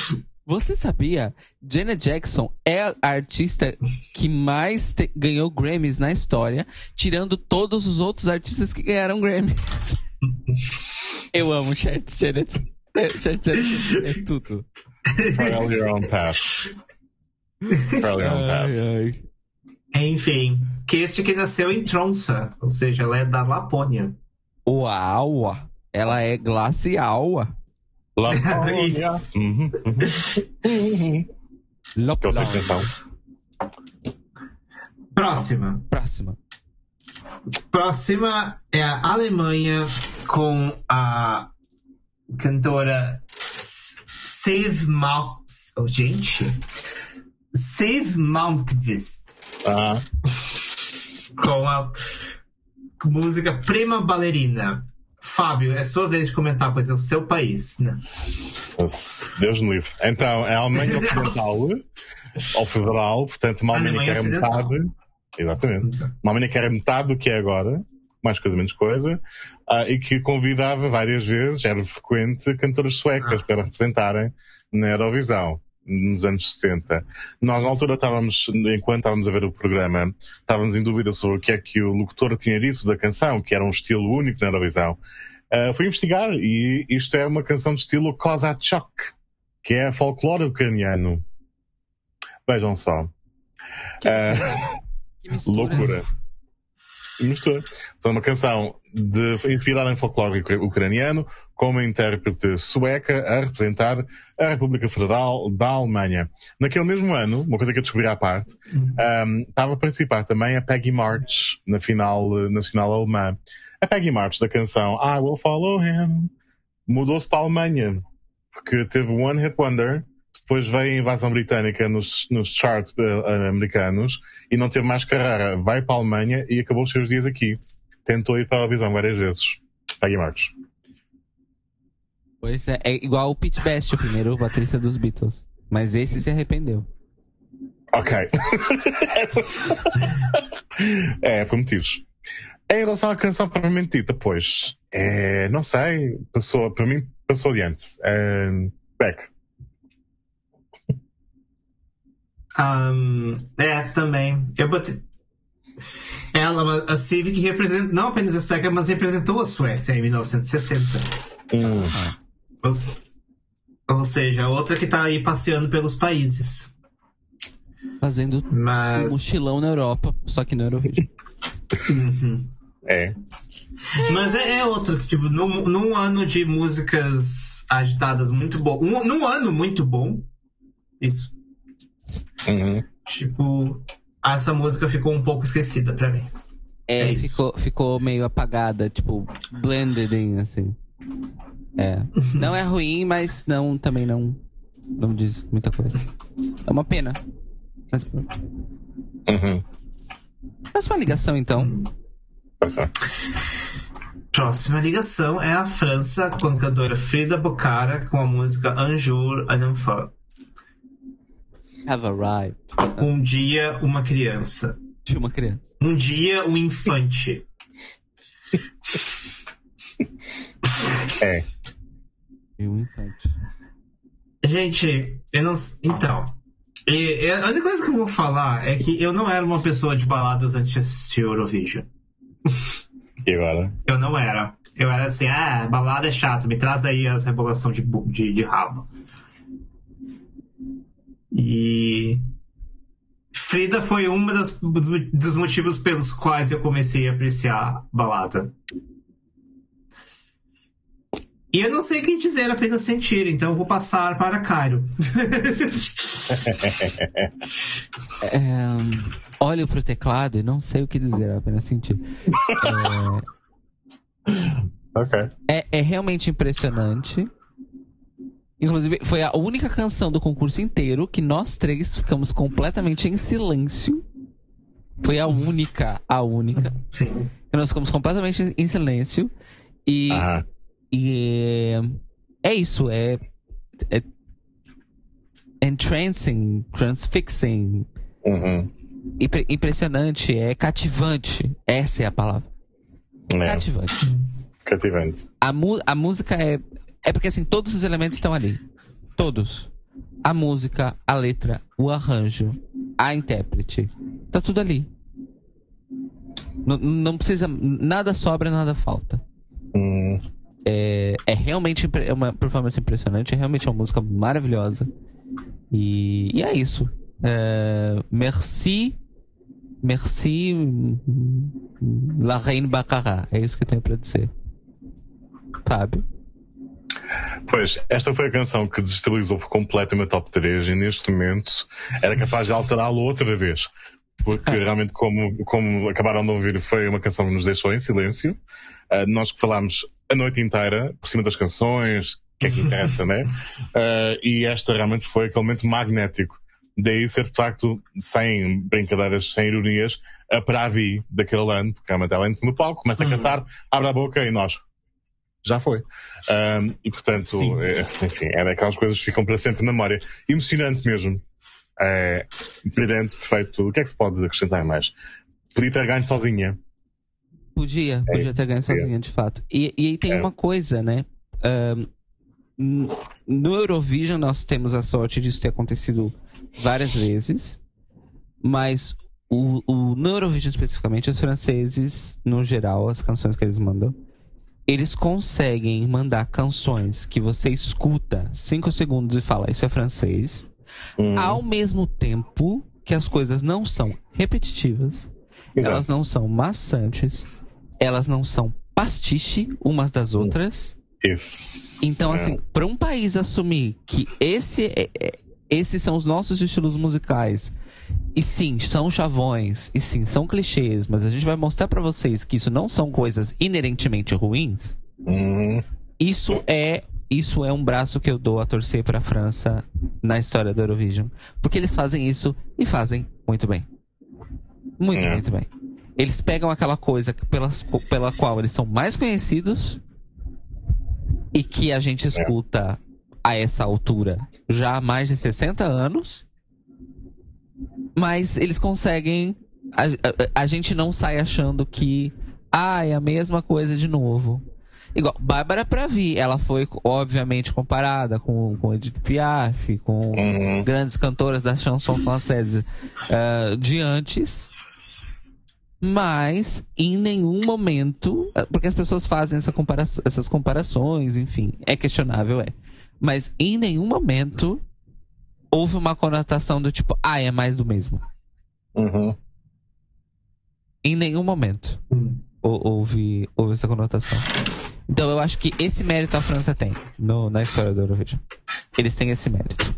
Speaker 1: você sabia? Janet Jackson é a artista que mais te, ganhou Grammys na história, tirando todos os outros artistas que ganharam Grammys. Eu amo Janet é tudo.
Speaker 2: Trail your own path. Trail your own path. Ai,
Speaker 3: ai. Enfim, que este que nasceu em Tronsa, ou seja, ela é da Lapônia.
Speaker 1: Uau! Ela é glacial.
Speaker 2: Lapônia. uhum, uhum.
Speaker 3: Próxima.
Speaker 1: Próxima.
Speaker 3: Próxima é a Alemanha com a cantora Save Malks. Oh, gente. Save Malmqvist.
Speaker 2: Ah.
Speaker 3: Com a música Prima Ballerina. Fábio, é sua vez de comentar, pois é o seu país, né?
Speaker 2: Deus me livre. Então, é a Alemanha <laughs> Ocidental ou Federal, portanto, uma Alemanha, Alemanha que era metade. Exatamente. Uma Alemanha que era metade do que é agora, mais coisa menos coisa, uh, e que convidava várias vezes, era frequente, cantoras suecas ah. para representarem na Eurovisão nos anos 60. Nós, na altura, estávamos, enquanto estávamos a ver o programa, estávamos em dúvida sobre o que é que o locutor tinha dito da canção, que era um estilo único na Eurovisão. Uh, fui investigar e isto é uma canção de estilo Kozachok, que é folclore ucraniano. Vejam só.
Speaker 1: Que, uh, <laughs>
Speaker 2: loucura mistura. Então, uma canção de, inspirada em folclore ucraniano, com uma intérprete sueca a representar a República Federal da Alemanha. Naquele mesmo ano, uma coisa que eu descobri à parte, um, estava a participar também a Peggy March na final eh, nacional alemã. A Peggy March da canção I Will Follow Him mudou-se para a Alemanha, porque teve One Hit Wonder, depois veio a invasão britânica nos, nos charts uh, americanos e não teve mais carreira. Vai para a Alemanha e acabou os seus dias aqui. Tentou ir para a visão várias vezes. Peggy March.
Speaker 1: Pois é, é igual o Pete Best, o primeiro baterista dos Beatles. Mas esse se arrependeu.
Speaker 2: Ok. <laughs> é, por motivos. Em relação à canção propriamente dita, pois, é, não sei, passou, para mim, passou adiante. É, Beck.
Speaker 3: Um, é, também. Eu botei. Ela, a Civic representa não apenas a Suécia, mas representou a Suécia em 1960.
Speaker 2: Hum.
Speaker 3: Ou, ou seja, outra que tá aí passeando pelos países.
Speaker 1: Fazendo
Speaker 3: Mas.
Speaker 1: um mochilão na Europa, só que no Eurovision.
Speaker 3: Uhum.
Speaker 2: É.
Speaker 3: Mas é, é outro tipo, num, num ano de músicas agitadas muito bom. Um, num ano muito bom. Isso.
Speaker 2: Uhum.
Speaker 3: Tipo, essa música ficou um pouco esquecida pra mim.
Speaker 1: É,
Speaker 3: É
Speaker 1: ficou, ficou meio apagada, tipo, blended in, assim. É. <laughs> Não é ruim, mas não, também não, não diz muita coisa. É uma pena. Mas,
Speaker 2: Uhum.
Speaker 1: próxima ligação, então.
Speaker 2: Pois é.
Speaker 3: Próxima ligação é a França com a cantora Frida Bocara com a música Un jour un enfant.
Speaker 1: Have arrived.
Speaker 3: Um dia, uma criança.
Speaker 1: De uma criança.
Speaker 3: Um dia, um infante.
Speaker 2: É.
Speaker 1: E um infante.
Speaker 3: Gente, eu não. Então. e- e a única coisa que eu vou falar é que eu não era uma pessoa de baladas antes de assistir Eurovision.
Speaker 2: E agora?
Speaker 3: Eu não era. Eu era assim, ah, balada é chato, me traz aí as revelações de, de, de rabo. E. Frida foi um das, dos- dos motivos pelos quais eu comecei a apreciar balada. E eu não sei o que dizer, apenas sentir, então eu vou passar para Cairo. <laughs>
Speaker 1: É, olho pro teclado e não sei o que dizer, apenas sentir. <laughs>
Speaker 2: Ok.
Speaker 1: É, é realmente impressionante. Inclusive, foi a única canção do concurso inteiro que nós três ficamos completamente em silêncio. Foi a única, a única.
Speaker 3: Sim.
Speaker 1: Que nós ficamos completamente em silêncio. E,
Speaker 2: Ah,
Speaker 1: e é, é isso, é, é entrancing, transfixing,
Speaker 2: uhum.
Speaker 1: impre- impressionante, é cativante. Essa é a palavra.
Speaker 2: É.
Speaker 1: Cativante.
Speaker 2: Cativante.
Speaker 1: A, a música é. É porque assim, todos os elementos estão ali. Todos. A música, a letra, o arranjo, a intérprete. Tá tudo ali. N- não precisa. Nada sobra, nada falta.
Speaker 2: Hum.
Speaker 1: É, é realmente é uma performance impressionante, é realmente uma música maravilhosa. E, e é isso. É, merci. Merci. La Reine Baccarat. É isso que eu tenho pra dizer. Fábio.
Speaker 2: Pois, esta foi a canção que desestabilizou por completo o meu top 3 e neste momento era capaz de alterá-lo outra vez. Porque <laughs> realmente, como, como acabaram de ouvir, foi uma canção que nos deixou em silêncio. Ah, nós que falámos a noite inteira, por cima das canções, o que é que interessa, né? <laughs> Ah, e esta realmente foi aquele momento magnético. Daí ser de facto, sem brincadeiras, sem ironias, a Pravi daquele ano, porque realmente ela entra no palco, começa a
Speaker 3: Uhum.
Speaker 2: cantar, abre a boca e nós. Já foi. Um, e portanto,
Speaker 3: Sim.
Speaker 2: é, enfim, é daquelas coisas que ficam para sempre na memória. Emocionante mesmo. É, brilhante, perfeito. O que é que se pode acrescentar mais? Podia ter ganho sozinha.
Speaker 1: Podia, podia ter ganho sozinha, de fato. E, e aí tem
Speaker 2: É.
Speaker 1: uma coisa, né? N- no Eurovision nós temos a sorte disso ter acontecido várias vezes, mas o, o, no Eurovision especificamente, os franceses, no geral, as canções que eles mandam, eles conseguem mandar canções que você escuta cinco segundos e fala, isso é francês,
Speaker 2: Hum,
Speaker 1: ao mesmo tempo que as coisas não são repetitivas,
Speaker 2: exato.
Speaker 1: elas não são maçantes, elas não são pastiche umas das outras.
Speaker 2: Isso.
Speaker 1: Então,
Speaker 2: É.
Speaker 1: assim, para um país assumir que esse é- é- esses são os nossos estilos musicais, e sim, são chavões, e sim, são clichês, mas a gente vai mostrar para vocês que isso não são coisas inerentemente ruins.
Speaker 2: Hum,
Speaker 1: Isso é isso é um braço que eu dou a torcer para a França na história do Eurovision, porque eles fazem isso e fazem muito bem. Muito,
Speaker 2: É.
Speaker 1: muito bem. Eles pegam aquela coisa pelas, pela qual eles são mais conhecidos e que a gente escuta a essa altura já há mais de 60 anos, mas eles conseguem. A, a- a gente não sai achando que. Ah, é a mesma coisa de novo. Igual, Bárbara Pravi, ela foi, obviamente, comparada com, com Edith Piaf, com
Speaker 2: Uhum.
Speaker 1: grandes cantoras da chanson française ah, de antes. Mas em nenhum momento, porque as pessoas fazem essa compara essas comparações, enfim, é questionável, é. Mas em nenhum momento houve uma conotação do tipo, ah, é mais do mesmo.
Speaker 2: Uhum.
Speaker 1: Em nenhum momento
Speaker 3: Hum.
Speaker 1: hou- houve, houve essa conotação. Então eu acho que esse mérito a França tem no, na história do Eurovision. Eles têm esse mérito.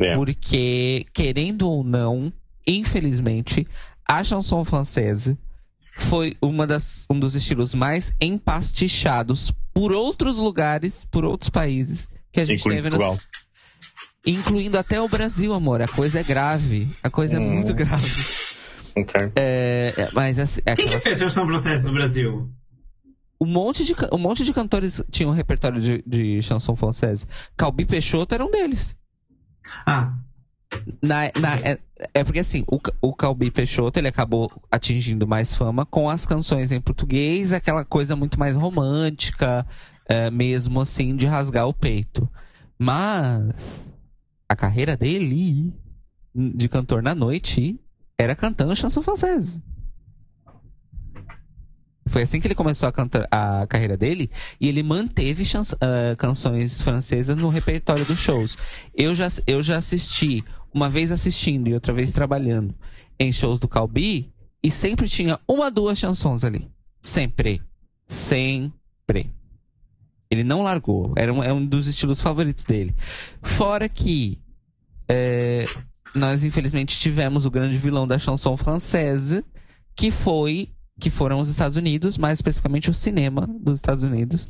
Speaker 2: É.
Speaker 1: Porque, querendo ou não, infelizmente, a chanson française foi uma das, um dos estilos mais empastichados por outros lugares, por outros países que a gente teve
Speaker 2: Portugal.
Speaker 1: Incluindo até o Brasil, amor. A coisa é grave. A coisa é
Speaker 2: Hum.
Speaker 1: muito grave.
Speaker 2: Ok.
Speaker 1: É, é, mas assim, é
Speaker 3: Quem que fez versão processo no Brasil?
Speaker 1: um, monte de, um monte de cantores tinham um repertório de, de chanson française. Calbi Peixoto era um deles.
Speaker 3: Ah,
Speaker 1: Na, na- é, é porque assim, o, o Calbi Peixoto ele acabou atingindo mais fama com as canções em português, aquela coisa muito mais romântica, é, mesmo assim, de rasgar o peito. Mas a carreira dele de cantor na noite era cantando chanson française. Foi assim que ele começou a cantar a carreira dele e ele manteve chans- ah, canções francesas no repertório dos shows. Eu já, eu já assisti, uma vez assistindo e outra vez trabalhando em shows do Calbi e sempre tinha uma, duas chansons ali. Sempre. Sempre. Ele não largou. Era um, é um dos estilos favoritos dele. Fora que é, nós infelizmente tivemos o grande vilão da chanson française, que foi que foram os Estados Unidos, mais especificamente o cinema dos Estados Unidos,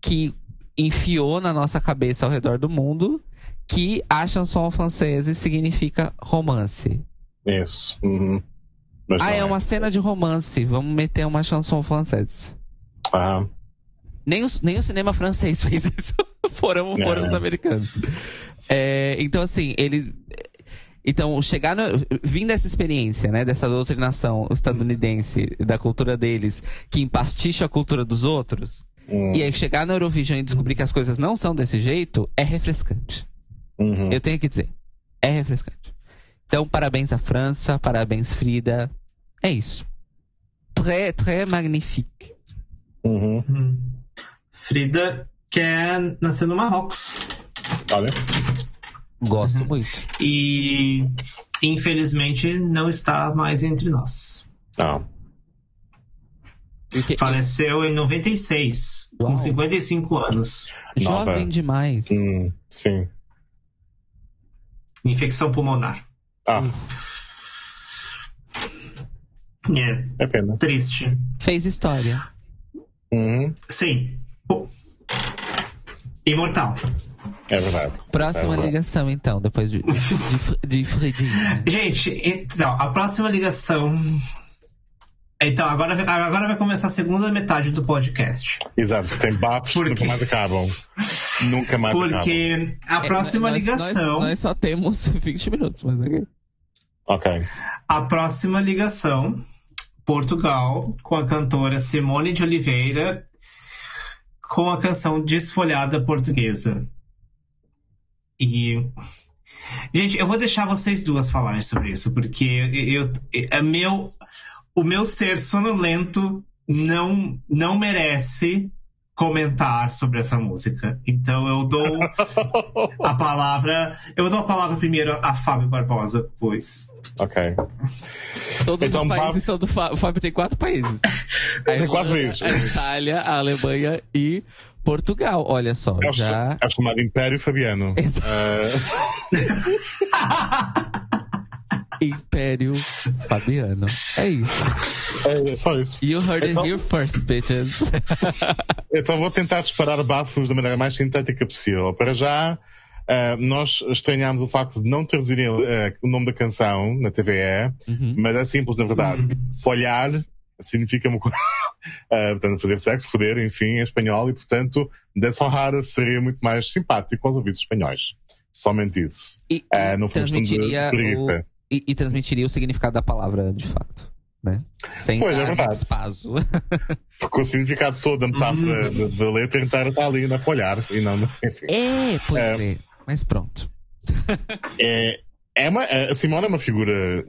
Speaker 1: que enfiou na nossa cabeça ao redor do mundo que a chanson française significa romance.
Speaker 2: Isso. Uhum.
Speaker 1: Ah,
Speaker 2: não
Speaker 1: é uma cena de romance, vamos meter uma chanson française.
Speaker 2: Ah,
Speaker 1: Nem o, nem o cinema francês <laughs> fez isso. foram, foram
Speaker 2: É.
Speaker 1: os americanos. É, então, assim, ele. Então, chegar no. Vindo dessa experiência, né? Dessa doutrinação estadunidense, da cultura deles, que empasticha a cultura dos outros,
Speaker 2: hum,
Speaker 1: e aí chegar no Eurovision e descobrir que as coisas não são desse jeito, é refrescante.
Speaker 2: uhum.
Speaker 1: Eu tenho que dizer. É refrescante. Então, parabéns à França, parabéns, Frida. É isso. Très, très magnifique.
Speaker 2: Uhum.
Speaker 3: hum. Frida, que é, nasceu no Marrocos.
Speaker 2: Olha.
Speaker 1: Gosto
Speaker 3: Uhum.
Speaker 1: muito.
Speaker 3: E infelizmente não está mais entre nós.
Speaker 2: Não.
Speaker 1: Porque
Speaker 3: Faleceu em 96,
Speaker 1: Uau.
Speaker 3: com 55 anos.
Speaker 2: Nova.
Speaker 1: jovem demais.
Speaker 2: Hum, sim.
Speaker 3: Infecção pulmonar.
Speaker 2: Ah,
Speaker 3: É,
Speaker 2: é pena.
Speaker 3: triste.
Speaker 1: Fez história.
Speaker 2: Uhum.
Speaker 3: Sim. Imortal.
Speaker 2: É verdade.
Speaker 1: Próxima
Speaker 2: é verdade.
Speaker 1: ligação, então, depois de, de, de Fredinha.
Speaker 3: Gente, então, a próxima ligação. Então, agora, vai- agora vai começar a segunda metade do podcast.
Speaker 2: Exato, porque tem bafos que
Speaker 3: Por <laughs>
Speaker 2: nunca mais acabam. Nunca mais acabam.
Speaker 3: Porque a próxima
Speaker 1: É, nós-
Speaker 3: ligação.
Speaker 1: Nós, nós só temos <laughs> 20 minutos, mas ok.
Speaker 2: Ok.
Speaker 3: A próxima ligação, Portugal, com a cantora Simone de Oliveira, com a canção Desfolhada Portuguesa. E. Gente, eu vou deixar vocês duas falarem sobre isso, porque eu, eu- é meu, o meu ser sonolento não, não merece comentar sobre essa música. Então eu dou <laughs> a palavra. Eu dou a palavra primeiro a Fábio Barbosa, pois.
Speaker 2: Ok.
Speaker 1: Todos
Speaker 2: Então,
Speaker 1: os países são do Fábio. O Fábio tem quatro países. <laughs>
Speaker 2: Tem quatro países.
Speaker 1: A Itália, a Alemanha e Portugal. Olha só,
Speaker 2: É
Speaker 1: já.
Speaker 2: é chamado Império Fabiano.
Speaker 1: Exato.
Speaker 2: Ah, <laughs>
Speaker 1: Império Fabiano. É isso.
Speaker 2: é só isso.
Speaker 1: You heard it
Speaker 2: Então-
Speaker 1: here first, bitches. <laughs>
Speaker 2: Então vou tentar disparar bafos da maneira mais sintética possível. Para já, ah, nós estranhámos o facto de não traduzirem ah, o nome da canção na TVE,
Speaker 1: Uhum.
Speaker 2: mas é simples, na verdade. Folhar significa uma coisa. ah, <laughs> portanto, fazer sexo, foder, enfim, em espanhol, e portanto, desforrar seria muito mais simpático aos ouvidos espanhóis. Somente isso.
Speaker 1: E,
Speaker 2: Ah,
Speaker 1: e
Speaker 2: no fundo,
Speaker 1: transmitiria o, e, e transmitiria o significado da palavra de fato. Né? Sem
Speaker 2: Pois, é verdade.
Speaker 1: espaço. <laughs>
Speaker 2: Porque o significado todo da metáfora da, da letra inteira está ali na folhar e não no.
Speaker 1: É, pois
Speaker 2: É.
Speaker 1: é. Mas pronto.
Speaker 2: É, é uma, a Simone é uma figura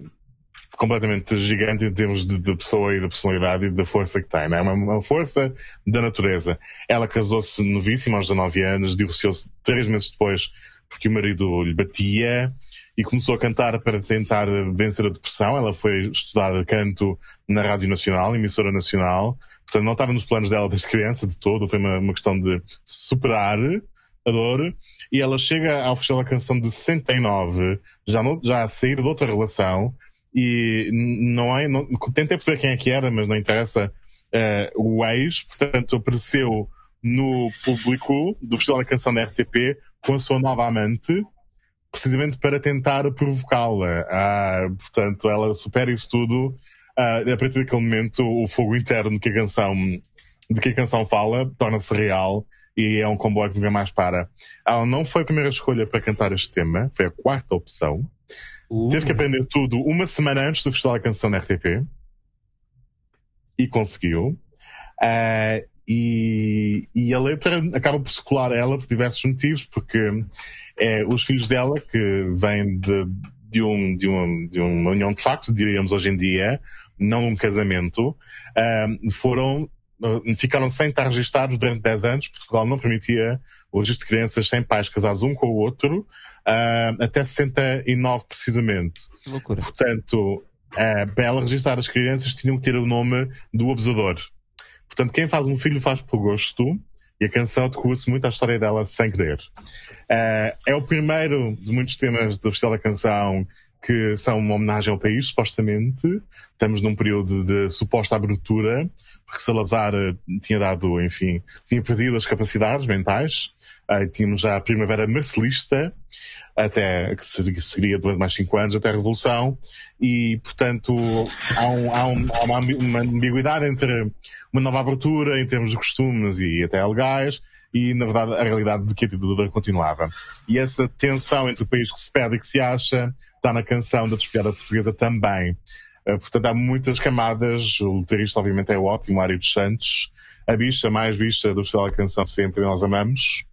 Speaker 2: completamente gigante em termos de, de pessoa e da personalidade e da força que tem, né? Uma, uma força da natureza. Ela casou-se novíssima aos 19 anos, divorciou-se três meses depois porque o marido lhe batia e começou a cantar para tentar vencer a depressão. Ela foi estudar canto na Rádio Nacional, emissora nacional. Portanto, não estava nos planos dela desde criança de todo. Foi uma, uma questão de superar E ela chega ao Festival da Canção de 69, já, no, já a sair de outra relação. E não é, não, tentei perceber quem é que era, mas não interessa uh, o ex. Portanto, apareceu no público do Festival da Canção da RTP com a sua nova amante, precisamente para tentar provocá-la. Ah, portanto, ela supera isso tudo. Ah, a partir daquele momento, o fogo interno que a canção, de que a canção fala torna-se real e é um comboio que nunca mais para. Ela não foi a primeira escolha para cantar este tema, foi a quarta opção. Uh. Teve que aprender tudo uma semana antes do Festival da Canção da RTP. E conseguiu. Uh, e, e a letra acaba por secular ela por diversos motivos, porque é, os filhos dela, que vêm de, de, um, de, um, de uma união de facto, diríamos hoje em dia, não um casamento, uh, foram, ficaram sem estar registados durante 10 anos. Portugal não permitia o registro de crianças sem pais casados um com o outro, uh, até 69 precisamente.
Speaker 1: Que loucura.
Speaker 2: Portanto, para ela registrar as crianças tinham que ter o nome do abusador. Portanto, quem faz um filho faz por gosto. E a canção adequa-se muito à história dela sem querer. Uh, é o primeiro de muitos temas do Festival da Canção que são uma homenagem ao país, supostamente. Estamos num período de suposta abertura, porque Salazar eh, tinha dado, enfim, tinha perdido as capacidades mentais. Uh, tínhamos já a Primavera Marcelista, até que seguiria durante mais cinco anos, até a Revolução, e, portanto, há, um, há, um, há uma, uma, ambiguidade entre uma nova abertura em termos de costumes e até legais, e, na verdade, a realidade de que a ditadura continuava. E essa tensão entre o país que se perde e que se acha está na canção da Despiada Portuguesa também. Uh, portanto, há muitas camadas. O letrista, obviamente, é ótimo, Mário dos Santos. A bicha, mais bicha do Festival da Canção, sempre nós amamos.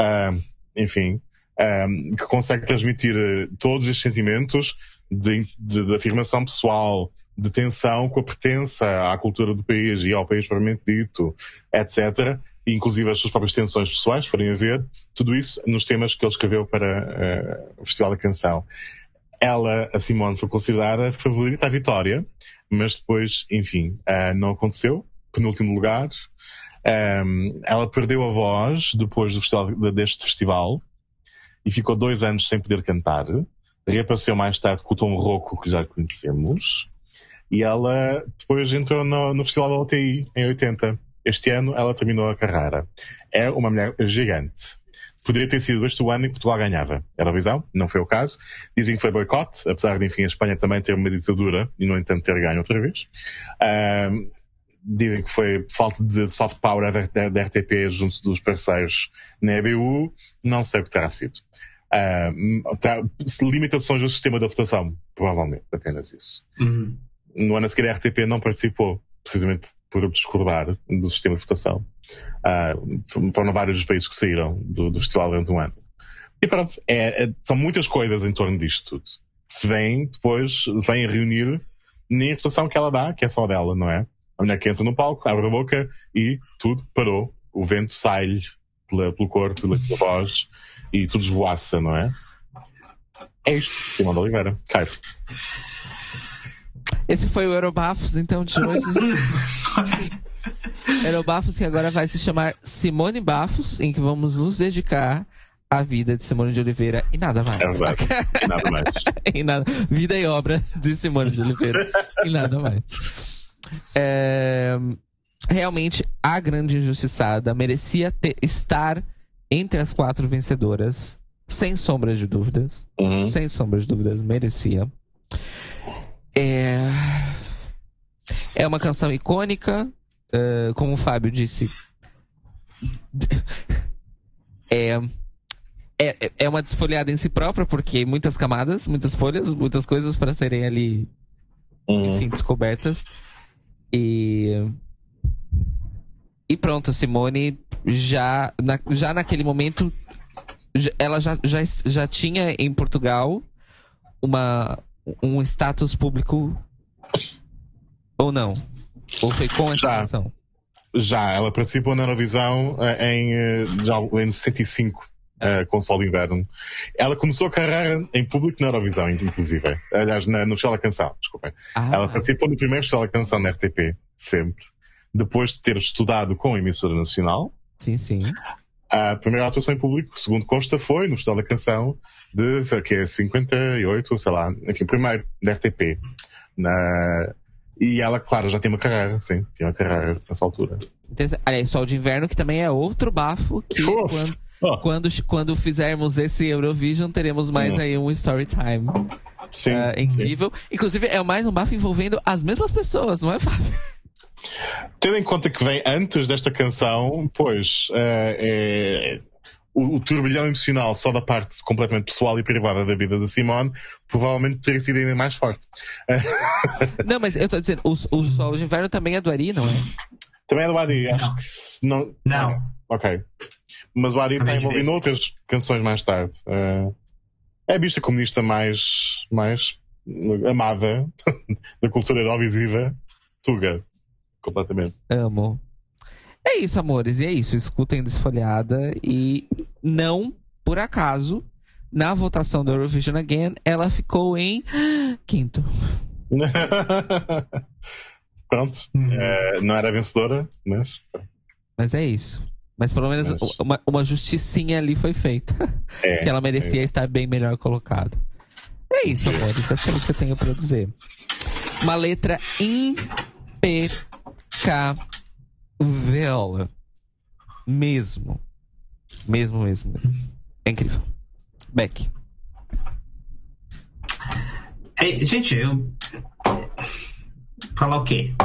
Speaker 2: Uh, enfim, um, que consegue transmitir eh, todos estes sentimentos de, de, de, afirmação pessoal, de tensão com a pertença à cultura do país e ao país propriamente dito, etc. Inclusive as suas próprias tensões pessoais, forem a ver, tudo isso nos temas que ele escreveu para uh, o Festival da Canção. Ela, a Simone, foi considerada favorita à vitória, mas depois, enfim, uh, não aconteceu. Penúltimo lugar. Um, ela perdeu a voz depois do festival, deste festival e ficou dois anos sem poder cantar. Reapareceu mais tarde com o tom rouco que já conhecemos. E ela depois entrou no, no Festival da OTI em 80. Este ano ela terminou a carreira. É uma mulher gigante. Poderia ter sido este o ano em que Portugal ganhava. Era a visão, não foi o caso. Dizem que foi boicote, apesar de, enfim, a Espanha também ter uma ditadura e, no entanto, ter ganho outra vez. Um, dizem que foi falta de soft power da RTP junto dos parceiros na EBU. Não sei o que terá sido. Uh, limitações do sistema da votação, provavelmente, apenas isso.
Speaker 3: Uhum.
Speaker 2: No ano a seguir a RTP não participou, precisamente por discordar do sistema de votação. Uh, foram vários os países que saíram do, do festival durante um ano. E pronto, é, é, são muitas coisas em torno disto tudo. Se vem, depois, vem a reunir na interpretação que ela dá, que é só dela, não é? A mulher que entra no palco, abre a boca e tudo parou. O vento sai-lhe pelo corpo, pela, pela voz e tudo esvoaça, não é? É isto, Simão de Oliveira. Caio.
Speaker 1: Esse foi o Eurobafos, então, de hoje. <laughs> Eurobafos que agora vai se chamar Simone Bafos, em que vamos nos dedicar à vida de Simone de Oliveira e nada mais.
Speaker 2: Exato. E nada mais. <laughs>
Speaker 1: e nada, vida e obra de Simone de Oliveira e nada mais. É, realmente, a grande injustiçada merecia ter, estar entre as quatro vencedoras, sem sombras de dúvidas.
Speaker 2: Uhum.
Speaker 1: Sem sombras de dúvidas, merecia. É, é uma canção icônica, uh, como o Fábio disse. É, é, é uma desfolhada em si própria, porque muitas camadas, muitas folhas, muitas coisas para serem ali,
Speaker 2: uhum.
Speaker 1: enfim, descobertas. E. E pronto, Simone já, na, já naquele momento, ela já, já, já tinha em Portugal uma, um status público ou não? Ou foi com essa
Speaker 2: Já.
Speaker 1: canção?
Speaker 2: Já, ela participou na Eurovisão eh, em, eh, já em 65, eh, com o Sol de Inverno. Ela começou a carreira em público na Eurovisão, inclusive. Aliás, na, no Festival da Canção, desculpem.
Speaker 1: Ah,
Speaker 2: Ela participou no primeiro Festival da Canção na RTP, sempre. Depois de ter estudado com a emissora nacional.
Speaker 1: sim, sim.
Speaker 2: A primeira atuação em público, segundo consta, foi no Festival da Canção de, sei que é 58, sei lá, enfim, primeiro, da RTP. Na... E ela, claro, já tinha uma carreira, sim, tinha uma carreira nessa altura.
Speaker 1: Aliás, Sol de Inverno, que também é outro bafo que quando,
Speaker 2: Oh,
Speaker 1: quando, quando fizermos esse Eurovision, teremos mais
Speaker 2: Hum.
Speaker 1: aí um story time
Speaker 2: sim, sim.
Speaker 1: incrível. Inclusive, é mais um bafo envolvendo as mesmas pessoas, não é, Fábio?
Speaker 2: Tendo em conta que vem antes desta canção, pois eh, é, o, o turbilhão emocional só da parte completamente pessoal e privada da vida da Simone provavelmente teria sido ainda mais forte. <laughs>
Speaker 1: Não, mas eu tô dizendo, o, o Sol de Inverno também é do Ari, não é?
Speaker 2: Também é do acho
Speaker 3: Não.
Speaker 2: que se- não.
Speaker 3: Não.
Speaker 2: Ok. Mas o Ari está envolvido
Speaker 3: ver.
Speaker 2: noutras canções mais tarde. Eh, é a bicha comunista mais, mais amada <laughs> da cultura eurovisiva, Tuga. Completamente.
Speaker 1: Amo. É isso, amores, e é isso. Escutem Desfolhada e não, por acaso, na votação do Eurovision Again, ela ficou em quinto. <laughs>
Speaker 2: Pronto.
Speaker 3: Hum.
Speaker 2: Eh, não era vencedora, mas.
Speaker 1: Mas é isso. Mas pelo menos
Speaker 2: Mas-
Speaker 1: uma, uma justicinha ali foi feita.
Speaker 2: É, <laughs>
Speaker 1: que ela merecia estar bem melhor colocada. É isso, amores. Essa é isso que eu tenho pra dizer. Uma letra impecável. Mesmo. Mesmo, mesmo, mesmo. É incrível. Beck.
Speaker 3: É, gente, eu. Falar o quê? <laughs>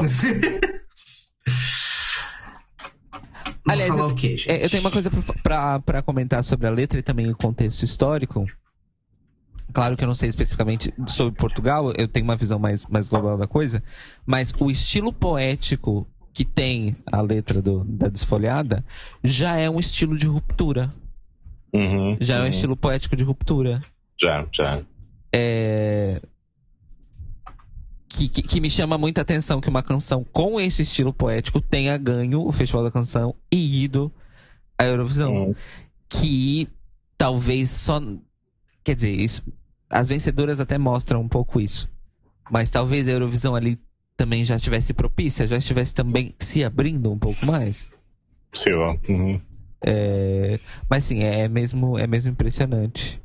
Speaker 1: Aliás,
Speaker 3: falar
Speaker 1: eu-
Speaker 3: o quê, gente?
Speaker 1: É, eu tenho uma coisa pra comentar sobre a letra e também o contexto histórico. Claro que eu não sei especificamente sobre Portugal, eu tenho uma visão mais, mais global da coisa, mas o estilo poético que tem a letra do, da Desfolhada já é um estilo de ruptura.
Speaker 2: Uhum,
Speaker 1: Já é um
Speaker 2: uhum.
Speaker 1: estilo poético de ruptura.
Speaker 2: Já, já.
Speaker 1: É... Que, que, que me chama muita atenção que uma canção com esse estilo poético tenha ganho o Festival da Canção e ido à Eurovisão.
Speaker 2: Uhum.
Speaker 1: que talvez só. Quer dizer, isso, as vencedoras até mostram um pouco isso. Mas talvez a Eurovisão ali também já estivesse propícia, já estivesse também se abrindo um pouco mais.
Speaker 2: Possível. Uhum.
Speaker 1: É, mas sim, é mesmo, é mesmo impressionante.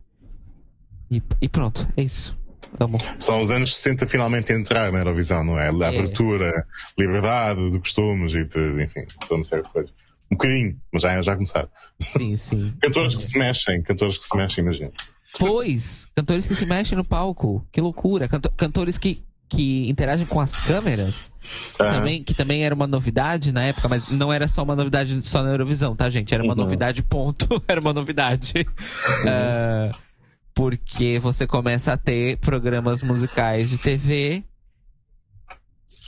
Speaker 1: E, e pronto, é isso. Amo.
Speaker 2: São os anos 60 finalmente entrar na Eurovisão, não é? A abertura, liberdade de costumes e de, enfim, toda uma série de coisas. Um bocadinho, mas já, já começaram.
Speaker 1: Sim, sim. <laughs>
Speaker 2: Cantores que se mexem, cantores que se mexem, imagina.
Speaker 1: Pois, cantores que se mexem no palco. Que loucura. Canto- cantores que, que interagem com as câmeras. Que,
Speaker 2: Aham.
Speaker 1: também, que também era uma novidade na época, mas não era só uma novidade só na Eurovisão, tá, gente? Era uma
Speaker 2: Uhum.
Speaker 1: novidade, ponto. <laughs> era uma novidade. Ah, porque você começa a ter programas musicais de TV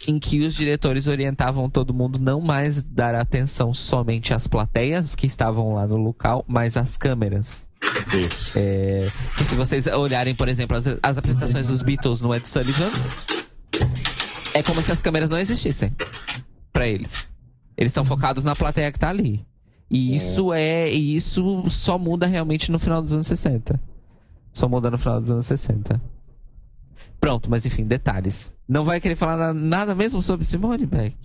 Speaker 1: em que os diretores orientavam todo mundo não mais dar atenção somente às plateias que estavam lá no local, mas às câmeras.
Speaker 2: Isso.
Speaker 1: É, que se vocês olharem, por exemplo, as, as apresentações dos Beatles no Ed Sullivan, é como se as câmeras não existissem pra eles. Eles estão focados na plateia que tá ali. E isso é. E isso só muda realmente no final dos anos 60. Só muda no final dos anos 60. Pronto, mas enfim, detalhes. Não vai querer falar na- nada mesmo sobre Simone Beck?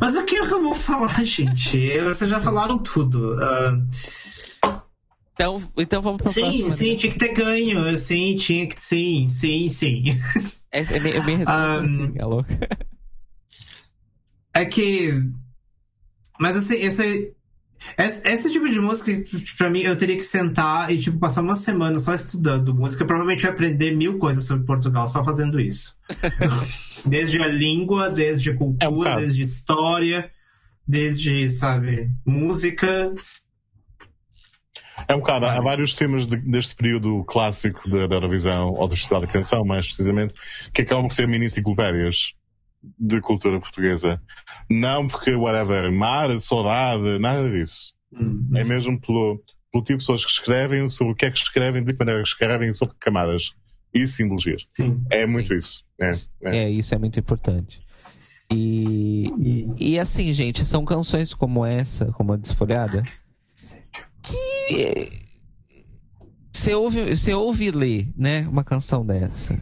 Speaker 3: Mas o que é que eu vou falar, gente? Vocês já falaram tudo. Ah,
Speaker 1: Então, então vamos pra
Speaker 3: sim,
Speaker 1: próxima.
Speaker 3: sim,
Speaker 1: né?
Speaker 3: tinha que ter ganho. Sim, tinha que. Sim, sim, sim.
Speaker 1: Essa é minha, minha resposta
Speaker 3: Ah,
Speaker 1: sim, é louca.
Speaker 3: É que. Mas assim, esse, esse, tipo de música, pra mim, eu teria que sentar e, tipo, passar uma semana só estudando música. Provavelmente eu ia aprender mil coisas sobre Portugal só fazendo isso. <laughs> desde a língua, desde a
Speaker 2: É um
Speaker 3: cultura, desde história, desde, sabe, música.
Speaker 2: É um bocado, há vários temas de- deste período clássico da, da Eurovisão, ou do Festival da Canção, mais precisamente, que acabam por ser mini enciclopédias de cultura portuguesa. Não porque, whatever, mar, saudade, nada disso.
Speaker 3: Hum.
Speaker 2: É mesmo pelo, pelo tipo de pessoas que escrevem, sobre o que é que escrevem, de que maneira que escrevem, sobre camadas e simbologias.
Speaker 3: Sim.
Speaker 2: É muito isso. É, é.
Speaker 1: É, isso é muito importante. E,
Speaker 3: E-
Speaker 1: assim, gente, são canções como essa, como a Desfolhada, que você ouve, você ouve e lê, né, uma canção dessa.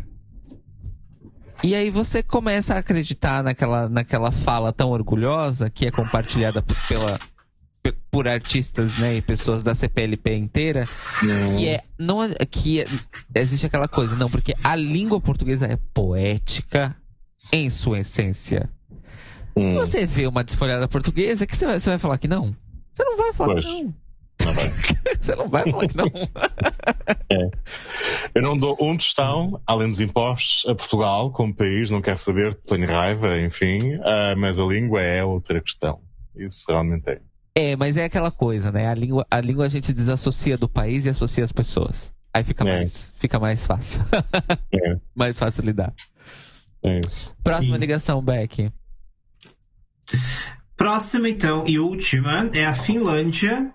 Speaker 1: E aí você começa a acreditar naquela, naquela fala tão orgulhosa que é compartilhada pela, por artistas, né, e pessoas da CPLP inteira, que é não é- que é- existe aquela coisa não porque a língua portuguesa é poética em sua essência.
Speaker 2: Hum,
Speaker 1: você vê uma desfolhada portuguesa que você vai, você vai falar que não? Você não vai falar
Speaker 2: Pois.
Speaker 1: que não.
Speaker 2: Não vai. <laughs>
Speaker 1: você não vai falar que não <laughs>
Speaker 2: Eu não dou um tostão, além dos impostos, a Portugal como país, não quero saber, tenho raiva, enfim, ah, mas a língua é outra questão. Isso realmente é.
Speaker 1: é mas é aquela coisa né a língua a língua a gente desassocia do país e associa as pessoas aí fica
Speaker 2: É.
Speaker 1: mais fica mais fácil <laughs>
Speaker 2: É.
Speaker 1: mais fácil lidar
Speaker 2: É isso.
Speaker 1: próxima
Speaker 3: Sim.
Speaker 1: ligação Beck
Speaker 3: Próxima, então, e última é a Finlândia,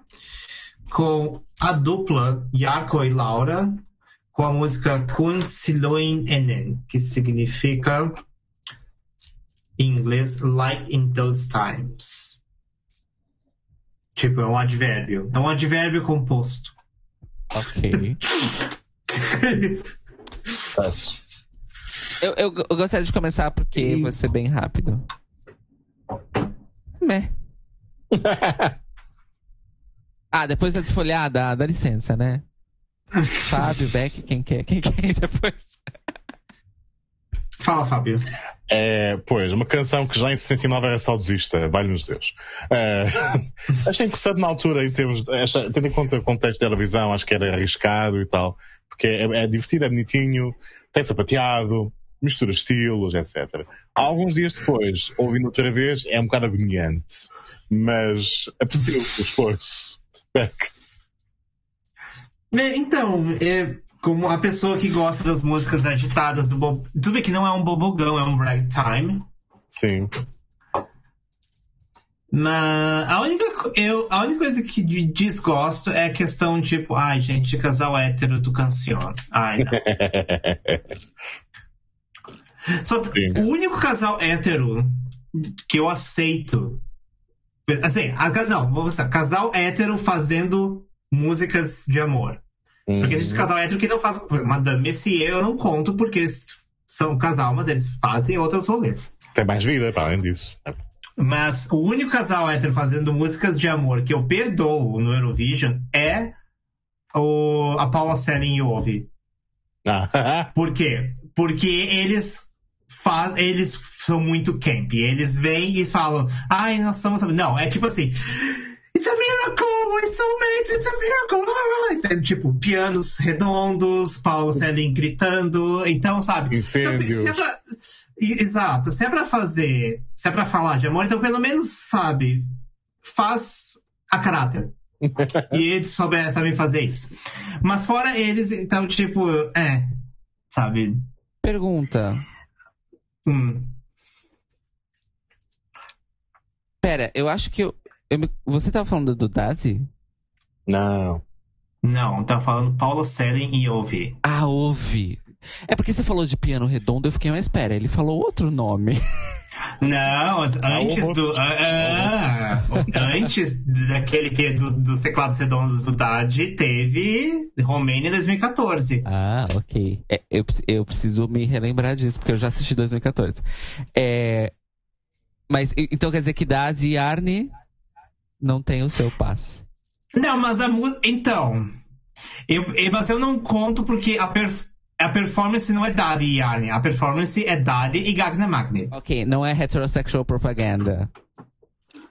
Speaker 3: com a dupla Jarko e Laura, com a música Kun Siloin Enen, que significa, em inglês, like in those times. Tipo, é um advérbio. É um advérbio composto.
Speaker 1: ok. <laughs> Eu, eu, eu gostaria de começar porque
Speaker 3: E-
Speaker 1: vai ser bem rápido. Meh. <laughs> Ah, depois da desfolhada, ah, dá licença, né? <laughs> Fábio, Beck, quem quer? Quem quer ir depois?
Speaker 3: Fala, Fábio.
Speaker 2: É, pois, uma canção que já em 69 era saudosista, vale-nos Deus. É, <laughs> achei interessante na altura, em termos, de- acha- tendo em conta o contexto da televisão, acho que era arriscado e tal, porque é, é divertido, é bonitinho, tem sapateado, mistura estilos, etc. Alguns dias depois, ouvindo outra vez, é um bocado agoniante, mas aprecio o esforço. Beck.
Speaker 3: É, Então, é, como a pessoa que gosta das músicas agitadas do Bob... Tudo bem que não é um bobogão, é um ragtime.
Speaker 2: Sim.
Speaker 3: Mas a única, eu, a única coisa que de desgosto é a questão, tipo, ai, gente, casal hétero do Cancion. Ai, não. <laughs> Só,
Speaker 2: Sim.
Speaker 3: o único casal hétero que eu aceito. Assim, a, não, vamos lá, casal hétero fazendo músicas de amor. Porque existe casal hétero que não faz. Madame Messier eu não conto porque eles são casal, mas eles fazem outros rolês.
Speaker 2: Tem mais vida, além disso.
Speaker 3: Mas o único casal hétero fazendo músicas de amor que eu perdoo no Eurovision é o, a Paula Selling e o Ovi.
Speaker 2: Ah, <laughs>
Speaker 3: Por quê? Porque eles faz, eles são muito camp. Eles vêm e falam, ai, nós somos. Não, é tipo assim. It's a miracle! It's so amazing! It's a miracle! Ah! Então, tipo, pianos redondos, Paulo Selling gritando. Então, sabe?
Speaker 2: Incêndios.
Speaker 3: Se é pra- Exato. Se é pra fazer. Se é pra falar de amor, então pelo menos, sabe? Faz a caráter. <laughs> e eles souber- sabem fazer isso. Mas fora eles, então, tipo, é. Sabe?
Speaker 1: Pergunta.
Speaker 3: Hum.
Speaker 1: Pera, eu acho que eu. Eu me- você tava falando do Dazi?
Speaker 2: não.
Speaker 3: Não, tá falando Paulo Seren e Ovi.
Speaker 1: Ah, ouve. É porque você falou de piano redondo, eu fiquei, mas espera, ele falou outro nome. <laughs>
Speaker 3: Não, as- antes do. ah, ah, <laughs> antes daquele que é dos, dos teclados redondos do Dad, teve Romênia em 2014.
Speaker 1: Ah, ok. É, eu, eu preciso me relembrar disso, porque eu já assisti 2014. É, mas então quer dizer que Dazi e Arne não tem o seu passe.
Speaker 3: Não, mas a música. Então. Eu, eu- mas eu não conto porque a, perf- a performance não é Daddy e Arne. A performance é Daddy e Gagna Magnet.
Speaker 1: Ok, não é heterosexual propaganda.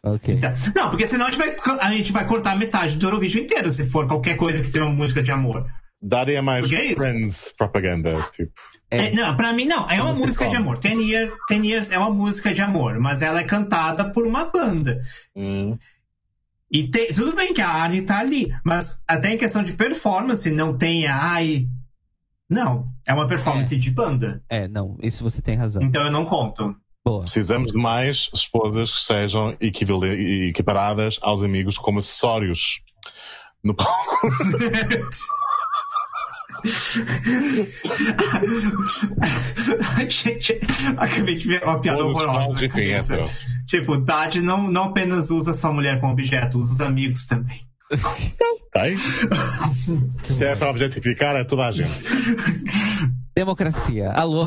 Speaker 1: Ok.
Speaker 3: Então, não, porque senão a gente, vai, a gente vai cortar metade do Eurovision inteiro se for qualquer coisa que seja uma música de amor.
Speaker 2: Daddy é mais
Speaker 3: Porque é isso.
Speaker 2: Friends propaganda, tipo.
Speaker 1: É.
Speaker 3: É, não, pra mim não. É uma música de amor. Ten Years, Ten Years é uma música de amor, mas ela é cantada por uma banda.
Speaker 2: Hum.
Speaker 3: E tem- tudo bem que a Arne tá ali, mas até em questão de performance não tem a. Ai. Não, é uma performance de banda.
Speaker 1: É, não, isso você tem razão.
Speaker 3: Então eu não conto.
Speaker 1: Boa.
Speaker 2: Precisamos de mais esposas que sejam equiparadas aos amigos como acessórios no palco. <laughs> <laughs> <laughs>
Speaker 3: Gente, acabei de ver uma piada
Speaker 2: Todos os
Speaker 3: horrorosa.
Speaker 2: de quem é hétero.
Speaker 3: Tipo, Dade não, não apenas usa sua mulher como objeto, usa os amigos também.
Speaker 2: Tem? Se é para objetificar, é toda a gente.
Speaker 1: Democracia. Alô.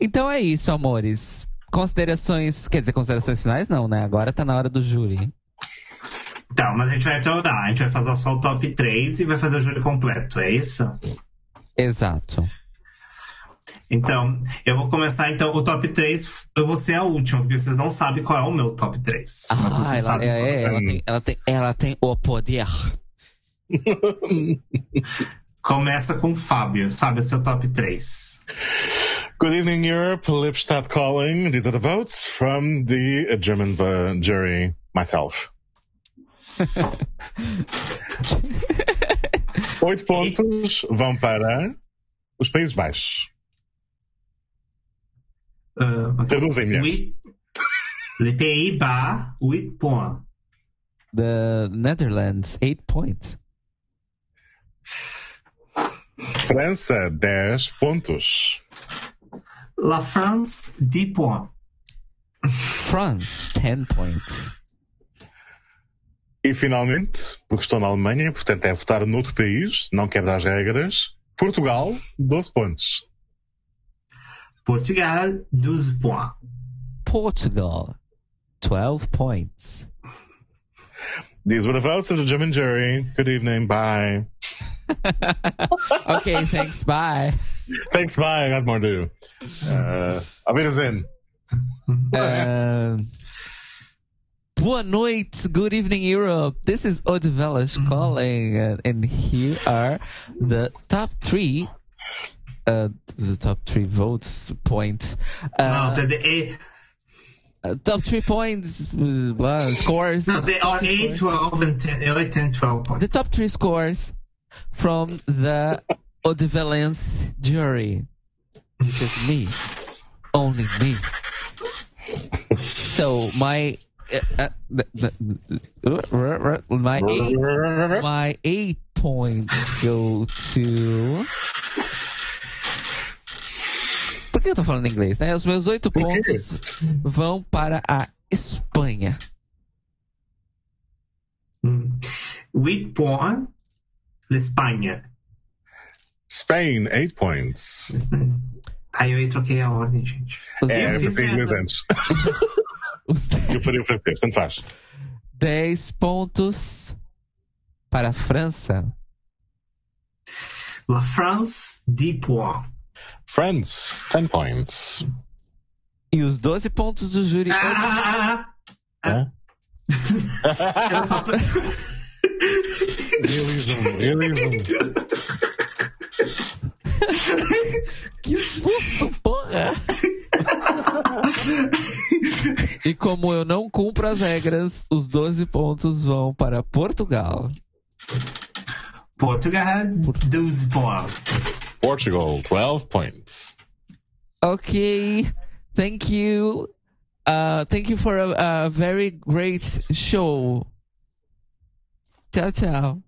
Speaker 1: Então é isso, amores. Considerações. Quer dizer, considerações finais? Não, né? Agora tá na hora do júri.
Speaker 3: Então, mas a gente vai alternar. A gente vai fazer só o top 3 e vai fazer o júri completo, é isso?
Speaker 1: Exato.
Speaker 3: Então, eu vou começar então o top 3. Eu vou ser a última, porque vocês não sabem qual é o meu top 3. mas
Speaker 1: Ah, ela, é, é, ela, tem, ela, tem, ela tem o poder. <laughs>
Speaker 3: Começa com o Fábio. Fábio, seu top 3.
Speaker 2: Good evening, Europe. Lipstadt calling. These are the votes from the German jury, myself. <laughs> Oito pontos vão para os Países Baixos.
Speaker 3: Uh,
Speaker 2: Traduzem, mulher.
Speaker 3: oui. Les Pays-Bas, 8 points.
Speaker 1: The Netherlands, 8 points.
Speaker 2: França, 10 pontos.
Speaker 3: La France, 10 points.
Speaker 1: France, 10 points.
Speaker 2: E finalmente, porque estou na Alemanha, portanto é votar noutro país, não quebra as regras. Portugal, 12 pontos.
Speaker 3: Portugal, 12 points.
Speaker 1: Portugal, 12 points.
Speaker 2: These were the votes of the German jury. Good evening. Bye. <laughs>
Speaker 1: Okay, thanks, bye.
Speaker 2: Thanks. Bye. I got more to do. Uh, Auf Wiedersehen.
Speaker 1: Um, boa noite, good evening, Europe. This is Odivelas calling, uh, and here are the top three. Uh, the top three votes points.
Speaker 3: No,
Speaker 1: Uh,
Speaker 3: the, the, eight,
Speaker 1: uh, top three points uh, well, scores.
Speaker 3: no, they are 8,
Speaker 1: scores.
Speaker 3: 12, and 10, 11, 10, 12 points.
Speaker 1: The top three scores from the Odivelans jury. Which is me. Only me. So my my eight my eight points go to. Por que eu tô falando inglês, né? Os meus oito pontos vão para a Espanha.
Speaker 3: Mm. 8 points, l'Espagne.
Speaker 2: Spain, 8 points.
Speaker 3: Aí eu troquei a ordem, gente.
Speaker 2: É, eu
Speaker 3: fiz
Speaker 2: pensei inglês
Speaker 3: essa.
Speaker 2: antes. <laughs>
Speaker 1: os
Speaker 2: Eu faria o francês, tanto faz.
Speaker 1: 10 pontos para a França.
Speaker 3: La France, 10 points.
Speaker 2: France, 10 points.
Speaker 1: E os 12 pontos do júri.
Speaker 3: Ah!
Speaker 2: Hã? <laughs>
Speaker 3: Era só pra...
Speaker 2: Realism, realism. <laughs> <laughs>
Speaker 1: Que susto, porra! <laughs> e como eu não cumpro as regras, os 12 pontos vão para Portugal.
Speaker 3: Portugal, 12 points.
Speaker 2: Portugal, 12 points.
Speaker 1: Ok, thank you. Uh, thank you for a, a very great show. Tchau, tchau.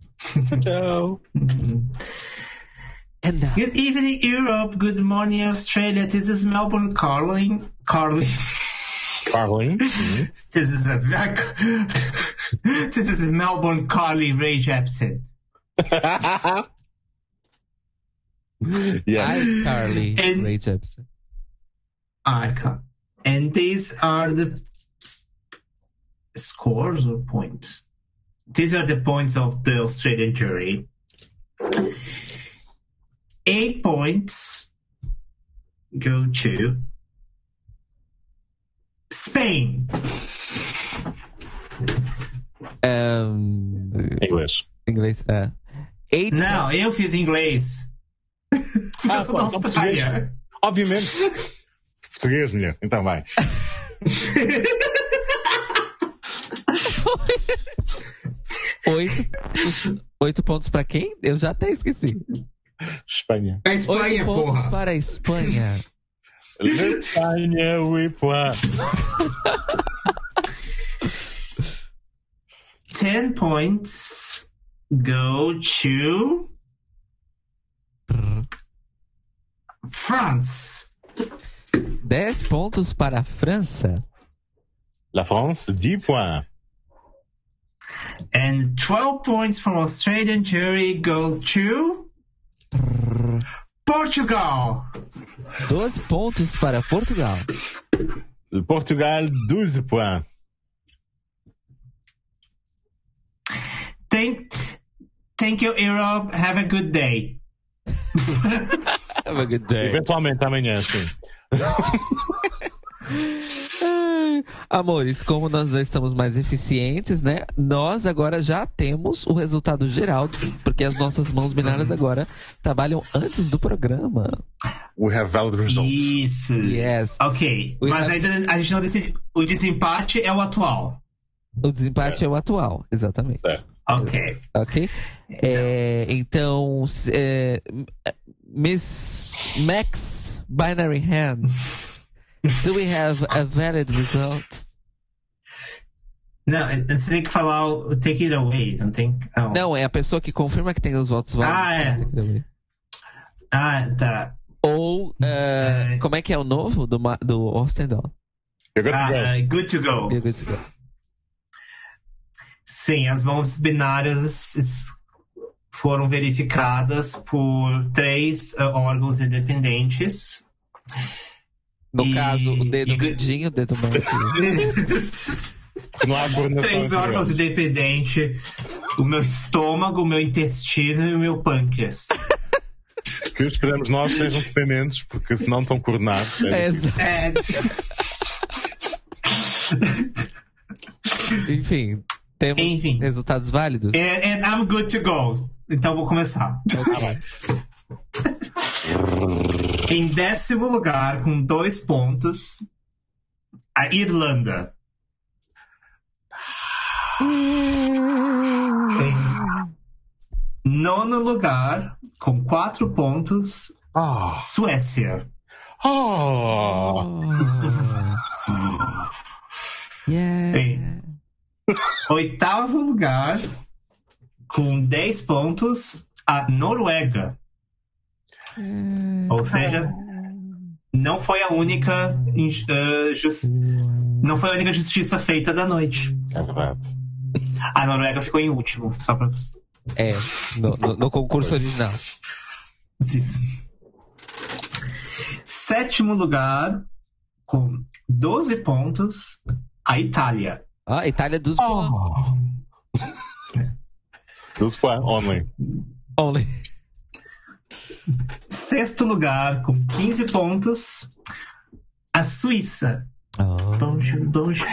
Speaker 2: Ciao. <laughs>
Speaker 1: And now,
Speaker 3: Good evening, Europe. Good morning, Australia. This is Melbourne Carling. Carling.
Speaker 2: Carling. Mhm. <laughs>
Speaker 3: This is a <laughs> this is Melbourne Carly Ray Jepsen. <laughs>
Speaker 2: yes.
Speaker 1: hi, Carly
Speaker 3: And-
Speaker 1: Ray Jepsen.
Speaker 3: Icon. And these are the scores or points. These are the points of the Australian jury. Eight points go to Spain.
Speaker 1: Um,
Speaker 2: English.
Speaker 1: inglês, é. Eight
Speaker 3: Não, eu fiz inglês. <laughs>
Speaker 2: Ah,
Speaker 3: eu sou da
Speaker 2: pô, então
Speaker 3: Austrália.
Speaker 2: Obviamente. Português, mulher. Então vai. <laughs>
Speaker 1: Oito, oito pontos pra quem? Eu já até esqueci.
Speaker 2: Espanha.
Speaker 1: Oito
Speaker 3: Espanha,
Speaker 1: pontos
Speaker 3: porra.
Speaker 1: para a Espanha.
Speaker 2: Espanha, oui, point.
Speaker 3: Ten points go to France.
Speaker 1: 10 pontos para a França.
Speaker 2: La France, 10 points.
Speaker 3: And 12 points from Australian jury goes to Portugal.
Speaker 1: 12 pontos para Portugal.
Speaker 2: Portugal, 12 points.
Speaker 3: Thank, thank you, Europe. Have a good day. <laughs>
Speaker 1: Have a good day.
Speaker 2: Eventualmente amanhã, sim. <laughs> <laughs>
Speaker 1: Amores, como nós já estamos mais eficientes, né? Nós agora já temos o resultado geral, porque as nossas mãos binárias agora trabalham antes do programa.
Speaker 2: We have valid results.
Speaker 3: Isso.
Speaker 1: Yes.
Speaker 3: Ok,
Speaker 1: We
Speaker 3: mas
Speaker 1: have-
Speaker 3: ainda a gente não decide. O desempate é o atual.
Speaker 1: O desempate é o atual, exatamente.
Speaker 2: Certo.
Speaker 3: Ok.
Speaker 1: Ok? É, então, é, Miss Max Binary Hands, do we have a valid result?
Speaker 3: Não, você tem que falar o take it away, não tem. Não.
Speaker 1: Não, é a pessoa que confirma que tem os votos válidos.
Speaker 3: Ah, é. Ah, tá.
Speaker 1: Ou, é,
Speaker 3: É.
Speaker 1: como é que é o novo do, do Ostendal?
Speaker 2: You're good to
Speaker 3: Ah,
Speaker 2: go.
Speaker 3: é, good to go.
Speaker 1: You're good to go.
Speaker 3: Sim, as mãos binárias foram verificadas por três eh, órgãos independentes.
Speaker 1: No
Speaker 3: E-
Speaker 1: caso, o dedo
Speaker 3: e
Speaker 1: mindinho, o dedo médio. <laughs>
Speaker 2: Não há
Speaker 3: três órgãos independentes: o meu estômago, o meu intestino e o meu pâncreas. <laughs>
Speaker 2: Que esperamos nós sejam dependentes, porque senão estão coordenados.
Speaker 1: É,
Speaker 2: É.
Speaker 3: É, <laughs>
Speaker 1: Enfim, temos
Speaker 3: Enfim.
Speaker 1: resultados válidos?
Speaker 3: and, and I'm good to go. Então vou começar.
Speaker 2: Tá bem.
Speaker 3: Em décimo lugar, com dois pontos, a Irlanda. Em nono lugar, com quatro pontos,
Speaker 2: Ah.
Speaker 3: Suécia.
Speaker 2: Ah.
Speaker 1: Yeah.
Speaker 3: Em oitavo lugar, com 10 pontos, a Noruega. Ou seja, não foi a única jus- não foi a única justiça feita da noite.
Speaker 2: Verdade.
Speaker 3: A Noruega ficou em último, só pra
Speaker 1: É, no, no- no concurso original.
Speaker 3: vocês. Sétimo lugar, com 12 pontos, a Itália.
Speaker 1: Ah, Itália dos
Speaker 3: Oh.
Speaker 2: Dos points only.
Speaker 1: Only.
Speaker 3: Sexto lugar, com 15 pontos, a Suíça.
Speaker 1: Oh.
Speaker 3: Bonjour, bonjour.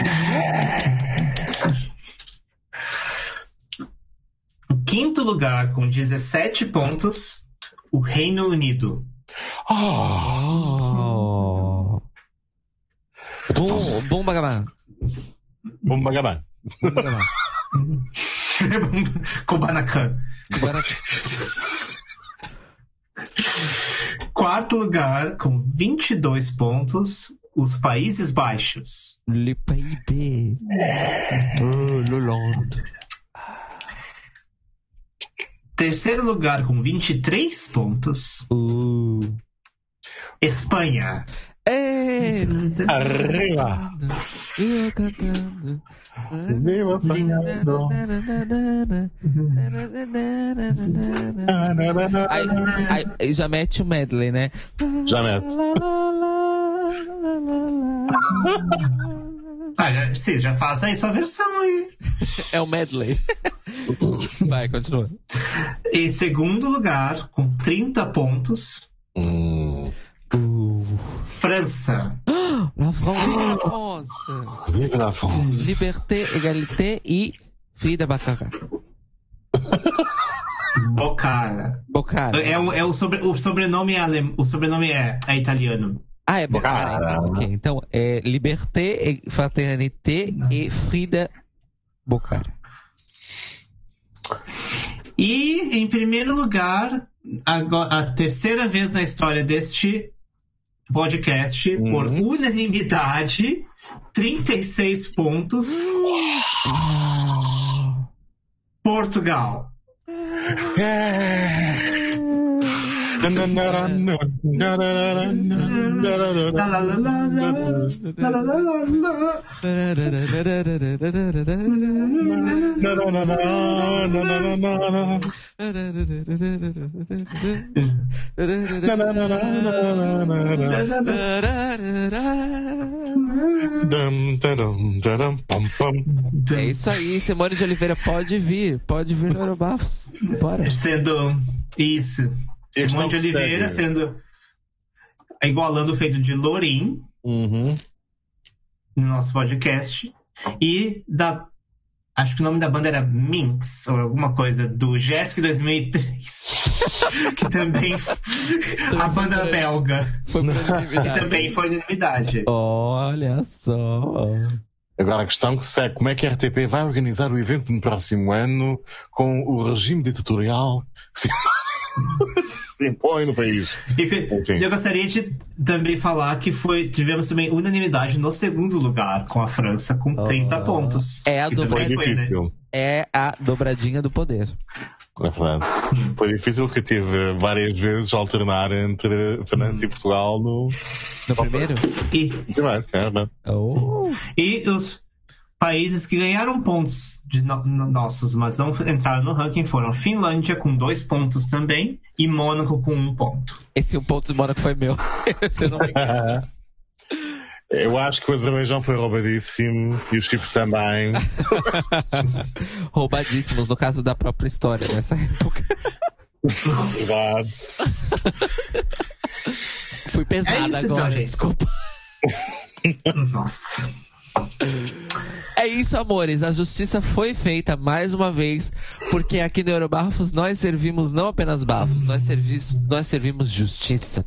Speaker 3: Em Quinto lugar, com 17 pontos, o Reino Unido.
Speaker 1: Oh. Bom, bom Bagabá.
Speaker 2: Vamos bagabar.
Speaker 1: Bom Bagabá.
Speaker 3: Kubanacan.
Speaker 1: Agora,
Speaker 3: Quarto lugar, com 22 pontos, os Países Baixos.
Speaker 1: Le PIB. Oh, Lolande.
Speaker 3: Terceiro lugar, com 23 pontos,
Speaker 1: Uh.
Speaker 3: Espanha.
Speaker 1: É.
Speaker 2: Arriba.
Speaker 1: Eu cantando.
Speaker 2: Sonhando.
Speaker 1: Aí, aí- aí já mete o medley, né?
Speaker 2: Já mete.
Speaker 3: Ah, já, sim, já faz aí sua versão aí. <laughs>
Speaker 1: É o medley. Vai, continua.
Speaker 3: Em segundo lugar, com 30 pontos,
Speaker 2: Hum.
Speaker 1: Uh.
Speaker 3: França.
Speaker 1: La France, vive la France.
Speaker 2: Vive la France.
Speaker 1: Liberté, égalité e Frida Baccara.
Speaker 3: Bocara.
Speaker 1: Bocara.
Speaker 3: É, o, é o, sobre, o sobrenome é alem, o sobrenome é, é italiano.
Speaker 1: Ah, é Bocara.
Speaker 2: Bocara.
Speaker 1: Então, ok. Então, é Liberté, é Fraternité e Frida Bocara.
Speaker 3: E em primeiro lugar, agora, a terceira vez na história deste podcast, por unanimidade, 36 pontos. Portugal. La, la, la, la, la. La, la, la, la, la.
Speaker 1: É isso aí, Simone de Oliveira, pode vir, pode vir no Eurobafos. Bora.
Speaker 3: Sendo isso. Simone de Oliveira
Speaker 2: segue.
Speaker 3: sendo igualando o feito de Lorim
Speaker 2: Uhum.
Speaker 3: no nosso podcast. E da. Acho que o nome da banda era Minx, ou alguma coisa, do Jéssica <laughs> 2003. que também. a banda belga.
Speaker 1: Foi
Speaker 3: Que também foi unanimidade.
Speaker 1: Olha só.
Speaker 2: Agora a questão que se é como é que a RTP vai organizar o evento no próximo ano com o regime ditatorial que se, <laughs> se impõe no país.
Speaker 3: E eu gostaria de também falar que foi, tivemos também unanimidade no segundo lugar com a França, com 30
Speaker 1: Oh.
Speaker 3: pontos.
Speaker 1: É a
Speaker 3: Que
Speaker 1: do
Speaker 2: Foi
Speaker 3: né?
Speaker 2: difícil.
Speaker 1: É a dobradinha do poder.
Speaker 2: É verdade. Foi difícil que eu tive várias vezes a alternar entre França e Portugal no
Speaker 1: No primeiro?
Speaker 3: E,
Speaker 2: primeiro. É verdade.
Speaker 1: Oh.
Speaker 3: e os países que ganharam pontos de no- no- nossos, mas não entraram no ranking foram Finlândia com dois pontos também e Mônaco com um ponto.
Speaker 1: Esse um ponto de Mônaco foi meu. <laughs> Você não me. <laughs>
Speaker 2: Eu acho que o Azerbaijão foi roubadíssimo e o Chipre também. <laughs>
Speaker 1: Roubadíssimos, no caso da própria história nessa época.
Speaker 2: Verdade.
Speaker 3: É
Speaker 1: Fui pesada
Speaker 3: isso, então,
Speaker 1: agora,
Speaker 3: gente.
Speaker 1: desculpa.
Speaker 3: Nossa.
Speaker 1: É isso, amores. A justiça foi feita mais uma vez, porque aqui no Eurobafos nós servimos não apenas bafos, nós, servis, nós servimos justiça.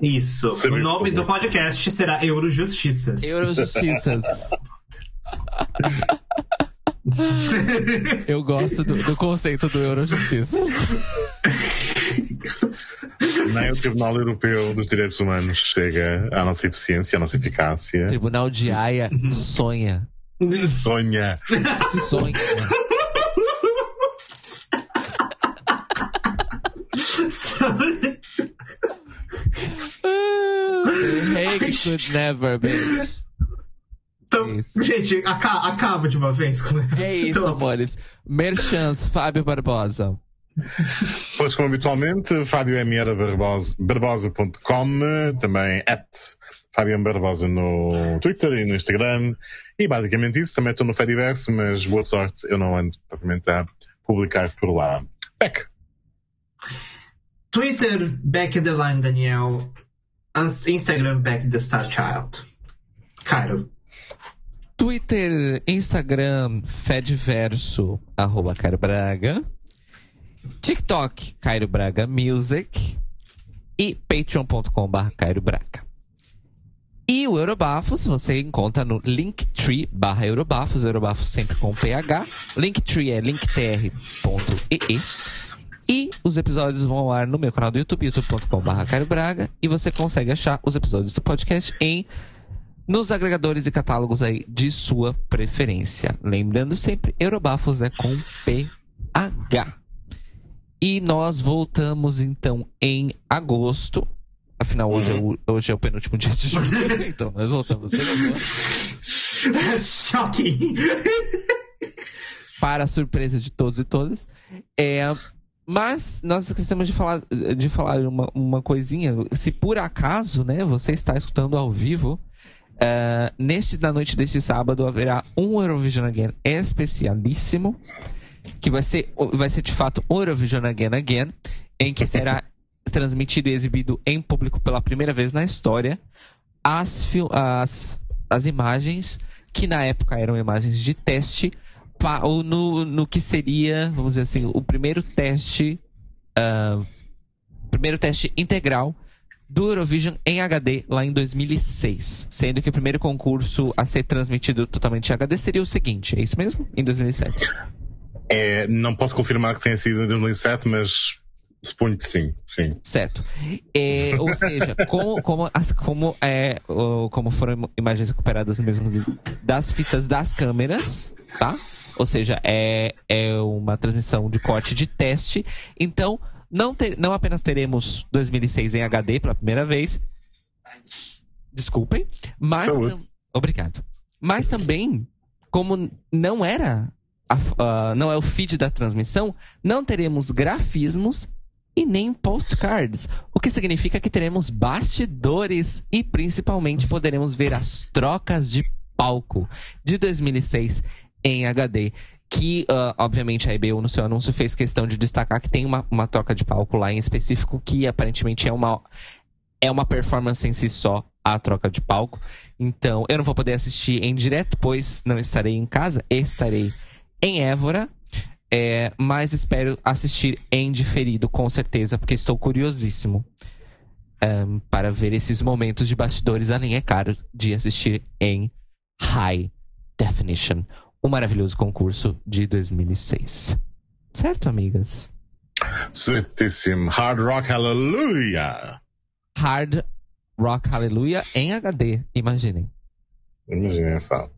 Speaker 3: Isso. O nome do podcast será Eurojustiças.
Speaker 1: Eurojustiças. <laughs> Eu gosto do, do conceito do Eurojustiças. <laughs>
Speaker 2: Nem o Tribunal Europeu dos Direitos Humanos chega à nossa eficiência, à nossa eficácia.
Speaker 1: Tribunal de Haia sonha.
Speaker 2: Sonha.
Speaker 1: Sonha. Hague could never, bitch.
Speaker 3: Então,
Speaker 1: Isso.
Speaker 3: gente, aca- acaba de uma vez com essa.
Speaker 1: É <laughs> isso,
Speaker 3: Então,
Speaker 1: amores. Merchants, Fábio Barbosa. <laughs>
Speaker 2: Pois, como habitualmente, Fábio M. era Barbosa- Barbosa.com, também at. Barbosa no Twitter e no Instagram. E basicamente isso. Também estou no Fediverso, mas boa sorte, eu não ando propriamente a publicar por lá. Beck.
Speaker 3: Twitter, Back the Line Daniel. Instagram, Back the Star Child. Cairo.
Speaker 1: Twitter, Instagram, Fedverso, arroba Cairo Braga. TikTok, Cairo Braga Music. E patreon.com.br Cairo Braga. E o Eurobafos você encontra no Linktree barra Eurobafos, Eurobafos sempre com PH. Linktree é linktr.ee. E os episódios vão ao ar no meu canal do YouTube, youtube.com.br Cairo Braga. E você consegue achar os episódios do podcast em nos agregadores e catálogos aí de sua preferência. Lembrando sempre, Eurobafos é com PH. E nós voltamos então em agosto. Afinal, hoje, é, o, hoje é o penúltimo dia de julho. <laughs> então, nós voltamos agosto.
Speaker 3: Shocking. <laughs>
Speaker 1: para a surpresa de todos e todas. É, mas nós esquecemos de falar, de falar uma, uma coisinha. Se por acaso, né, você está escutando ao vivo, é, neste na noite deste sábado haverá um Eurovision Again especialíssimo, que vai ser, vai ser de fato Eurovision Again Again, em que será transmitido e exibido em público pela primeira vez na história as, as, as imagens que na época eram imagens de teste ou no, no que seria, vamos dizer assim, o primeiro teste ah, primeiro teste integral do Eurovision em HD lá em 2006. Sendo que o primeiro concurso a ser transmitido totalmente em HD seria o seguinte, é isso mesmo? Em 2007.
Speaker 2: É, não posso confirmar que tenha sido em 2007, mas suponho que sim. Sim.
Speaker 1: Certo. É, ou seja, <laughs> como, como, as- como, é, como foram imagens recuperadas mesmo das fitas das câmeras, tá? Ou seja, é, é uma transmissão de corte de teste. Então, não, ter, não apenas teremos 2006 em HD pela primeira vez. Desculpem. Mas. Obrigado. Mas também, como não era. A- a- não é o feed da transmissão, não teremos grafismos e nem postcards. O que significa que teremos bastidores e principalmente poderemos ver as trocas de palco de 2006 em HD. Que, ah, obviamente, a EBU no seu anúncio fez questão de destacar que tem uma, uma troca de palco lá em específico, que aparentemente é uma, é uma performance em si só, a troca de palco. Então, eu não vou poder assistir em direto, pois não estarei em casa, estarei em Évora. É, mas espero assistir em diferido, com certeza, porque estou curiosíssimo ahn, para ver esses momentos de bastidores. Além, é caro, de assistir em High Definition, o maravilhoso concurso de 2006. Certo, amigas?
Speaker 2: Certíssimo. Hard Rock Hallelujah.
Speaker 1: Hard Rock Hallelujah em HD, imaginem.
Speaker 2: Imaginem só.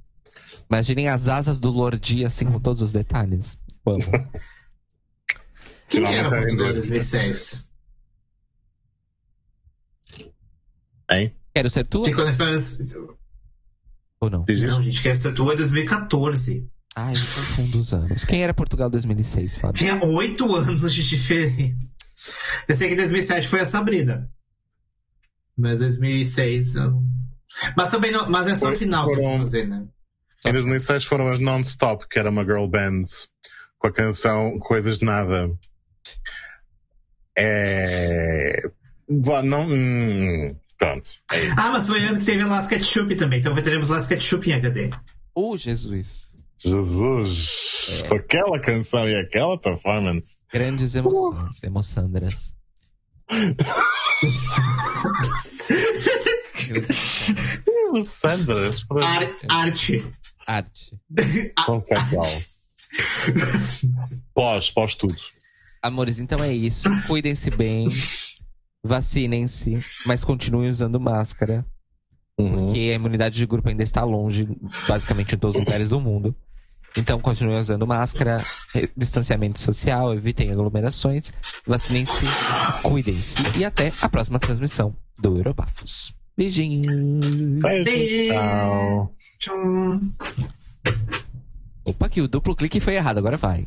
Speaker 1: Imaginem as asas do Lordi, assim, com todos os detalhes. Amo. <laughs>
Speaker 3: Quem que era Portugal em
Speaker 2: ainda.
Speaker 3: 2006?
Speaker 2: Hein?
Speaker 1: Quero ser tua
Speaker 3: Tem quando esperança.
Speaker 1: ou não?
Speaker 3: Não, gente, quer ser tua em 2014.
Speaker 1: Ai, eu confundo os anos. Quem era Portugal 2006, Fábio?
Speaker 3: Tinha oito anos de diferença. Eu sei que em 2007 foi a Sabrina. Mas 2006. eu- Mas também não, mas é só
Speaker 2: Foi-
Speaker 3: final que eles vão fazer, né?
Speaker 2: Em 2006 foram as Non-Stop, que era uma girl band, com a canção Coisas de Nada. É. Não. hum, Pronto. É.
Speaker 3: Ah, mas foi ano que teve Last Ketchup também, então teremos Last Ketchup em HD.
Speaker 1: Oh, Jesus.
Speaker 2: Jesus!
Speaker 1: É.
Speaker 2: Com aquela canção e aquela performance.
Speaker 1: Grandes emoções, emoçandras. <laughs> Grandes
Speaker 2: Sandras,
Speaker 3: Ar- arte.
Speaker 1: Arte. <laughs>
Speaker 2: conceptual. Pós, pós tudo.
Speaker 1: Amores, então é isso. Cuidem-se bem. Vacinem-se, mas continuem usando máscara.
Speaker 2: Uhum.
Speaker 1: Porque a imunidade de grupo ainda está longe, basicamente em todos os lugares do mundo. Então continuem usando máscara, distanciamento social, evitem aglomerações, vacinem-se, cuidem-se e até a próxima transmissão do Eurobafos. Beijinho!
Speaker 2: Beijo. Tchau.
Speaker 3: Tchum.
Speaker 1: Opa, que o duplo clique foi errado, agora vai.